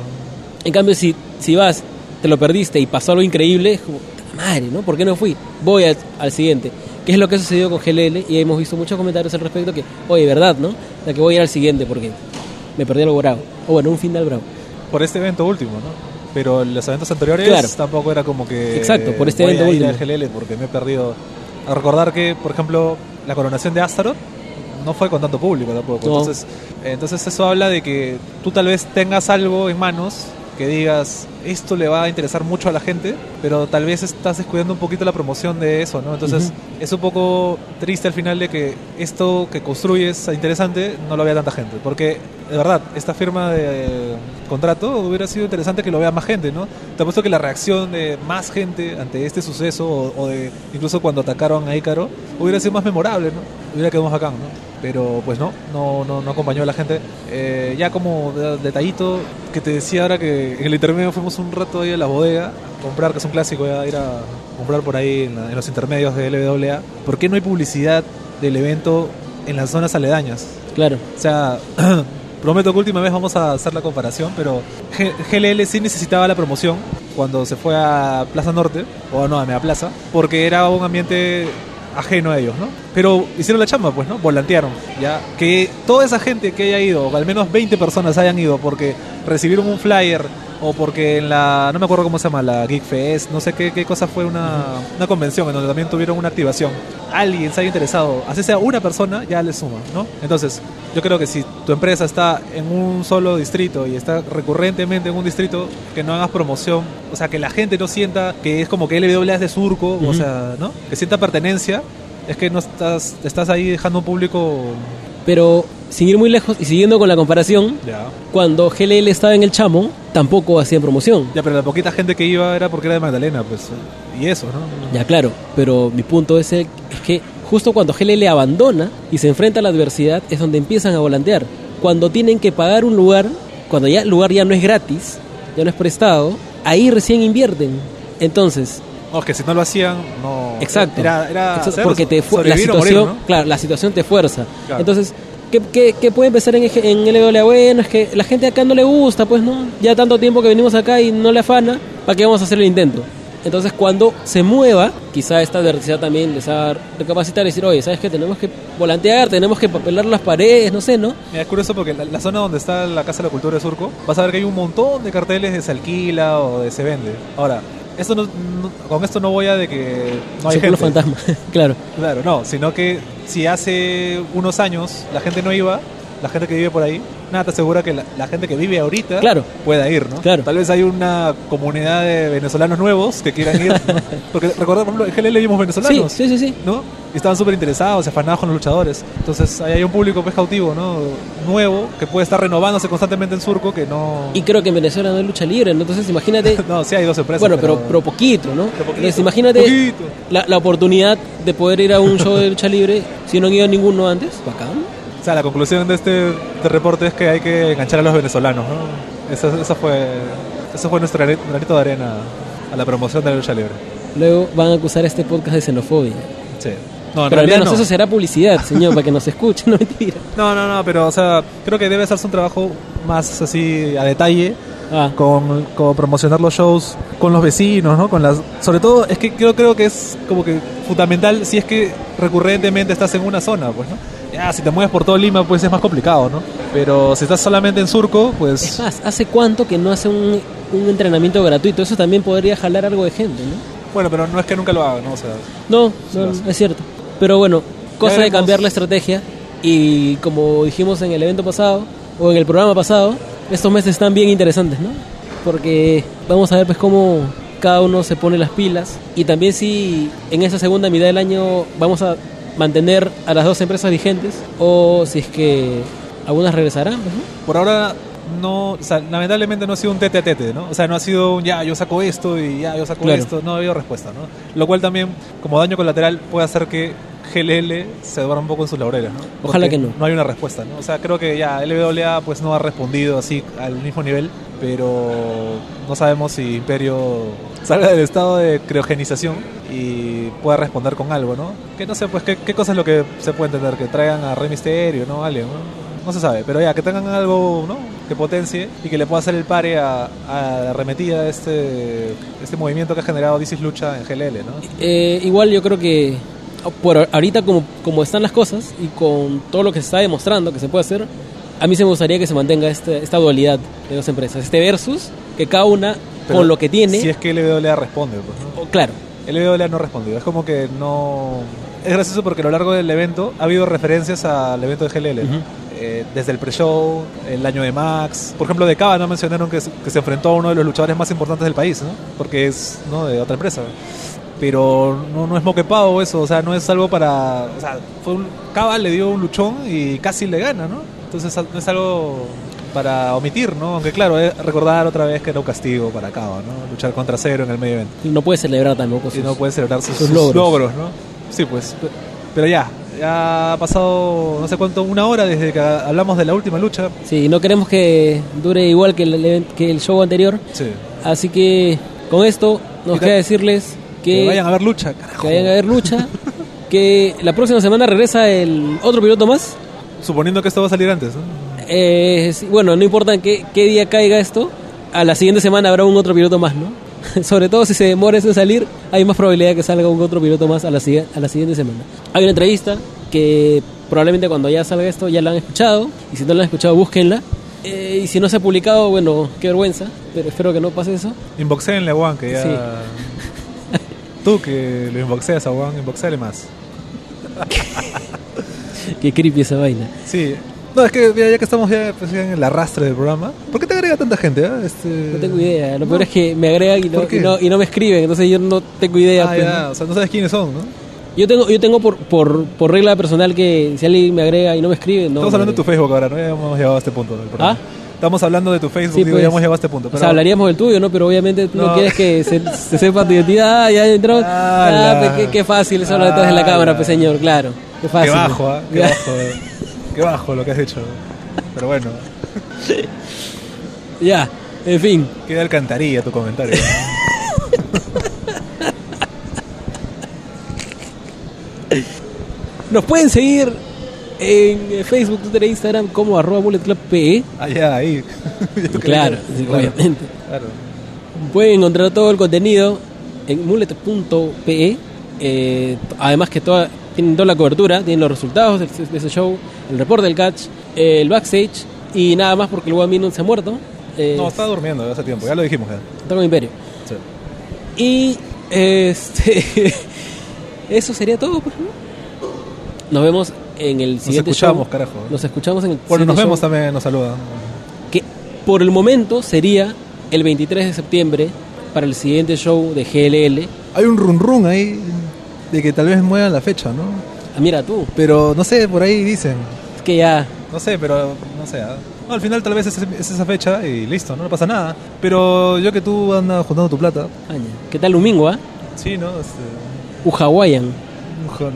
en cambio, si, si vas, te lo perdiste y pasó algo increíble, es como, "Puta madre, ¿no? ¿Por qué no fui? Voy al, al siguiente. ¿Qué es lo que ha sucedido con GLL? Y hemos visto muchos comentarios al respecto que, oye, ¿verdad, no? O sea, que voy a ir al siguiente porque me perdí algo bravo. O bueno, un final bravo. Por este evento último, ¿no? Pero los eventos anteriores Claro. tampoco era como que. Exacto, por este voy evento a ir último. al GLL porque me he perdido. A recordar que, por ejemplo, la coronación de Astaroth no fue con tanto público tampoco. No. Entonces, entonces, eso habla de que tú tal vez tengas algo en manos que digas esto le va a interesar mucho a la gente, pero tal vez estás descuidando un poquito la promoción de eso, ¿no? Entonces Ujú. es un poco triste al final de que esto que construyes interesante no lo vea tanta gente, porque de verdad, esta firma de contrato hubiera sido interesante que lo vea más gente, ¿no? Te apuesto que la reacción de más gente ante este suceso, o, o de incluso cuando atacaron a Ícaro, hubiera sido más memorable, ¿no? Hubiera quedado más bacán, ¿no? Pero pues no, no, no, no acompañó a la gente. Eh, ya como de- detallito, que te decía ahora que en el intermedio fuimos un rato ahí a la bodega a comprar, que es un clásico, ya ir a comprar por ahí en, la- en los intermedios de LWA. ¿Por qué no hay publicidad del evento en las zonas aledañas? Claro. O sea, [clears throat] prometo que última vez vamos a hacer la comparación, pero G- GLL sí necesitaba la promoción cuando se fue a Plaza Norte, o no, a Mega Plaza, porque era un ambiente ajeno a ellos, ¿no? Pero hicieron la chamba, pues, ¿no? Volantearon, ¿ya? Que toda esa gente que haya ido, o al menos 20 personas hayan ido porque recibieron un flyer o porque en la, no me acuerdo cómo se llama, la Geek Fest, no sé qué, qué cosa fue una, una convención en donde también tuvieron una activación. Alguien se haya interesado, así sea una persona, ya le suma, ¿no? Entonces, yo creo que si tu empresa está en un solo distrito y está recurrentemente en un distrito, que no hagas promoción, o sea, que la gente no sienta que es como que LWA es de surco, o sea, ¿no? Que sienta pertenencia, es que no estás, estás ahí dejando un público... Pero sin ir muy lejos y siguiendo con la comparación, Ya. cuando GLL estaba en el Chamo, tampoco hacían promoción. Ya, pero la poquita gente que iba era porque era de Magdalena, pues. Y eso, ¿no? Ya, claro, pero mi punto es, el- es que justo cuando GLL abandona y se enfrenta a la adversidad es donde empiezan a volantear. Cuando tienen que pagar un lugar, cuando ya el lugar ya no es gratis, ya no es prestado, ahí recién invierten. Entonces, No, que si no lo hacían, no. exacto, Era, era exacto, porque te la situación, morir, ¿no? claro, la situación te fuerza. Claro. Entonces, ¿qué, qué, qué puede empezar en, en LWA? Bueno, es que la gente acá no le gusta, pues no, ya tanto tiempo que venimos acá y no le afana, ¿para qué vamos a hacer el intento? Entonces, cuando se mueva, quizá esta adversidad también les va a recapacitar y decir, oye, ¿sabes qué? Tenemos que volantear, tenemos que papelar las paredes, no sé, ¿no? Mira, es curioso porque la, la zona donde está la Casa de la Cultura de Surco, vas a ver que hay un montón de carteles de se alquila o de se vende. Ahora, esto no, no- con esto no voy a de que no hay gente. fantasma, [laughs] claro. Claro, no, sino que si hace unos años la gente no iba, la gente que vive por ahí, nada te asegura que la, la gente que vive ahorita Claro. pueda ir, ¿no? Claro. Tal vez hay una comunidad de venezolanos nuevos que quieran ir, ¿no? [laughs] Porque recordad, por ejemplo, en GLL vimos venezolanos, sí, sí, sí. ¿no? Y estaban súper interesados, se afanaban con los luchadores. Entonces ahí hay un público pues cautivo, ¿no? Nuevo, que puede estar renovándose constantemente en Surco, que no... Y creo que en Venezuela no hay lucha libre, ¿no? Entonces, imagínate... [laughs] No, sí hay dos empresas. Bueno, pero, pero poquito, ¿no? Pero poquito, Entonces, imagínate la, la oportunidad de poder ir a un show de lucha libre si no han ido a ninguno antes. Bacán. Sea, la conclusión de este de reporte es que hay que enganchar a los venezolanos, ¿no? Eso, eso fue eso fue nuestro granito de arena a la promoción de la lucha libre. Luego van a acusar este podcast de xenofobia. Sí. No, Pero al menos no. eso será publicidad, señor, para que nos escuchen, no mentira. [laughs] No, no, no, pero o sea, creo que debe hacerse un trabajo más así a detalle Ah, con, con promocionar los shows con los vecinos, ¿no? Con las, sobre todo es que creo, creo que es como que fundamental si es que recurrentemente estás en una zona, pues, ¿no? Ya, si te mueves por todo Lima, pues es más complicado, ¿no? Pero si estás solamente en Surco, es pues... más, ¿hace cuánto que no hace un, un entrenamiento gratuito? Eso también podría jalar algo de gente, ¿no? Bueno, pero no es que nunca lo hagan, ¿no? O sea, No, no, es cierto. Pero bueno, cosa de cambiar la estrategia y como dijimos en el evento pasado o en el programa pasado, estos meses están bien interesantes, ¿no? Porque vamos a ver pues cómo cada uno se pone las pilas y también si en esa segunda mitad del año vamos a mantener a las dos empresas vigentes o si es que algunas regresarán, pues, ¿no? por ahora no, o sea, lamentablemente no ha sido un tete a tete, ¿no? O sea, no ha sido un ya, yo saco esto y ya, yo saco Claro. esto, no ha habido respuesta, ¿no? Lo cual también, como daño colateral, puede hacer que GLL se duerma un poco en sus laureles, ¿no? Ojalá que no. No hay una respuesta, ¿no? O sea, creo que ya LWA pues no ha respondido así al mismo nivel, pero no sabemos si Imperio salga del estado de criogenización y pueda responder con algo, ¿no? Que no sé, pues, ¿qué, qué cosa es lo que se puede entender? Que traigan a Rey Misterio, ¿no? Algo, ¿no? No se sabe, pero ya, que tengan algo, ¿no? Que potencie y que le pueda hacer el pare a, a la arremetida de este, este movimiento que ha generado Dicis Lucha en GLL, ¿no? Eh, igual yo creo que por ahorita como, como están las cosas y con todo lo que se está demostrando que se puede hacer, a mí se me gustaría que se mantenga este- esta dualidad de dos empresas, este versus, que cada una Pero con lo que tiene, Si es que LWA responde, pues, ¿no? o- claro, LWA no ha respondido, es como que no... Es gracioso porque a lo largo del evento ha habido referencias al evento de GLL. Eh, desde el pre-show, el año de Max. Por ejemplo, de Cava no mencionaron que, se- que se enfrentó a uno de los luchadores más importantes del país, ¿no? Porque es ¿no? de otra empresa. Pero no, no es moquepado eso, o sea, no es algo para. O sea, fue un, Cava le dio un luchón y casi le gana, ¿no? Entonces no es algo para omitir, ¿no? Aunque claro, es recordar otra vez que era un castigo para Cava, ¿no? Luchar contra cero en el medio evento. no puede celebrar tampoco Y sus- no puede celebrar sus, sus sus logros. logros. ¿no? Sí, pues. pe- Pero ya, ya ha pasado no sé cuánto, una hora desde que hablamos de la última lucha. Sí, no queremos que dure igual que el, que el show anterior, Sí. así que con esto nos queda decirles Que, que, vayan a ver lucha, carajo. que vayan a ver lucha, [laughs] que la próxima semana regresa el otro piloto más, Suponiendo que esto va a salir antes, ¿no? Eh, sí, bueno, no importa en qué, qué día caiga esto, a la siguiente semana habrá un otro piloto más, ¿no? [laughs] Sobre todo si se demora en salir, hay más probabilidad que salga un otro piloto más a la, a la siguiente semana. Hay una entrevista que probablemente cuando ya salga esto ya la han escuchado. Y si no la han escuchado, búsquenla. Eh, y si no se ha publicado, bueno, qué vergüenza. Pero espero que no pase eso. Inboxéenle a Juan, que ya... Sí. Tú que lo inboxeas a Juan, inboxéale más. [laughs] Qué creepy esa vaina. Sí. No, es que mira, ya que estamos ya, pues, ya en el arrastre del programa, ¿por qué te agrega tanta gente? ah? Este... No tengo idea. Lo peor es que me agregan y no, y no, y no me escriben. Entonces yo no tengo idea. Ah, pues, ya, ¿no? o sea, no sabes quiénes son, ¿no? Yo tengo, yo tengo por, por, por regla personal que si alguien me agrega y no me escribe, no. Estamos hablando de tu. Facebook ahora, ¿no? Ya hemos llegado a este punto del programa. ¿Ah? Estamos hablando de tu Facebook, Sí, digo, pues. ya hemos llegado a este punto. O Pero... sea, hablaríamos del tuyo, ¿no? Pero obviamente tú no, No. quieres que se, se sepa tu identidad. Ah, ya entró. [laughs] Ah, pues, qué, qué fácil eso habla detrás de la cámara, pues señor, claro. Qué fácil. Qué bajo, ¿ah? Qué Ya. bajo. eh. Qué bajo lo que has hecho. Pero bueno, [laughs] Ya, en fin. queda alcantarilla tu comentario. [laughs] Nos pueden seguir en eh, Facebook, Twitter e Instagram como arroba Bullet Club PE. Allá, ahí. [laughs] Claro, que- sí, claro, obviamente. claro. Pueden encontrar todo el contenido en mullet.pe. Eh, además que toda, tienen toda la cobertura, tienen los resultados de, de ese show, el reporte del catch, eh, el backstage y nada más porque el Minute se ha muerto. Eh, No, estaba durmiendo hace tiempo, ya lo dijimos ya. está con Imperio. Sí. Y este [laughs] eso sería todo, pues, ¿no? Nos vemos en el Nos siguiente escuchamos, show. carajo. Nos escuchamos en el Bueno, nos vemos show, también, nos saludan. Que por el momento sería el 23 de septiembre para el siguiente show de GLL. Hay un run run ahí de que tal vez muevan la fecha, ¿no? Ah, mira tú, Pero no sé, por ahí dicen. es que ya No sé, pero no sé. ¿ah? No, al final tal vez es, es esa fecha y listo, no le pasa nada. Pero yo que tú andas juntando tu plata. Aña. ¿Qué tal Domingo, ah? Sí, ¿no? Este.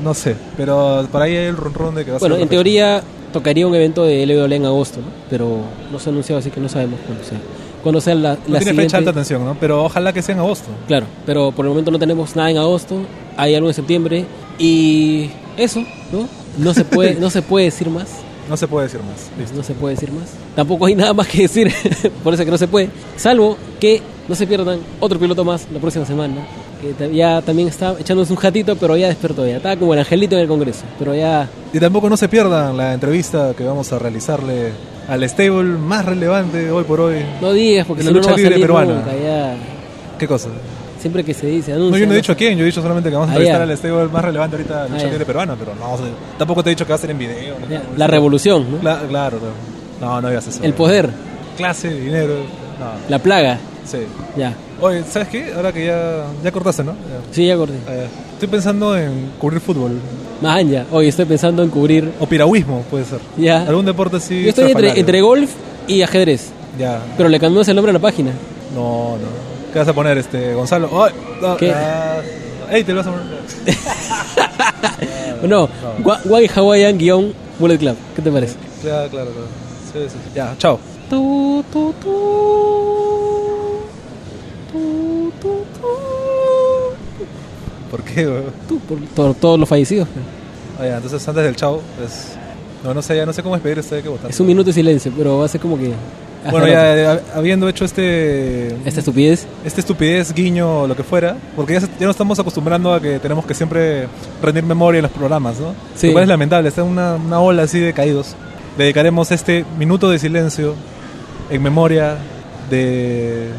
No sé, pero por ahí hay el run run de que va a Bueno, ser en otra fecha. teoría tocaría un evento de LWL en agosto, ¿no? Pero no se ha anunciado, así que no sabemos cuándo sea. Cuándo sea la, No la tiene siguiente... fecha alta atención, ¿no? Pero ojalá que sea en agosto. Claro, pero por el momento no tenemos nada en agosto, hay algo en septiembre y eso, ¿no? No se puede, [laughs] no se puede decir más. No se puede decir más. Listo. No se puede decir más. Tampoco hay nada más que decir, [laughs] por eso que no se puede. Salvo que no se pierdan otro piloto más la próxima semana. Que ya también está echándose un jatito, pero ya despertó ya. Estaba como el angelito en el Congreso, pero ya Y tampoco no se pierdan la entrevista que vamos a realizarle al stable más relevante hoy por hoy. no digas porque si la no, no va a libre salir peruana. nunca, ya. ¿Qué cosa? Siempre que se dice, No, anuncia. yo no he ¿no? dicho a quién, yo he dicho solamente que vamos a entrevistar al stable más relevante ahorita la Ah, lucha libre peruana, pero no, tampoco te he dicho que va a ser en video. por La revolución, ¿no? Cla- claro, no. no, no digas eso. El poder, Clase, dinero, no. la plaga, Sí. ya. Oye, ¿sabes qué? Ahora que ya, ya cortaste, ¿no? Ya. Sí, ya acordé. Ah. Estoy pensando en cubrir fútbol. Más ya. Hoy estoy pensando en cubrir. O piragüismo, puede ser. Ya. Algún deporte así. Yo estoy entre, golf y ajedrez. Ya. Pero le cambiamos el nombre a la página. No, no. ¿Qué vas a poner, este, Gonzalo? No, ¿Qué? ah, ey, te lo vas a poner. [laughs] No, Guay Hawaiian guion Bullet Club. ¿Qué te parece? Claro, claro, claro. Sí, sí, sí. Ya, chao. Tu, tu. Tu, ¿Por qué, güey? Tú, por, todos los fallecidos. Oye, entonces antes del chao, pues. No, no sé, ya no sé cómo despedir hay que votar. Es un minuto de silencio, pero va a ser como que. Bueno, ya, ya, habiendo hecho este. Esta estupidez. Esta estupidez, guiño, lo que fuera, porque ya, ya nos estamos acostumbrando a que tenemos que siempre rendir memoria en los programas, ¿no? Sí. Lo cual es lamentable, está en una, una ola así de caídos. Dedicaremos este minuto de silencio en memoria de